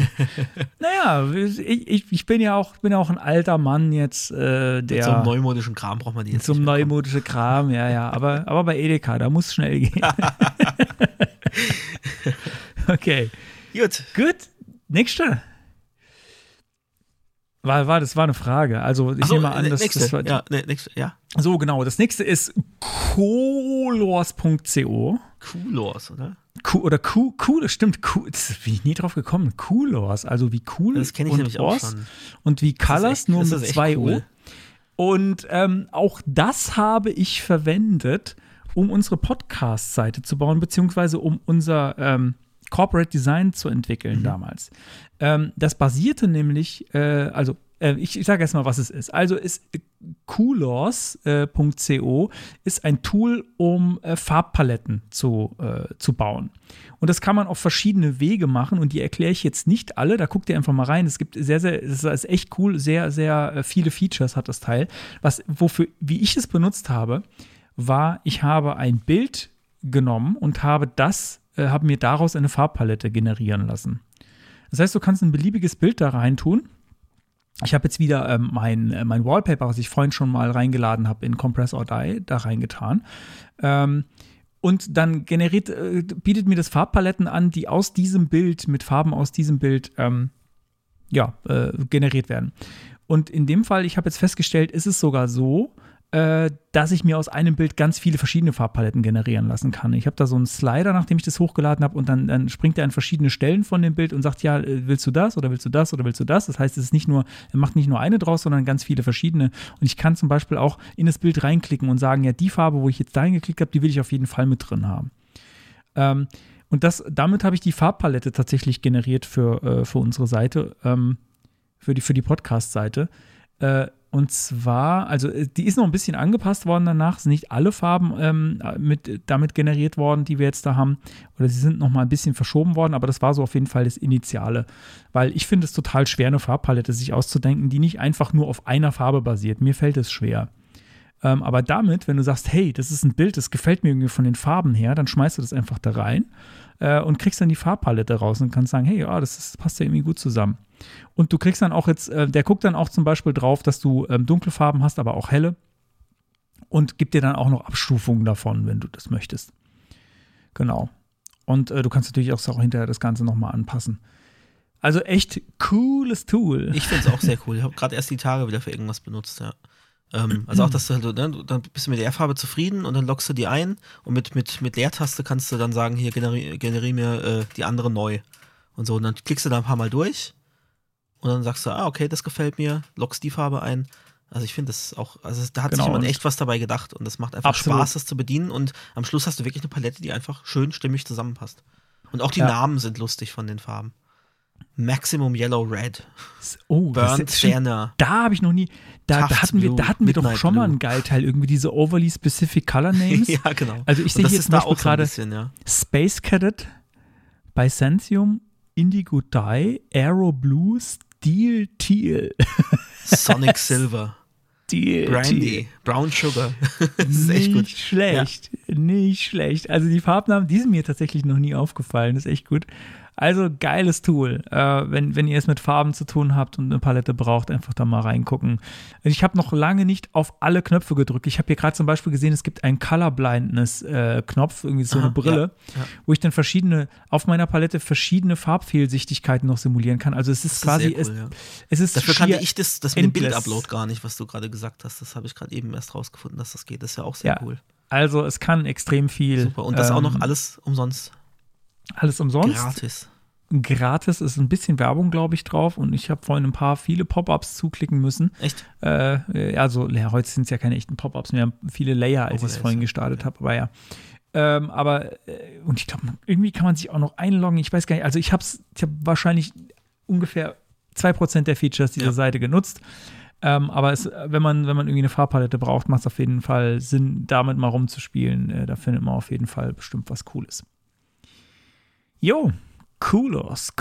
[laughs] naja, ich, ich bin ja auch, bin auch ein alter Mann jetzt, äh, der. Zum neumodischen Kram braucht man die jetzt. Zum neumodischen Kram, ja, ja. Aber, aber bei Edeka, da muss es schnell gehen. [laughs] [laughs] okay. Gut. Gut. Nächste. War, war, das war eine Frage. Also ich so, nehme an, dass nächste, das war, ja, ne, nächste, ja. So, genau. Das nächste ist colors.co. Coolors, oder? oder cool, cool, stimmt, cool, das bin ich nie drauf gekommen. Coolors, also wie cool das kenne ich und nämlich auch schon. Und wie Colors, echt, nur mit zwei cool. O. Und ähm, auch das habe ich verwendet, um unsere Podcast-Seite zu bauen, beziehungsweise um unser ähm, Corporate Design zu entwickeln mhm. damals. Ähm, das basierte nämlich, äh, also äh, ich, ich sage erstmal, was es ist. Also ist Coolors.co äh, ist ein Tool, um äh, Farbpaletten zu, äh, zu bauen. Und das kann man auf verschiedene Wege machen und die erkläre ich jetzt nicht alle. Da guckt ihr einfach mal rein. Es gibt sehr, sehr, das ist echt cool, sehr, sehr viele Features hat das Teil. Was, wofür, wie ich es benutzt habe, war, ich habe ein Bild genommen und habe das, äh, habe mir daraus eine Farbpalette generieren lassen. Das heißt, du kannst ein beliebiges Bild da rein tun ich habe jetzt wieder ähm, mein, äh, mein Wallpaper, was ich vorhin schon mal reingeladen habe, in Compress or Die, da reingetan. Ähm, und dann generiert, äh, bietet mir das Farbpaletten an, die aus diesem Bild, mit Farben aus diesem Bild, ähm, ja, äh, generiert werden. Und in dem Fall, ich habe jetzt festgestellt, ist es sogar so, äh, dass ich mir aus einem Bild ganz viele verschiedene Farbpaletten generieren lassen kann. Ich habe da so einen Slider, nachdem ich das hochgeladen habe, und dann, dann, springt er an verschiedene Stellen von dem Bild und sagt, ja, äh, willst du das oder willst du das oder willst du das? Das heißt, es ist nicht nur, er macht nicht nur eine draus, sondern ganz viele verschiedene. Und ich kann zum Beispiel auch in das Bild reinklicken und sagen, ja, die Farbe, wo ich jetzt da reingeklickt habe, die will ich auf jeden Fall mit drin haben. Ähm, und das, damit habe ich die Farbpalette tatsächlich generiert für, äh, für unsere Seite, ähm, für die, für die Podcast-Seite. Äh, und zwar, also äh, die ist noch ein bisschen angepasst worden danach, sind nicht alle Farben ähm, mit, damit generiert worden, die wir jetzt da haben. Oder sie sind noch mal ein bisschen verschoben worden, aber das war so auf jeden Fall das Initiale. Weil ich finde es total schwer, eine Farbpalette sich auszudenken, die nicht einfach nur auf einer Farbe basiert. Mir fällt es schwer. Ähm, aber damit, wenn du sagst, hey, das ist ein Bild, das gefällt mir irgendwie von den Farben her, dann schmeißt du das einfach da rein äh, und kriegst dann die Farbpalette raus und kannst sagen, hey, ja, das, das passt ja irgendwie gut zusammen. Und du kriegst dann auch jetzt, äh, der guckt dann auch zum Beispiel drauf, dass du ähm, dunkle Farben hast, aber auch helle. Und gibt dir dann auch noch Abstufungen davon, wenn du das möchtest. Genau. Und äh, du kannst natürlich auch, auch hinterher das Ganze nochmal anpassen. Also echt cooles Tool. Ich finde es auch sehr cool. Ich habe gerade erst die Tage wieder für irgendwas benutzt, ja. Ähm, [clears throat] also auch, dass du, halt, ne, dann bist du mit der Farbe zufrieden und dann lockst du die ein und mit, mit, mit Leertaste kannst du dann sagen, hier generiere generi mir äh, die andere neu. Und so. Und dann klickst du da ein paar Mal durch und dann sagst du, ah, okay, das gefällt mir, lockst die Farbe ein. Also ich finde das auch, also da hat genau. sich jemand echt was dabei gedacht und das macht einfach Absolut. Spaß, das zu bedienen und am Schluss hast du wirklich eine Palette, die einfach schön stimmig zusammenpasst. Und auch die ja. Namen sind lustig von den Farben. Maximum Yellow Red. Oh, Burnt Sienna. Da habe ich noch nie. Da, da hatten wir, da hatten wir doch schon Blue. mal einen Geilteil, irgendwie diese overly specific Color Names. [laughs] ja, genau. Also ich sehe hier zum Beispiel gerade ja. Space Cadet, Byzantium, Indigo Dye, Aero Blue, Steel Teal. [laughs] Sonic Silver. Steel Brandy, Teal. Brown Sugar. [laughs] das ist echt gut. Nicht schlecht, ja. nicht schlecht. Also die Farbnamen, die sind mir tatsächlich noch nie aufgefallen. Das ist echt gut. Also geiles Tool. Äh, wenn, wenn ihr es mit Farben zu tun habt und eine Palette braucht, einfach da mal reingucken. Ich habe noch lange nicht auf alle Knöpfe gedrückt. Ich habe hier gerade zum Beispiel gesehen, es gibt einen Colorblindness-Knopf, äh, irgendwie so Aha, eine Brille, ja, ja. wo ich dann verschiedene, auf meiner Palette verschiedene Farbfehlsichtigkeiten noch simulieren kann. Also es ist, ist quasi, cool, es, ja. es ist Dafür kannte ich das, das mit dem Bildupload gar nicht, was du gerade gesagt hast. Das habe ich gerade eben erst rausgefunden, dass das geht. Das ist ja auch sehr cool. Also es kann extrem viel. Super. Und das ähm, auch noch alles umsonst. Alles umsonst. Gratis. Gratis ist ein bisschen Werbung, glaube ich, drauf. Und ich habe vorhin ein paar viele Pop-ups zuklicken müssen. Echt? Äh, also, ja, heute sind es ja keine echten Pop-ups mehr. Viele Layer, als ich es vorhin gestartet habe. Aber ja. Ähm, aber, äh, und ich glaube, irgendwie kann man sich auch noch einloggen. Ich weiß gar nicht. Also, ich habe ich hab wahrscheinlich ungefähr 2% der Features dieser ja. Seite genutzt. Ähm, aber es, wenn, man, wenn man irgendwie eine Farbpalette braucht, macht es auf jeden Fall Sinn, damit mal rumzuspielen. Äh, da findet man auf jeden Fall bestimmt was Cooles. Jo, Coolos.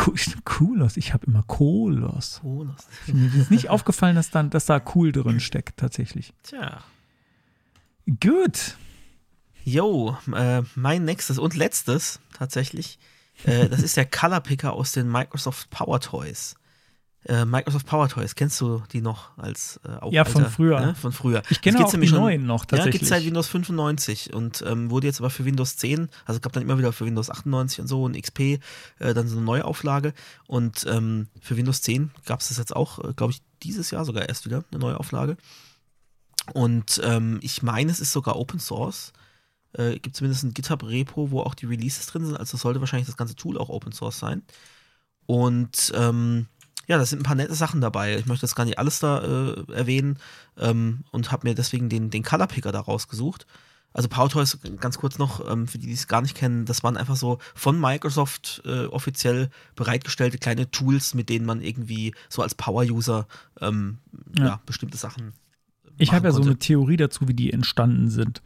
Coolos. Ich habe immer Colos. Colos. Mir ist nicht aufgefallen, dass, dann, dass da cool drin steckt, tatsächlich. Tja. Gut. Jo, äh, mein nächstes und letztes tatsächlich. Äh, das ist der Color Picker aus den Microsoft Power Toys äh, Microsoft Power Toys, kennst du die noch als äh, auch Ja, von Alter, früher. Ne? Von früher. Ich kenne auch die schon, neuen noch tatsächlich. Ja, gibt es seit Windows 95 und ähm, wurde jetzt aber für Windows 10, also gab dann immer wieder für Windows 98 und so und XP äh, dann so eine Neuauflage und ähm, für Windows 10 gab es das jetzt auch, äh, glaube ich, dieses Jahr sogar erst wieder eine Neuauflage. Und ähm, ich meine, es ist sogar Open Source. Äh, gibt zumindest ein GitHub-Repo, wo auch die Releases drin sind. Also sollte wahrscheinlich das ganze Tool auch Open Source sein. Und ähm, ja, da sind ein paar nette Sachen dabei. Ich möchte das gar nicht alles da äh, erwähnen ähm, und habe mir deswegen den, den Color Picker da rausgesucht. Also Power Toys, ganz kurz noch, ähm, für die, die es gar nicht kennen, das waren einfach so von Microsoft äh, offiziell bereitgestellte kleine Tools, mit denen man irgendwie so als Power-User ähm, ja. ja. bestimmte Sachen. Ich habe ja konnte. so eine Theorie dazu, wie die entstanden sind.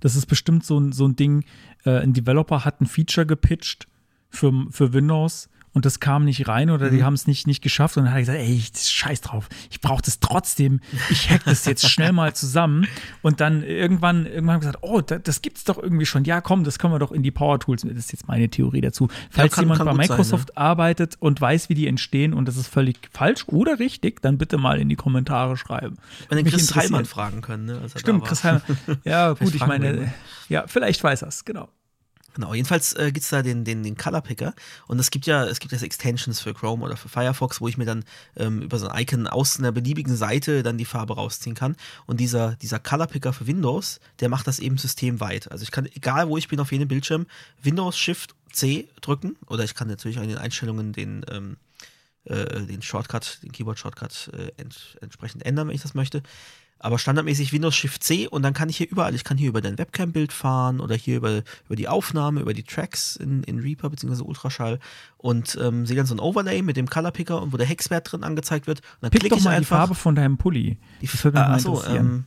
Das ist bestimmt so ein, so ein Ding, äh, ein Developer hat ein Feature gepitcht für, für Windows und das kam nicht rein oder die mhm. haben es nicht, nicht geschafft und dann hat er gesagt, ey, ich, scheiß drauf, ich brauche das trotzdem, ich hack das jetzt schnell mal zusammen und dann irgendwann, irgendwann haben gesagt, oh, das, das gibt's doch irgendwie schon, ja komm, das können wir doch in die Power Tools, das ist jetzt meine Theorie dazu. Falls ja, kann, jemand kann bei Microsoft sein, ne? arbeitet und weiß, wie die entstehen und das ist völlig falsch oder richtig, dann bitte mal in die Kommentare schreiben. Wenn den Chris Heilmann fragen können, ne? Stimmt, Chris Heilmann. Ja, [laughs] gut, ich meine, ja, vielleicht weiß er es, genau. Genau, jedenfalls äh, gibt es da den, den, den Color Picker und es gibt ja, es gibt ja Extensions für Chrome oder für Firefox, wo ich mir dann ähm, über so ein Icon aus einer beliebigen Seite dann die Farbe rausziehen kann. Und dieser, dieser Color Picker für Windows, der macht das eben systemweit. Also ich kann, egal wo ich bin auf jedem Bildschirm, Windows Shift C drücken oder ich kann natürlich in den Einstellungen den, ähm, äh, den Shortcut, den Keyboard-Shortcut äh, ent, entsprechend ändern, wenn ich das möchte. Aber standardmäßig Windows Shift C und dann kann ich hier überall, ich kann hier über dein Webcam-Bild fahren oder hier über, über die Aufnahme, über die Tracks in, in Reaper bzw. Ultraschall und ähm, sehe dann so ein Overlay mit dem Color Picker und wo der Hexwert drin angezeigt wird. Und dann Pick klicke ich einfach. die Farbe von deinem Pulli. Die das würde mich ah, achso, ähm,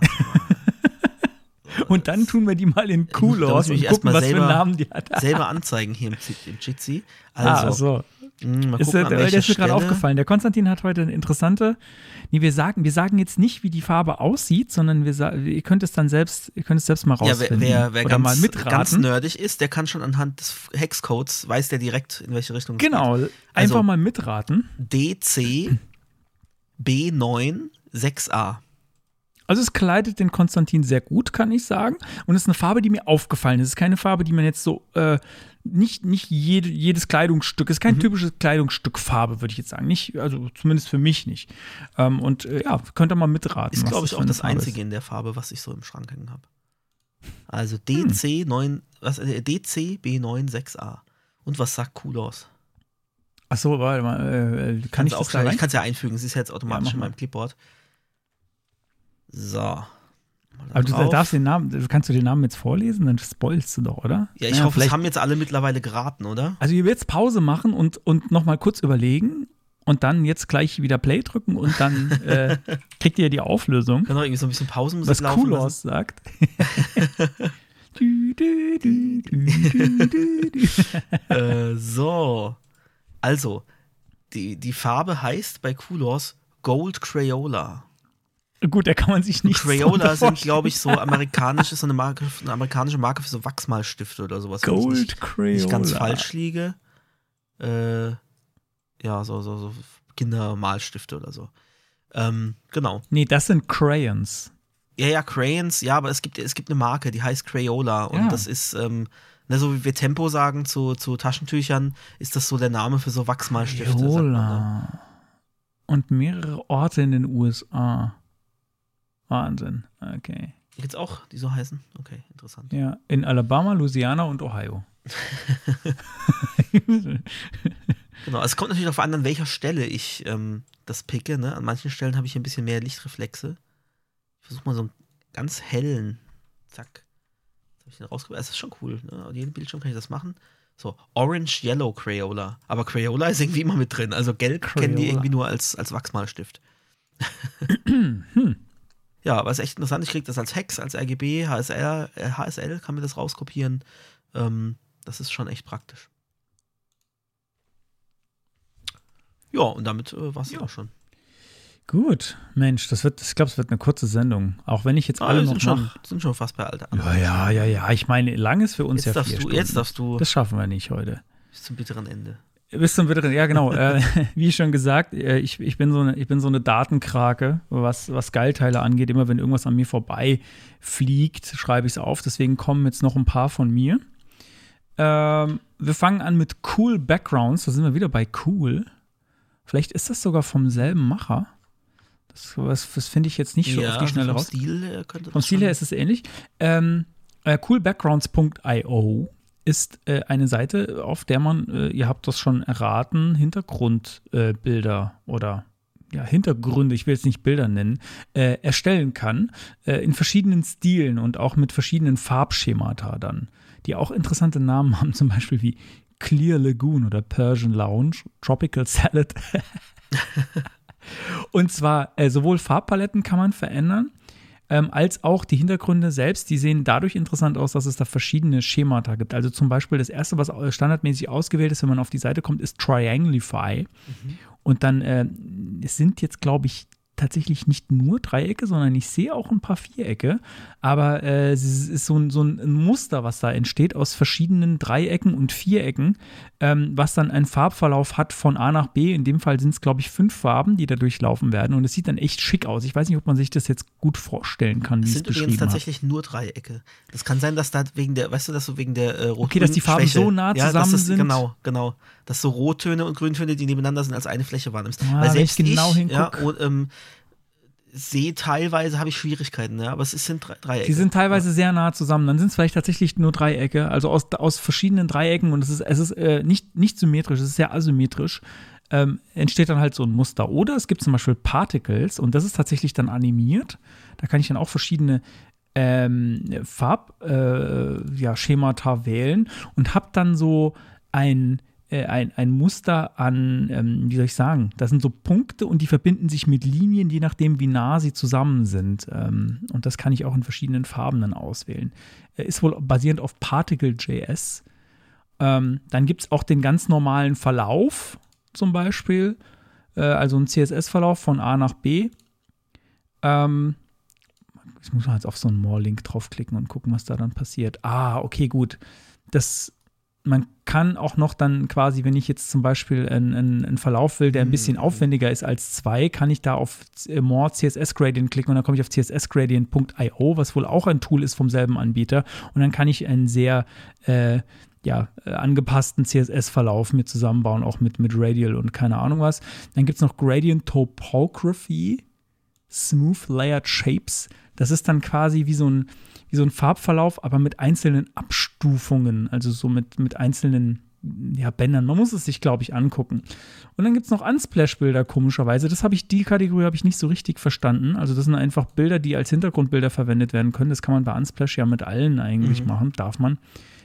[laughs] und dann tun wir die mal in cool aus und gucken, was selber, für Namen die hat. selber anzeigen hier im, im Jitsi. Also, ah, so. Hm, ist, gucken, der, der ist mir gerade aufgefallen. Der Konstantin hat heute eine interessante. Nee, wir sagen, wir sagen jetzt nicht, wie die Farbe aussieht, sondern wir ihr könnt es dann selbst, ihr könnt es selbst mal rausfinden. Ja, wer, wer, wer ganz, ganz, nerdig ist, der kann schon anhand des Hexcodes, weiß der direkt, in welche Richtung es genau, geht. Genau, einfach also, mal mitraten. DC B9 6a. Also es kleidet den Konstantin sehr gut, kann ich sagen. Und es ist eine Farbe, die mir aufgefallen ist. Es ist keine Farbe, die man jetzt so, äh, nicht, nicht jede, jedes Kleidungsstück, ist kein mhm. typisches Kleidungsstückfarbe, würde ich jetzt sagen. Nicht, also zumindest für mich nicht. Ähm, und äh, ja, könnt ihr mal mitraten. Ist, glaube ich, auch das einzige ist. in der Farbe, was ich so im Schrank hängen habe. Also DC hm. 9, was, äh, DC B96A. Und was sagt cool aus? Achso, warte mal, äh, äh kann ich auch da Ich kann es ja einfügen, es ist jetzt automatisch ja, in meinem Clipboard. So. Aber du darfst den Namen, du kannst du den Namen jetzt vorlesen, dann spoilst du doch, oder? Ja, ich ja, hoffe, es haben jetzt alle mittlerweile geraten, oder? Also ihr jetzt Pause machen und, und nochmal kurz überlegen und dann jetzt gleich wieder Play drücken und dann [laughs] äh, kriegt ihr die Auflösung. Kann doch irgendwie so ein bisschen Pausenmusik Was laufen Kulos sagt. [laughs] äh, so. Also, die, die Farbe heißt bei Coolors Gold Crayola. Gut, da kann man sich nicht Crayola [laughs] sind, glaube ich, so amerikanische, so eine, Marke, eine amerikanische Marke für so Wachsmalstifte oder sowas. Gold wenn ich nicht, Crayola. Nicht ganz falsch liege. Äh, ja, so, so, so Kindermalstifte oder so. Ähm, genau. Nee, das sind Crayons. Ja, ja, Crayons, ja, aber es gibt, es gibt eine Marke, die heißt Crayola und ja. das ist, ähm, ne, so wie wir Tempo sagen zu, zu Taschentüchern, ist das so der Name für so Wachsmalstifte. Crayola. Ne? Und mehrere Orte in den USA. Wahnsinn. Okay. Jetzt auch, die so heißen? Okay, interessant. Ja, in Alabama, Louisiana und Ohio. [laughs] genau, es kommt natürlich darauf an, an welcher Stelle ich ähm, das picke. Ne? An manchen Stellen habe ich ein bisschen mehr Lichtreflexe. Ich versuche mal so einen ganz hellen. Zack. Jetzt habe ich den rausgebracht. Das ist schon cool. Ne? Auf jedem Bildschirm kann ich das machen. So, Orange Yellow Crayola. Aber Crayola ist irgendwie immer mit drin. Also gelb Crayola. kennen die irgendwie nur als, als Wachsmalstift. [clears throat] hm. Ja, ist echt interessant. Ich kriege das als Hex, als RGB, HSL, äh, HSL kann mir das rauskopieren. Ähm, das ist schon echt praktisch. Ja, und damit äh, war es ja. auch schon. Gut, Mensch, das wird, ich glaube, es wird eine kurze Sendung. Auch wenn ich jetzt ah, alle noch sind schon, sind schon fast bei Alter. Ja, ja, ja, ja. Ich meine, lang ist für uns jetzt ja vier du, Stunden. Jetzt darfst du. Das schaffen wir nicht heute. Bis zum bitteren Ende. Bis zum bitteren, ja genau. äh, [laughs] wie schon gesagt, äh, ich, ich, bin so eine, ich bin so eine Datenkrake, was, was Geilteile angeht. Immer wenn irgendwas an mir vorbei fliegt, schreibe ich es auf. Deswegen kommen jetzt noch ein paar von mir. Ähm, wir fangen an mit Cool Backgrounds. Da sind wir wieder bei Cool. Vielleicht ist das sogar vom selben Macher. Das, das finde ich jetzt nicht so ja, auf die Schnelle vom raus. Stil vom Stil her ist es ähnlich. Ähm, Äh, coolbackgrounds.io ist äh, eine Seite, auf der man, äh, ihr habt das schon erraten, Hintergrundbilder oder ja, Hintergründe, ich will es nicht Bilder nennen, äh, erstellen kann, äh, in verschiedenen Stilen und auch mit verschiedenen Farbschemata dann, die auch interessante Namen haben, zum Beispiel wie Clear Lagoon oder Persian Lounge, Tropical Salad. [laughs] und zwar äh, sowohl Farbpaletten kann man verändern, ähm, als auch die Hintergründe selbst, die sehen dadurch interessant aus, dass es da verschiedene Schemata gibt. Also zum Beispiel das erste, was standardmäßig ausgewählt ist, wenn man auf die Seite kommt, ist Trianglify. Mhm. Und dann, äh, es sind jetzt, glaube ich, tatsächlich nicht nur Dreiecke, sondern ich sehe auch ein paar Vierecke. Aber äh, es ist so ein, so ein Muster, was da entsteht aus verschiedenen Dreiecken und Vierecken, ähm, was dann einen Farbverlauf hat von A nach B. In dem Fall sind es, glaube ich, fünf Farben, die da durchlaufen werden. Und es sieht dann echt schick aus. Ich weiß nicht, ob man sich das jetzt gut vorstellen kann, wie es sind übrigens tatsächlich nur Dreiecke. Das kann sein, dass da wegen der, weißt du, dass so wegen der äh, Okay, dass die Farben so nah zusammen ja, ist, sind. Genau, genau. Dass so Rottöne und Grüntöne, die nebeneinander sind, als eine Fläche wahrnimmst. Ah, Weil selbst ich genau ich, ja, und, ähm, sehe teilweise, habe ich Schwierigkeiten, ja, aber es sind Dreiecke. Die sind teilweise ja. sehr nah zusammen. Dann sind es vielleicht tatsächlich nur Dreiecke, also aus, aus verschiedenen Dreiecken und es ist, es ist äh, nicht, nicht symmetrisch, es ist sehr asymmetrisch. Ähm, entsteht dann halt so ein Muster. Oder es gibt zum Beispiel Particles und das ist tatsächlich dann animiert. Da kann ich dann auch verschiedene ähm, Farbschemata äh, ja, wählen und habe dann so ein äh, ein, ein Muster an, ähm, wie soll ich sagen, das sind so Punkte und die verbinden sich mit Linien, je nachdem, wie nah sie zusammen sind. Ähm, und das kann ich auch in verschiedenen Farben dann auswählen. Äh, ist wohl basierend auf Particle.js. Ähm, dann gibt es auch den ganz normalen Verlauf zum Beispiel, äh, also ein CSS-Verlauf von A nach B. Ähm, ich muss mal jetzt auf so einen More-Link draufklicken und gucken, was da dann passiert. Ah, okay, gut. Das man kann auch noch dann quasi, wenn ich jetzt zum Beispiel einen, einen, Verlauf will, der ein bisschen mhm. aufwendiger ist als zwei, kann ich da auf More CSS Gradient klicken und dann komme ich auf cssgradient.io, was wohl auch ein Tool ist vom selben Anbieter. Und dann kann ich einen sehr äh, ja, äh, angepassten CSS-Verlauf mir zusammenbauen, auch mit, mit Radial und keine Ahnung was. Dann gibt es noch Gradient Topography, Smooth Layered Shapes. Das ist dann quasi wie so ein wie so ein Farbverlauf, aber mit einzelnen Abstufungen, also so mit, mit einzelnen ja, Bändern. Man muss es sich, glaube ich, angucken. Und dann gibt es noch Unsplash-Bilder, komischerweise. Das habe ich, die Kategorie habe ich nicht so richtig verstanden. Also, das sind einfach Bilder, die als Hintergrundbilder verwendet werden können. Das kann man bei Unsplash ja mit allen eigentlich mhm. machen, darf man.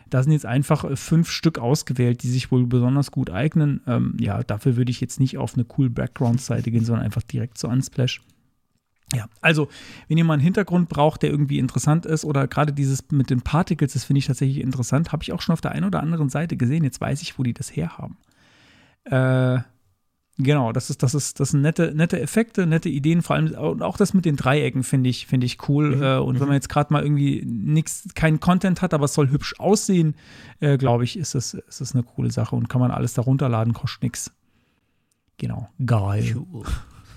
Da sind jetzt einfach äh, fünf Stück ausgewählt, die sich wohl besonders gut eignen. Ähm, ja, dafür würde ich jetzt nicht auf eine cool Background-Seite gehen, sondern einfach direkt zu Unsplash. Ja, also wenn ihr mal einen Hintergrund braucht, der irgendwie interessant ist oder gerade dieses mit den Particles, das finde ich tatsächlich interessant, habe ich auch schon auf der einen oder anderen Seite gesehen. Jetzt weiß ich, wo die das herhaben. Äh, genau, das ist, das ist, das sind nette, nette Effekte, nette Ideen, vor allem und auch das mit den Dreiecken finde ich, finde ich cool. Mhm. Äh, und mhm. wenn man jetzt gerade mal irgendwie nichts, keinen Content hat, aber es soll hübsch aussehen, äh, glaube ich, ist das, ist das eine coole Sache und kann man alles da runterladen, kostet nichts. Genau, geil. Cool.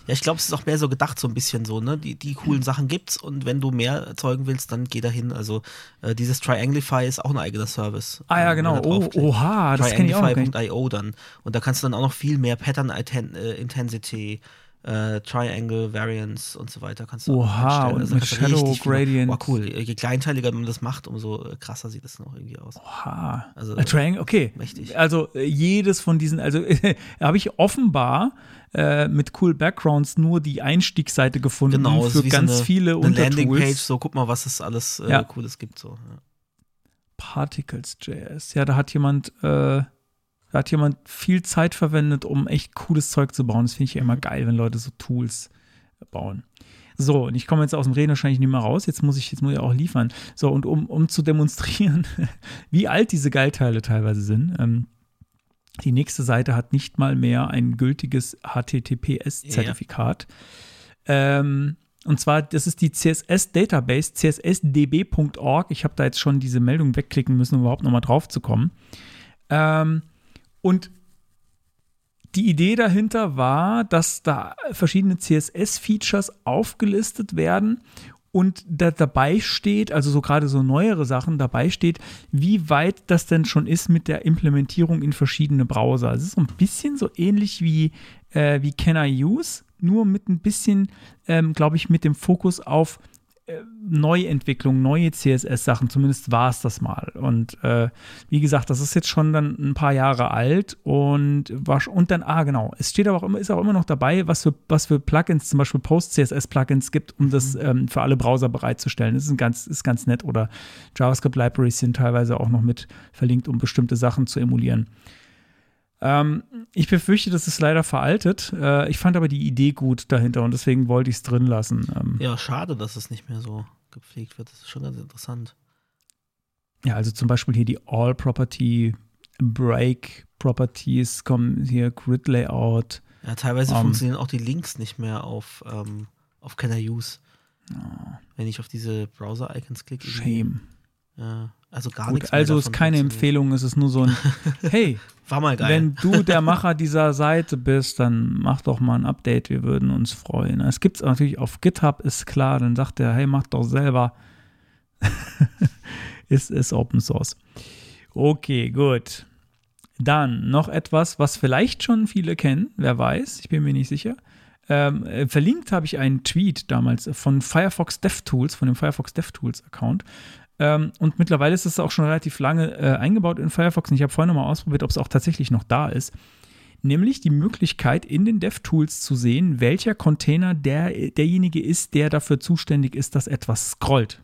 Ja, ich glaube, es ist auch mehr so gedacht, so ein bisschen so, ne? Die, die coolen Sachen gibt's und wenn du mehr erzeugen willst, dann geh dahin. Also äh, dieses Trianglify ist auch ein eigener Service. Ah ja, genau. Oh, oha, das kenne ich auch. Trianglify.io dann. Und da kannst du dann auch noch viel mehr Pattern äh, Intensity, äh, Triangle, Variance und so weiter kannst du Oha, und also mit Shadow Gradient. Oh, cool. Je kleinteiliger man das macht, umso äh, krasser sieht das noch irgendwie aus. Oha. Also, A Triangle, okay. Mächtig. Also äh, jedes von diesen, also [laughs] habe ich offenbar äh, mit cool Backgrounds nur die Einstiegsseite gefunden genau, für ganz so eine, viele eine Landingpage, so guck mal, was es alles äh, ja. Cooles gibt. So. Ja. Particles.js, ja, da hat jemand, äh, da hat jemand viel Zeit verwendet, um echt cooles Zeug zu bauen. Das finde ich ja immer geil, wenn Leute so Tools bauen. So, und ich komme jetzt aus dem Reden wahrscheinlich nicht mehr raus. Jetzt muss ich, jetzt muss ich auch liefern. So, und um, um zu demonstrieren, [laughs] wie alt diese Geilteile teilweise sind, ähm, die nächste Seite hat nicht mal mehr ein gültiges HTTPS-Zertifikat. Ja. Ähm, und zwar, das ist die CSS-Database, cssdb.org. Ich habe da jetzt schon diese Meldung wegklicken müssen, um überhaupt nochmal drauf zu kommen. Ähm, und die Idee dahinter war, dass da verschiedene CSS-Features aufgelistet werden und da dabei steht, also so gerade so neuere Sachen dabei steht, wie weit das denn schon ist mit der Implementierung in verschiedene Browser. Es ist so ein bisschen so ähnlich wie, äh, wie Can I Use, nur mit ein bisschen, ähm, glaube ich, mit dem Fokus auf Neuentwicklung, neue CSS-Sachen, zumindest war es das mal. Und äh, wie gesagt, das ist jetzt schon dann ein paar Jahre alt und war und dann, ah genau, es steht aber auch immer, ist auch immer noch dabei, was für, was für Plugins, zum Beispiel Post-CSS-Plugins gibt, um das mhm. ähm, für alle Browser bereitzustellen. Das ist ganz, ist ganz nett. Oder JavaScript-Libraries sind teilweise auch noch mit verlinkt, um bestimmte Sachen zu emulieren. Ähm, ich befürchte, das ist leider veraltet. Äh, ich fand aber die Idee gut dahinter und deswegen wollte ich es drin lassen. Ähm, ja, schade, dass es nicht mehr so gepflegt wird. Das ist schon ganz interessant. Ja, also zum Beispiel hier die All-Property, Break-Properties kommen hier, Grid-Layout. Ja, teilweise um, ähm, funktionieren auch die Links nicht mehr auf, ähm, auf Can I Use. Oh. Wenn ich auf diese Browser-Icons klicke. Shame. Ja. Also gar Gut, nichts. Also ist keine Empfehlung, es ist nur so ein, [laughs] hey, War mal geil. wenn du der [laughs] Macher dieser Seite bist, dann mach doch mal ein Update, wir würden uns freuen. Es gibt es natürlich auf GitHub, ist klar, dann sagt er, hey, mach doch selber. [laughs] ist, ist Open Source. Okay, gut. Dann noch etwas, was vielleicht schon viele kennen, wer weiß, ich bin mir nicht sicher. Ähm, äh, verlinkt habe ich einen Tweet damals von Firefox DevTools, von dem Firefox DevTools Account. Ähm, und mittlerweile ist es auch schon relativ lange äh, eingebaut in Firefox. Und ich habe vorhin noch mal ausprobiert, ob es auch tatsächlich noch da ist. Nämlich die Möglichkeit, in den DevTools zu sehen, welcher Container der, derjenige ist, der dafür zuständig ist, dass etwas scrollt.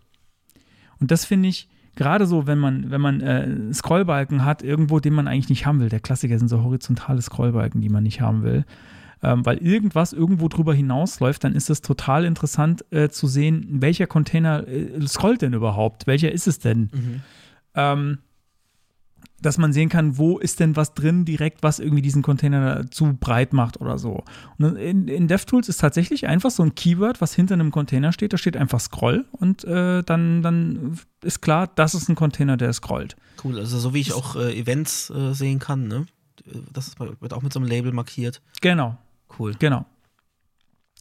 Und das finde ich gerade so, wenn man, wenn man äh, Scrollbalken hat, irgendwo, den man eigentlich nicht haben will. Der Klassiker sind so horizontale Scrollbalken, die man nicht haben will ähm, weil irgendwas irgendwo drüber hinausläuft, dann ist es total interessant äh, zu sehen, welcher Container äh, scrollt denn überhaupt, welcher ist es denn? Mhm. Ähm, dass man sehen kann, wo ist denn was drin direkt, was irgendwie diesen Container zu breit macht oder so. Und in, in DevTools ist tatsächlich einfach so ein Keyword, was hinter einem Container steht. Da steht einfach Scroll und äh, dann, dann ist klar, das ist ein Container, der scrollt. Cool, also so wie ich auch äh, Events äh, sehen kann, ne? Das wird auch mit so einem Label markiert. Genau, Cool. Genau.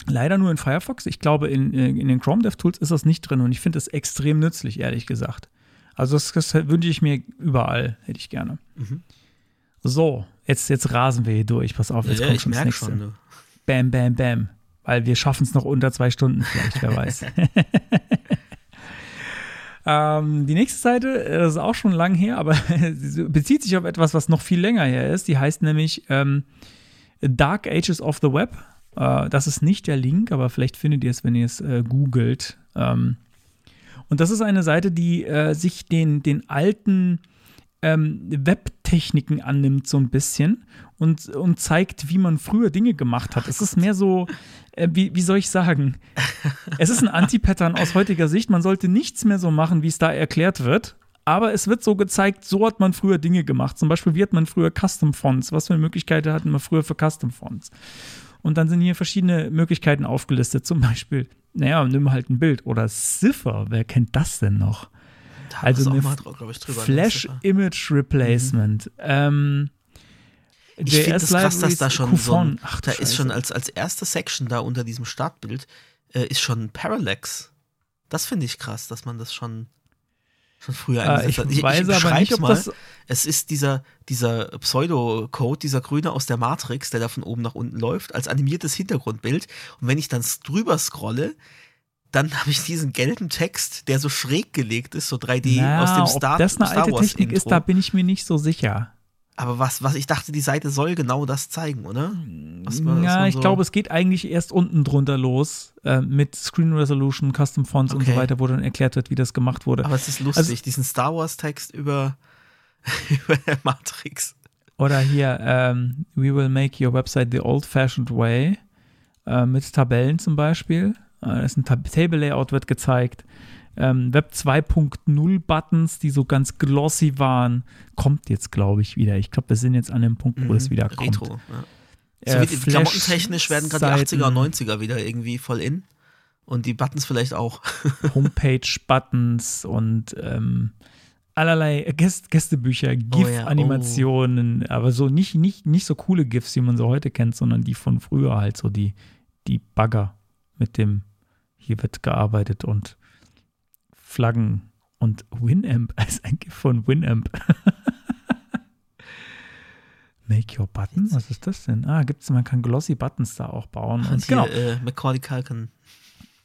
Leider nur in Firefox. Ich glaube, in, äh, in den Chrome DevTools ist das nicht drin und ich finde das extrem nützlich, ehrlich gesagt. Also, das, das wünsche ich mir überall, hätte ich gerne. Mhm. So, jetzt, jetzt rasen wir hier durch. Pass auf, jetzt ja, kommt schon das nächste. Schon, ne? Bam, bam, bam. Weil wir schaffen es noch unter zwei Stunden vielleicht, wer weiß. [laughs] ähm, die nächste Seite, äh, das ist auch schon lang her, aber [laughs] bezieht sich auf etwas, was noch viel länger her ist. Die heißt nämlich ähm, Dark Ages of the Web. Äh, das ist nicht der Link, aber vielleicht findet ihr es, wenn ihr es äh, googelt. Ähm, und das ist eine Seite, die äh, sich den, den alten ähm, Webtechniken annimmt, so ein bisschen und, und zeigt, wie man früher Dinge gemacht hat. Es ist mehr so, äh, wie, wie soll ich sagen? Es ist ein Anti-Pattern aus heutiger Sicht. Man sollte nichts mehr so machen, wie es da erklärt wird aber es wird so gezeigt, so hat man früher Dinge gemacht. Zum Beispiel, wie hat man früher Custom Fonts? Was für Möglichkeiten hatten wir früher für Custom Fonts? Und dann sind hier verschiedene Möglichkeiten aufgelistet. Zum Beispiel, naja, nimm halt ein Bild. Oder Cipher, wer kennt das denn noch? Da also eine Flash Image Replacement. Mhm. Ähm, ich finde es krass, dass da schon so ein, Ach, da Scheiße. ist schon als, als erste Section da unter diesem Startbild äh, ist schon Parallax. Das finde ich krass, dass man das schon Schon früher äh, eingesetzt äh, ich, ich weiß ich aber nicht, ob mal. das. Es ist dieser, dieser Pseudocode, dieser Grüne aus der Matrix, der da von oben nach unten läuft, als animiertes Hintergrundbild. Und wenn ich dann drüber scrolle, dann [laughs] habe ich diesen gelben Text, der so schräg gelegt ist, so 3D Na, aus dem Star, Wars. Ob das eine Star alte Technik Intro. ist, da bin ich mir nicht so sicher. Aber was, was, ich dachte, die Seite soll genau das zeigen, oder? Was, was ja, ich so glaube, es geht eigentlich erst unten drunter los äh, mit Screen Resolution, Custom Fonts okay. und so weiter, wo dann erklärt wird, wie das gemacht wurde. Aber es ist lustig, also, diesen Star Wars-Text über, [laughs] über Matrix. Oder hier, ähm, we will make your website the old-fashioned way, äh, mit Tabellen zum Beispiel. Äh, ist ein Table-Layout wird gezeigt ähm, Web 2.0 Buttons, die so ganz glossy waren, kommt jetzt, glaube ich, wieder. Ich glaube, wir sind jetzt an dem Punkt, wo mhm, es wieder kommt. Retro, ja. So äh, klamottentechnisch werden gerade die 80er und 90er wieder irgendwie voll in. Und die Buttons vielleicht auch. [laughs] Homepage-Buttons und ähm, allerlei Gäst Gästebücher, GIF-Animationen, oh ja, oh. aber so nicht, nicht, nicht so coole GIFs, wie man sie heute kennt, sondern die von früher halt, so die, die Bagger mit dem, hier wird gearbeitet und Flaggen und Winamp [laughs] als ein GIF von Winamp. [laughs] Make your button? Was ist das denn? Ah, gibt's, man kann glossy Buttons da auch bauen. Und, und genau. Äh, Macaulay Culkin.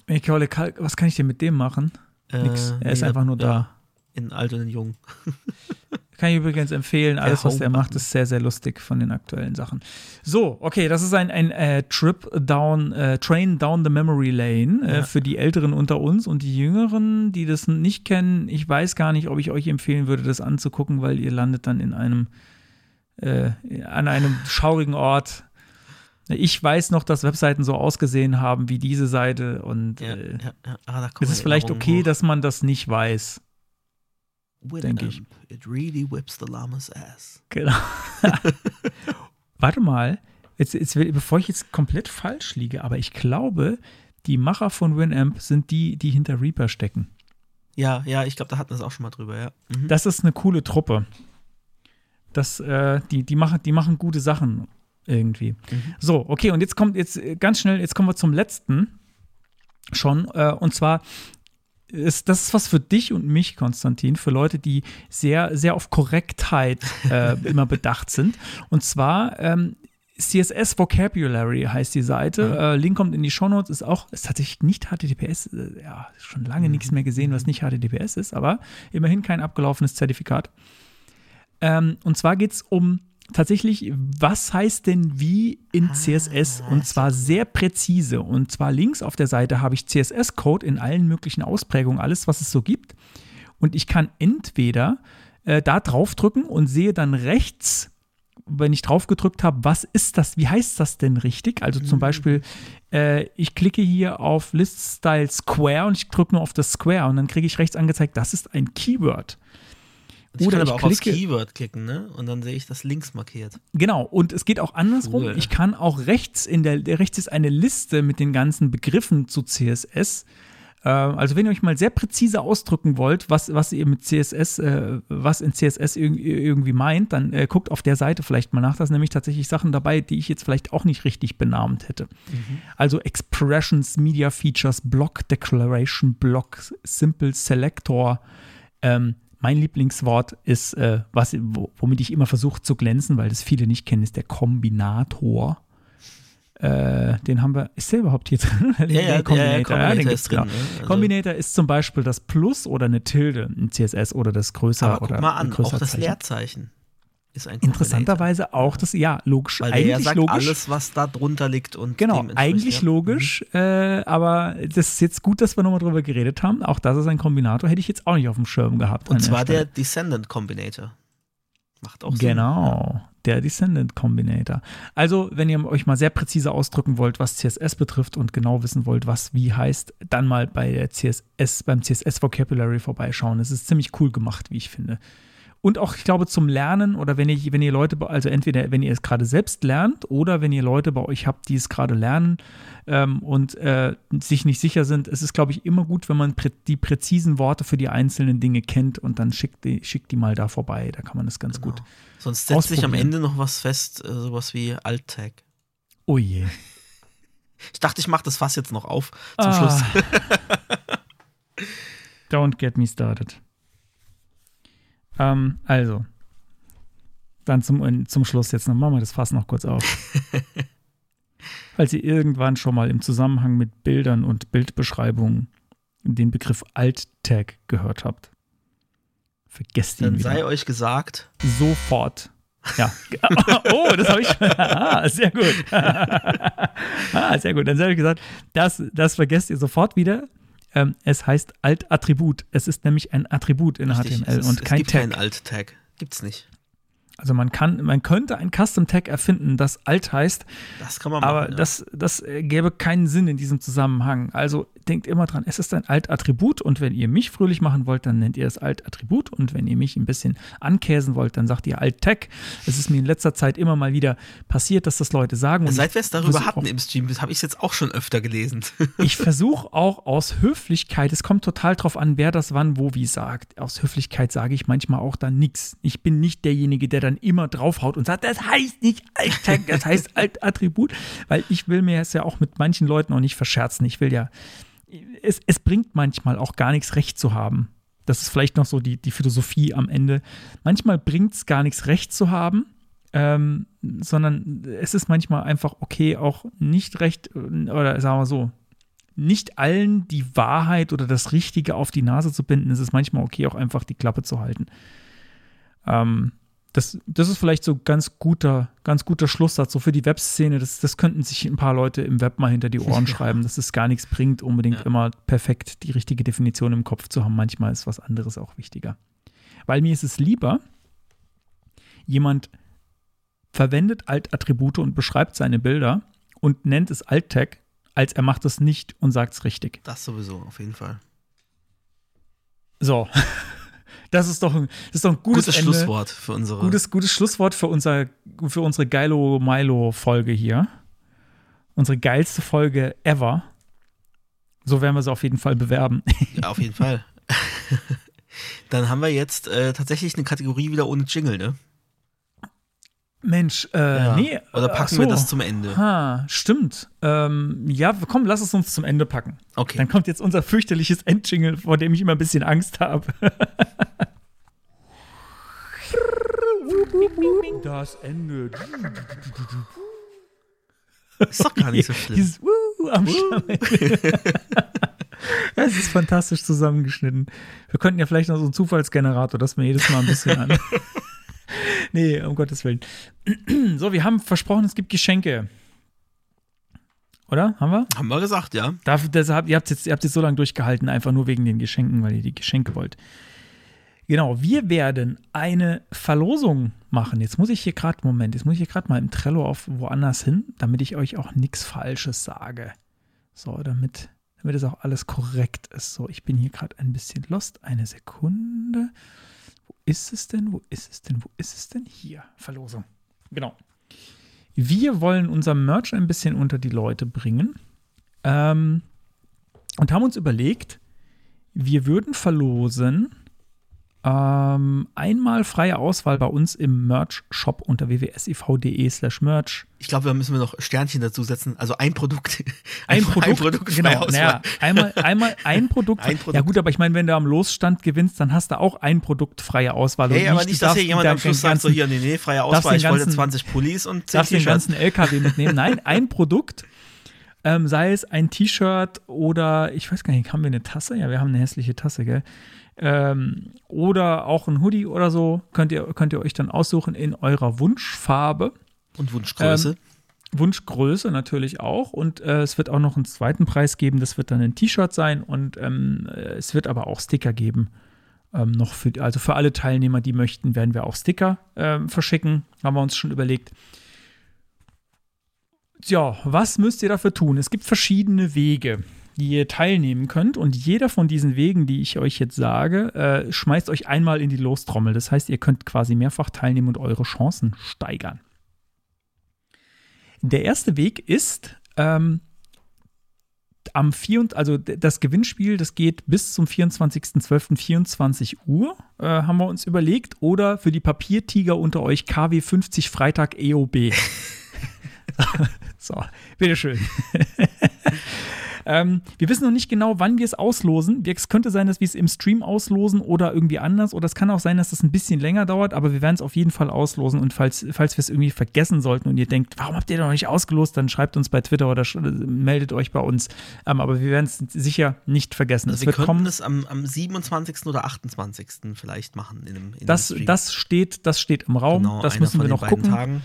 Macaulay Culkin, was kann ich denn mit dem machen? Nix. Äh, er ist einfach nur da. In alt und in jung. [laughs] Kann ich übrigens empfehlen. Alles, was er Home macht, ist sehr, sehr lustig von den aktuellen Sachen. So, okay, das ist ein, ein äh, Trip down, äh, Train down the Memory Lane äh, Ja. für die Älteren unter uns und die Jüngeren, die das nicht kennen. Ich weiß gar nicht, ob ich euch empfehlen würde, das anzugucken, weil ihr landet dann in einem, äh, an einem schaurigen Ort. Ich weiß noch, dass Webseiten so ausgesehen haben wie diese Seite und Ja, äh, ja. Ah, es ist vielleicht okay, hoch. dass man das nicht weiß. Denke ich. It really whips the llama's ass. Genau. [laughs] Warte mal, jetzt, jetzt, bevor ich jetzt komplett falsch liege, aber ich glaube, die Macher von Winamp sind die, die hinter Reaper stecken. Ja, ja, ich glaube, da hatten wir es auch schon mal drüber, ja. Mhm. Das ist eine coole Truppe. Das, äh, die, die, machen, die machen gute Sachen irgendwie. Mhm. So, okay, und jetzt kommt jetzt äh, ganz schnell, jetzt kommen wir zum letzten schon. Äh, und zwar ist das ist was für dich und mich, Konstantin, für Leute, die sehr, sehr auf Korrektheit äh, [laughs] immer bedacht sind. Und zwar ähm, CSS Vocabulary heißt die Seite. Äh, Link kommt in die Shownotes, ist auch, ist tatsächlich nicht HTTPS. Äh, ja, schon lange nichts mehr gesehen, was nicht HTTPS ist, aber immerhin kein abgelaufenes Zertifikat. Ähm, und zwar geht es um tatsächlich, was heißt denn wie in CSS? Und zwar sehr präzise. Und zwar links auf der Seite habe ich CSS-Code in allen möglichen Ausprägungen, alles, was es so gibt. Und ich kann entweder äh, da draufdrücken und sehe dann rechts, wenn ich drauf gedrückt habe, was ist das, wie heißt das denn richtig? Also zum Beispiel, äh, ich klicke hier auf List Style Square und ich drücke nur auf das Square und dann kriege ich rechts angezeigt, das ist ein Keyword. Ich Oder kann ich aber auch aufs klicke- Keyword klicken, ne? Und dann sehe ich das links markiert. Genau, und es geht auch andersrum. Cool. Ich kann auch rechts in der, der rechts ist eine Liste mit den ganzen Begriffen zu CSS. Äh, Also wenn ihr euch mal sehr präzise ausdrücken wollt, was, was ihr mit CSS, äh, was in CSS irg irgendwie meint, dann äh, guckt auf der Seite vielleicht mal nach. Da sind nämlich tatsächlich Sachen dabei, die ich jetzt vielleicht auch nicht richtig benannt hätte. Also Expressions, Media Features, Block Declaration, Block Simple Selector. Ähm, mein Lieblingswort ist, äh, was, wo, womit ich immer versuche zu glänzen, weil das viele nicht kennen, ist der Kombinator. Äh, den haben wir, ist der überhaupt hier drin? [laughs] Ja, ja, ja, ja, ja, den Combinator gibt's ist drin, genau. ne? Also- Combinator ist zum Beispiel das Plus oder eine Tilde in CSS oder das größer Aber oder guck mal an, auch das Zeichen. Leerzeichen ist ein. Interessanterweise auch das, ja, logisch, Weil der eigentlich ja sagt logisch. alles, was da drunter liegt und Genau, eigentlich ja. logisch, äh, aber das ist jetzt gut, dass wir nochmal drüber geredet haben. Auch das ist ein Kombinator, hätte ich jetzt auch nicht auf dem Schirm gehabt. Und zwar der Stelle. Descendant Combinator. Macht auch Sinn. Genau, der Descendant Combinator. Also, wenn ihr euch mal sehr präzise ausdrücken wollt, was CSS betrifft und genau wissen wollt, was wie heißt, dann mal bei der CSS, beim CSS Vocabulary vorbeischauen. Es ist ziemlich cool gemacht, wie ich finde. Und auch, ich glaube, zum Lernen oder wenn ihr, wenn ihr Leute, also entweder wenn ihr es gerade selbst lernt oder wenn ihr Leute bei euch habt, die es gerade lernen ähm, und äh, sich nicht sicher sind, es ist, glaube ich, immer gut, wenn man prä die präzisen Worte für die einzelnen Dinge kennt und dann schickt die, schickt die mal da vorbei. Da kann man das ganz gut. Sonst setzt sich am. Ende noch was fest, äh, sowas wie Alt-Tag. Oh je. Ich dachte, ich mache das Fass jetzt noch auf zum Ah. Schluss. Don't get me started. Ähm, also, dann zum, zum Schluss jetzt noch, machen wir das Fass noch kurz auf. [laughs] Falls ihr irgendwann schon mal im Zusammenhang mit Bildern und Bildbeschreibungen den Begriff Alt-Tag gehört habt, vergesst ihn Dann wieder. sei euch gesagt, Sofort. Ja. [laughs] Oh, das habe ich schon. [laughs] Ah, sehr gut. Ah, sehr gut. Dann habe ich gesagt, das, das vergesst ihr sofort wieder. Ähm, es heißt Alt-Attribut. Es ist nämlich ein Attribut in richtig, HTML es, ist, und es kein gibt Tag. keinen Alt-Tag. Gibt's nicht. Also man kann, man könnte ein Custom-Tag erfinden, das alt heißt, Das kann man machen. aber ja. das, das äh, gäbe keinen Sinn in diesem Zusammenhang. Also denkt immer dran, es ist ein Alt-Attribut und wenn ihr mich fröhlich machen wollt, dann nennt ihr es Alt-Attribut und wenn ihr mich ein bisschen ankäsen wollt, dann sagt ihr Alt-Tag. Es ist mir in letzter Zeit immer mal wieder passiert, dass das Leute sagen. und Seit wir es darüber hatten auch- im Stream, habe ich es jetzt auch schon öfter gelesen. [laughs] ich versuche auch aus Höflichkeit, es kommt total drauf an, wer das wann, wo, wie sagt. Aus Höflichkeit sage ich manchmal auch dann nichts. Ich bin nicht derjenige, der dann immer draufhaut und sagt, das heißt nicht Alt-Tag, das heißt [laughs] Alt-Attribut, weil ich will mir es ja auch mit manchen Leuten auch nicht verscherzen. Ich will ja, es, es bringt manchmal auch gar nichts recht zu haben. Das ist vielleicht noch so die, die Philosophie am Ende. Manchmal bringt es gar nichts recht zu haben, ähm, sondern es ist manchmal einfach okay, auch nicht recht, äh, oder sagen wir so, nicht allen die Wahrheit oder das Richtige auf die Nase zu binden, ist es manchmal okay, auch einfach die Klappe zu halten. Ähm, das, das ist vielleicht so ganz guter, ganz guter Schlusssatz, so für die Webszene. Das, das könnten sich ein paar Leute im Web mal hinter die Ohren [laughs] schreiben, dass es gar nichts bringt, unbedingt ja. immer perfekt die richtige Definition im Kopf zu haben. Manchmal ist was anderes auch wichtiger. Weil mir ist es lieber, jemand verwendet Alt-Attribute und beschreibt seine Bilder und nennt es Alt-Tag, als er macht es nicht und sagt es richtig. Das sowieso, auf jeden Fall. So. Das ist doch ein, das ist doch ein gutes, gutes Ende. Schlusswort für unsere. Gutes, gutes Schlusswort für, unser, für unsere Geilo Milo-Folge hier. Unsere geilste Folge ever. So werden wir sie auf jeden Fall bewerben. [laughs] Ja, auf jeden Fall. [laughs] Dann haben wir jetzt äh, tatsächlich eine Kategorie wieder ohne Jingle, ne? Mensch, äh, ja. nee. Oder packen so. wir das zum Ende? Ha, stimmt. Ähm, ja, komm, lass es uns zum Ende packen. Okay. Dann kommt jetzt unser fürchterliches Endjingle, vor dem ich immer ein bisschen Angst habe. [laughs] das Ende. Ist doch gar nicht so schlimm. Dieses Woo am Es [laughs] ist fantastisch zusammengeschnitten. Wir könnten ja vielleicht noch so einen Zufallsgenerator, dass wir jedes Mal ein bisschen an. [laughs] [laughs] nee, um Gottes Willen. [clears throat] so, wir haben versprochen, es gibt Geschenke. Oder? Haben wir? Haben wir gesagt, ja. Dafür, deshalb, ihr habt jetzt, ihr habt jetzt so lange durchgehalten, einfach nur wegen den Geschenken, weil ihr die Geschenke wollt. Genau, wir werden eine Verlosung machen. Jetzt muss ich hier gerade, Moment, jetzt muss ich hier gerade mal im Trello auf woanders hin, damit ich euch auch nichts Falsches sage. So, damit, damit es auch alles korrekt ist. So, ich bin hier gerade ein bisschen lost. Eine Sekunde ist es denn? Wo ist es denn? Wo ist es denn? Hier, Verlosung. Genau. Wir wollen unser Merch ein bisschen unter die Leute bringen ähm, und haben uns überlegt, wir würden verlosen ähm, einmal freie Auswahl bei uns im Merch-Shop unter www.siv.de slash Merch. Ich glaube, da müssen wir noch Sternchen dazu setzen. Also ein Produkt. [laughs] Ein, Produkt, ein Produkt genau. Naja, einmal, einmal ein [laughs] Produkt. ein Produkt. Ja gut, aber ich meine, wenn du am Losstand gewinnst, dann hast du auch ein Produkt freie Auswahl. Hey, aber nicht, dass hier jemand am Schluss sagt, so hier, nee, nee, freie Auswahl, ich wollte 20 Pullis und 10 Darfst den ganzen LKW mitnehmen. Nein, ein Produkt. Ähm, sei es ein T-Shirt oder, ich weiß gar nicht, haben wir eine Tasse? Ja, wir haben eine hässliche Tasse, gell? Ähm, oder auch ein Hoodie oder so könnt ihr, könnt ihr euch dann aussuchen in eurer Wunschfarbe. Und Wunschgröße. Ähm, Wunschgröße natürlich auch. Und äh, es wird auch noch einen zweiten Preis geben. Das wird dann ein T-Shirt sein. Und ähm, es wird aber auch Sticker geben. Ähm, noch für, also für alle Teilnehmer, die möchten, werden wir auch Sticker ähm, verschicken. Haben wir uns schon überlegt. Tja, was müsst ihr dafür tun? Es gibt verschiedene Wege die ihr teilnehmen könnt. Und jeder von diesen Wegen, die ich euch jetzt sage, äh, schmeißt euch einmal in die Lostrommel. Das heißt, ihr könnt quasi mehrfach teilnehmen und eure Chancen steigern. Der erste Weg ist, ähm, am 4, also das Gewinnspiel, das geht bis zum 24.12.24 Uhr, äh, haben wir uns überlegt. Oder für die Papiertiger unter euch KW 50 Freitag EOB. [laughs] [laughs] so, bitteschön. [laughs] Ähm, wir wissen noch nicht genau, wann wir es auslosen. Es könnte sein, dass wir es im Stream auslosen oder irgendwie anders. Oder es kann auch sein, dass das ein bisschen länger dauert, aber wir werden es auf jeden Fall auslosen. Und falls, falls wir es irgendwie vergessen sollten und ihr denkt, warum habt ihr noch nicht ausgelost, dann schreibt uns bei Twitter oder meldet euch bei uns. Ähm, aber wir werden es sicher nicht vergessen. Also es wir könnten es am, am 27. oder 28. vielleicht machen. In einem, in das, das, steht, das steht im Raum. Genau, das müssen wir noch gucken. Tagen.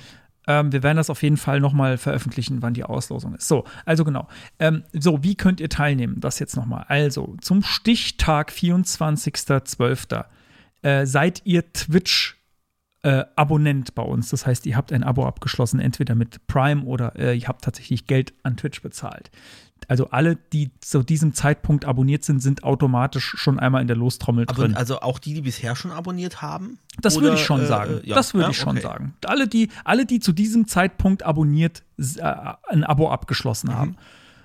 Ähm, wir werden das auf jeden Fall nochmal veröffentlichen, wann die Auslosung ist. So, also genau. Ähm, so, wie könnt ihr teilnehmen? Das jetzt nochmal. Also, zum Stichtag 24.12. Äh, seid ihr Twitch äh, Abonnent bei uns. Das heißt, ihr habt ein Abo abgeschlossen, entweder mit Prime oder äh, ihr habt tatsächlich Geld an Twitch bezahlt also alle, die zu diesem Zeitpunkt abonniert sind, sind automatisch schon einmal in der Lostrommel drin. Also auch die, die bisher schon abonniert haben? Das Oder, würde ich schon äh, sagen. Ja, das würde ja, ich schon okay. sagen. Alle die, alle, die zu diesem Zeitpunkt abonniert, äh, ein Abo abgeschlossen mhm. haben.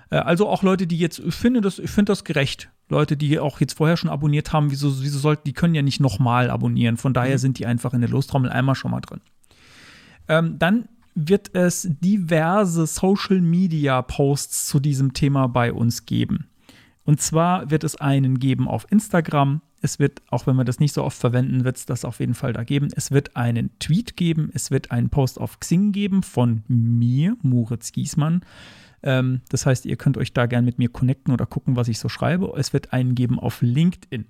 Äh, also auch Leute, die jetzt, ich finde das, ich finde das gerecht. Leute, die auch jetzt vorher schon abonniert haben, wieso, wieso sollten, die können ja nicht nochmal abonnieren. Von daher mhm. sind die einfach in der Lostrommel einmal schon mal drin. Ähm, dann wird es diverse Social Media Posts zu diesem Thema bei uns geben. Und zwar wird es einen geben auf Instagram. Es wird, auch wenn wir das nicht so oft verwenden, wird es das auf jeden Fall da geben. Es wird einen Tweet geben. Es wird einen Post auf Xing geben von mir, Moritz Giesmann. Ähm, das heißt, ihr könnt euch da gerne mit mir connecten oder gucken, was ich so schreibe. Es wird einen geben auf LinkedIn.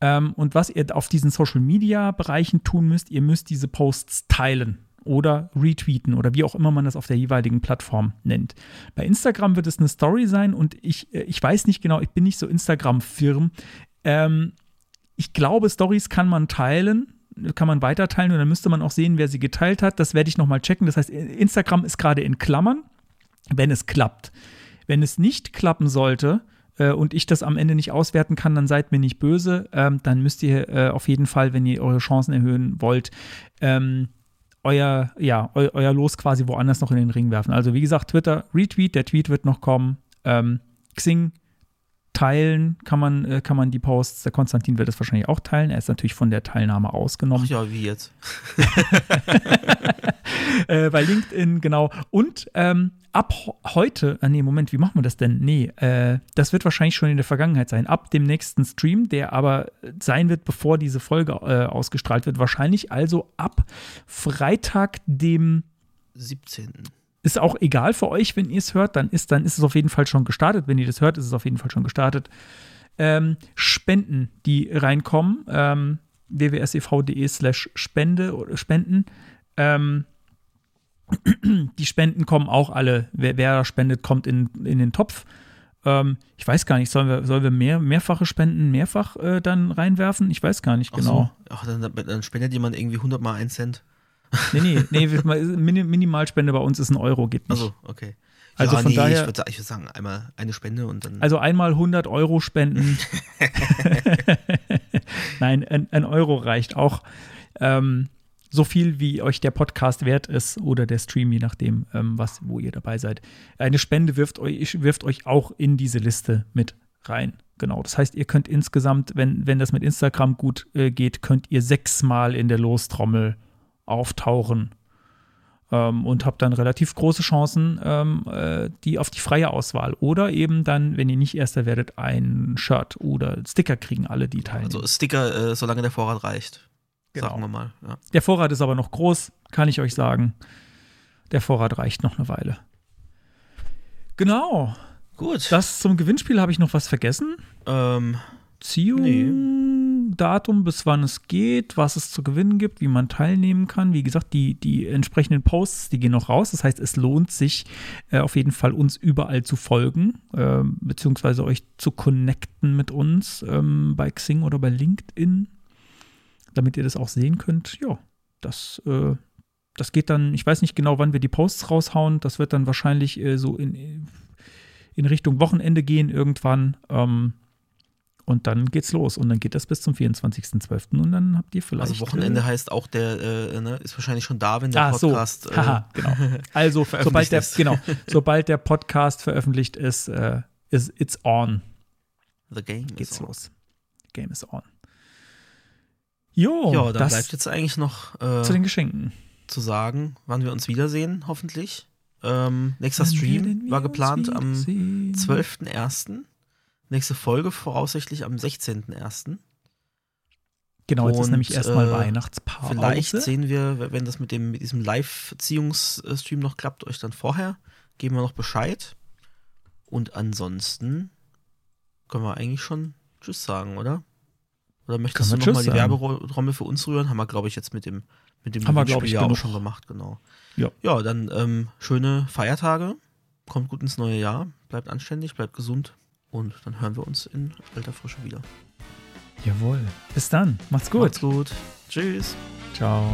Ähm, und was ihr auf diesen Social-Media-Bereichen tun müsst, ihr müsst diese Posts teilen oder retweeten oder wie auch immer man das auf der jeweiligen Plattform nennt. Bei Instagram wird es eine Story sein und ich, äh, ich weiß nicht genau, ich bin nicht so Instagram-Firm. Ähm, ich glaube, Stories kann man teilen, kann man weiterteilen und dann müsste man auch sehen, wer sie geteilt hat. Das werde ich nochmal checken. Das heißt, Instagram ist gerade in Klammern, wenn es klappt. Wenn es nicht klappen sollte, äh, und ich das am Ende nicht auswerten kann, dann seid mir nicht böse. Ähm, dann müsst ihr äh, auf jeden Fall, wenn ihr eure Chancen erhöhen wollt, ähm, euer, ja, eu, euer Los quasi woanders noch in den Ring werfen. Also wie gesagt, Twitter, Retweet, der Tweet wird noch kommen. Ähm, Xing, teilen kann man, äh, kann man die Posts. Der Konstantin wird es wahrscheinlich auch teilen. Er ist natürlich von der Teilnahme ausgenommen. Ach ja, wie jetzt? [laughs] äh, bei LinkedIn, genau. Und ähm, ab heute, äh, nee, Moment, wie machen wir das denn? Nee, äh, das wird wahrscheinlich schon in der Vergangenheit sein. Ab dem nächsten Stream, der aber sein wird, bevor diese Folge äh, ausgestrahlt wird, wahrscheinlich also ab Freitag, dem 17 ist auch egal für euch, wenn ihr es hört, dann ist, dann ist es auf jeden Fall schon gestartet. Wenn ihr das hört, ist es auf jeden Fall schon gestartet. Ähm, Spenden, die reinkommen, ähm, wwsev.de slash Spende oder Spenden. Ähm, [clears throat] die Spenden kommen auch alle. Wer, wer spendet, kommt in, in den Topf. Ähm, ich weiß gar nicht, sollen wir, sollen wir mehr, mehrfache Spenden mehrfach äh, dann reinwerfen? Ich weiß gar nicht genau. Ach, so. Ach dann, dann, spendet jemand irgendwie 100 mal 1 Cent. Nee, nee, nee, Minimalspende bei uns ist ein Euro, geht nicht. Also, okay. Also ja, von nee, daher. Ich würde würd sagen, einmal eine Spende und dann. Also einmal 100 Euro spenden. [laughs] Nein, ein, ein, Euro reicht auch. Ähm, so viel, wie euch der Podcast wert ist oder der Stream, je nachdem, ähm, was, wo ihr dabei seid. Eine Spende wirft euch, wirft euch auch in diese Liste mit rein. Genau. Das heißt, ihr könnt insgesamt, wenn, wenn das mit Instagram gut äh, geht, könnt ihr sechsmal in der Lostrommel auftauchen ähm, und habt dann relativ große Chancen, ähm, äh, die auf die freie Auswahl oder eben dann, wenn ihr nicht Erster werdet, ein Shirt oder Sticker kriegen alle, die teilnehmen. Also Sticker, äh, solange der Vorrat reicht. Genau. Sagen wir mal. Ja. Der Vorrat ist aber noch groß, kann ich euch sagen. Der Vorrat reicht noch eine Weile. Genau. Gut. Das zum Gewinnspiel habe ich noch was vergessen. Ähm, Ziehung. Nee. Datum, bis wann es geht, was es zu gewinnen gibt, wie man teilnehmen kann. Wie gesagt, die, die entsprechenden Posts, die gehen noch raus. Das heißt, es lohnt sich äh, auf jeden Fall, uns überall zu folgen, äh, beziehungsweise euch zu connecten mit uns ähm, bei Xing oder bei LinkedIn, damit ihr das auch sehen könnt. Ja, das, äh, das geht dann, ich weiß nicht genau, wann wir die Posts raushauen. Das wird dann wahrscheinlich äh, so in, in Richtung Wochenende gehen irgendwann. Ähm, und dann geht's los. Und dann geht das bis zum 24.12. Und dann habt ihr vielleicht. Also Wochenende äh, heißt auch, der äh, ne, ist wahrscheinlich schon da, wenn der ah, Podcast. So. Äh, Haha, genau. [laughs] Also sobald der, genau, [laughs] sobald der Podcast veröffentlicht ist, äh, ist it's on. The game geht's is on. los. Game is on. Jo, ja, dann bleibt jetzt eigentlich noch äh, zu den Geschenken zu sagen, wann wir uns wiedersehen, hoffentlich. Ähm, nächster Stream war geplant am 12.01. Nächste Folge voraussichtlich am 16.01. Genau, jetzt Und, ist nämlich erstmal äh, Weihnachtspause. Vielleicht sehen wir, wenn das mit, dem, mit diesem Live-Ziehungsstream noch klappt, euch dann vorher. Geben wir noch Bescheid. Und ansonsten können wir eigentlich schon Tschüss sagen, oder? Oder möchtest du nochmal die Werbetrommel für uns rühren? Haben wir, glaube ich, jetzt mit dem, mit dem Haben wir, ich, auch schon gemacht, genau. Ja, ja dann ähm, schöne Feiertage. Kommt gut ins neue Jahr. Bleibt anständig, bleibt gesund. Und dann hören wir uns in alter Frische wieder. Jawohl. Bis dann. Macht's gut. Macht's gut. Tschüss. Ciao.